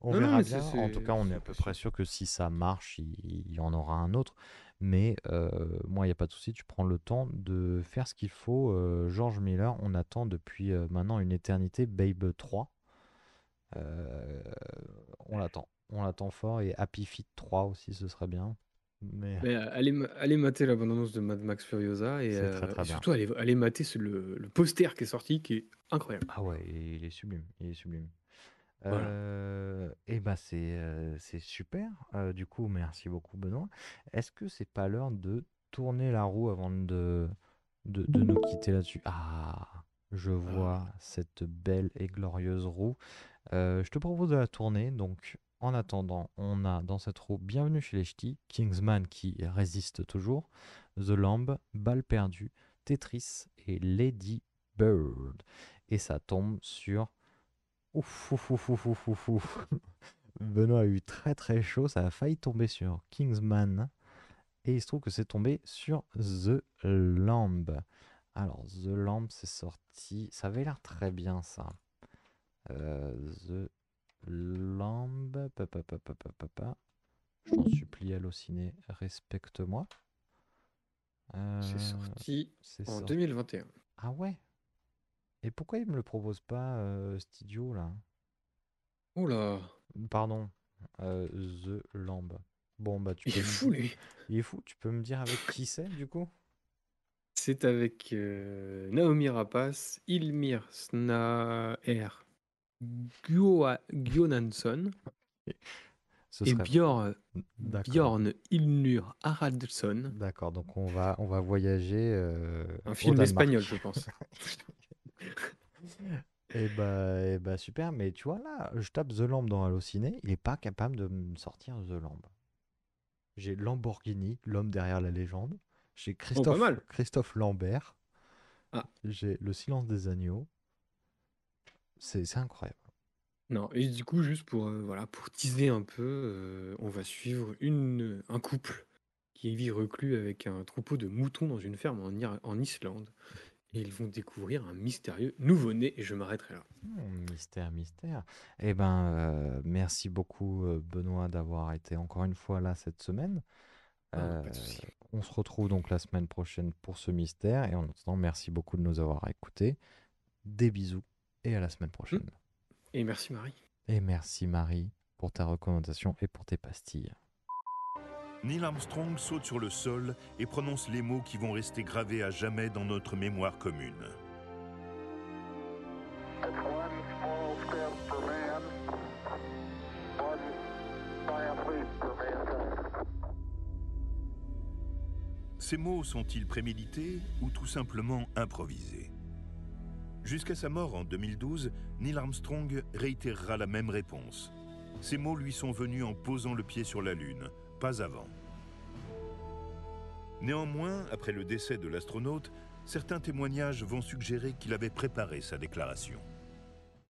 On Non, verra bien. En tout cas, on est à peu près sûr que si ça marche, il, y en aura un autre. Mais euh, moi, il n'y a pas de souci. Tu prends le temps de faire ce qu'il faut. Euh, George Miller, on attend depuis maintenant une éternité Babe 3. Euh, on l'attend. On l'attend fort. Et Happy Feet 3 aussi, ce serait bien. Mais Mais euh, allez, ma- allez mater la bande-annonce de Mad Max Furiosa et, C'est très, euh, très et bien. surtout allez, allez mater ce- le, le poster qui est sorti qui est incroyable. Ah ouais, il est sublime, il est sublime. Voilà. Euh, et c'est euh, c'est super. Euh, du coup, merci beaucoup Benoît. Est-ce que c'est pas l'heure de tourner la roue avant de, de, de nous quitter là-dessus? Ah, je vois cette belle et glorieuse roue. Euh, je te propose de la tourner. Donc, en attendant, on a dans cette roue Bienvenue chez les Ch'tis, Kingsman qui résiste toujours, The Lamb, Balle perdue, Tetris et Lady Bird. Et ça tombe sur. Ouf. Benoît a eu très très chaud, ça a failli tomber sur Kingsman. Et il se trouve que c'est tombé sur The Lamb. Alors, The Lamb, c'est sorti. Ça avait l'air très bien ça. Euh, The Lamb. Pa, pa, pa, pa, pa, pa, pa. Je t'en supplie, Allociné, respecte-moi. C'est Euh, sorti en sorti- 2021. Ah ouais? Et pourquoi il me le propose pas, euh, cet idiot là? Oula, Pardon, euh, The Lamb. Bon bah tu il peux est me fou lui. Il est fou, tu peux me dire avec qui c'est du coup? C'est avec Naomi Rapace, Ilmir Snaer, Ce et serait- Bjorn. Bjorn Ilnur Haraldsson. D'accord, donc on va, on va voyager. euh, Un film espagnol, je pense. Et bah, bah, super, mais tu vois là, je tape The Lamb dans Allociné, il est pas capable de me sortir The Lamb. J'ai Lamborghini, l'homme derrière la légende. J'ai Christophe, mal. Christophe Lambert. Ah. J'ai Le silence des agneaux. C'est incroyable. Non, et du coup, juste pour, euh, voilà, pour teaser un peu, euh, on va suivre une, un couple qui vit reclus avec un troupeau de moutons dans une ferme en, Ir- en Islande. Et ils vont découvrir un mystérieux nouveau-né, et je m'arrêterai là. Hmm, mystère, mystère. Eh ben, euh, merci beaucoup, Benoît, d'avoir été encore une fois là cette semaine. Ah, pas de souci. on se retrouve donc la semaine prochaine pour ce mystère. Et en attendant, merci beaucoup de nous avoir écoutés. Des bisous et à la semaine prochaine. Et merci Marie. Et merci Marie pour ta recommandation et pour tes pastilles. Neil Armstrong saute sur le sol et prononce les mots qui vont rester gravés à jamais dans notre mémoire commune. Ces mots sont-ils prémédités ou tout simplement improvisés? Jusqu'à sa mort en 2012, Neil Armstrong réitérera la même réponse. Ces mots lui sont venus en posant le pied sur la Lune, pas avant. Néanmoins, après le décès de l'astronaute, certains témoignages vont suggérer qu'il avait préparé sa déclaration.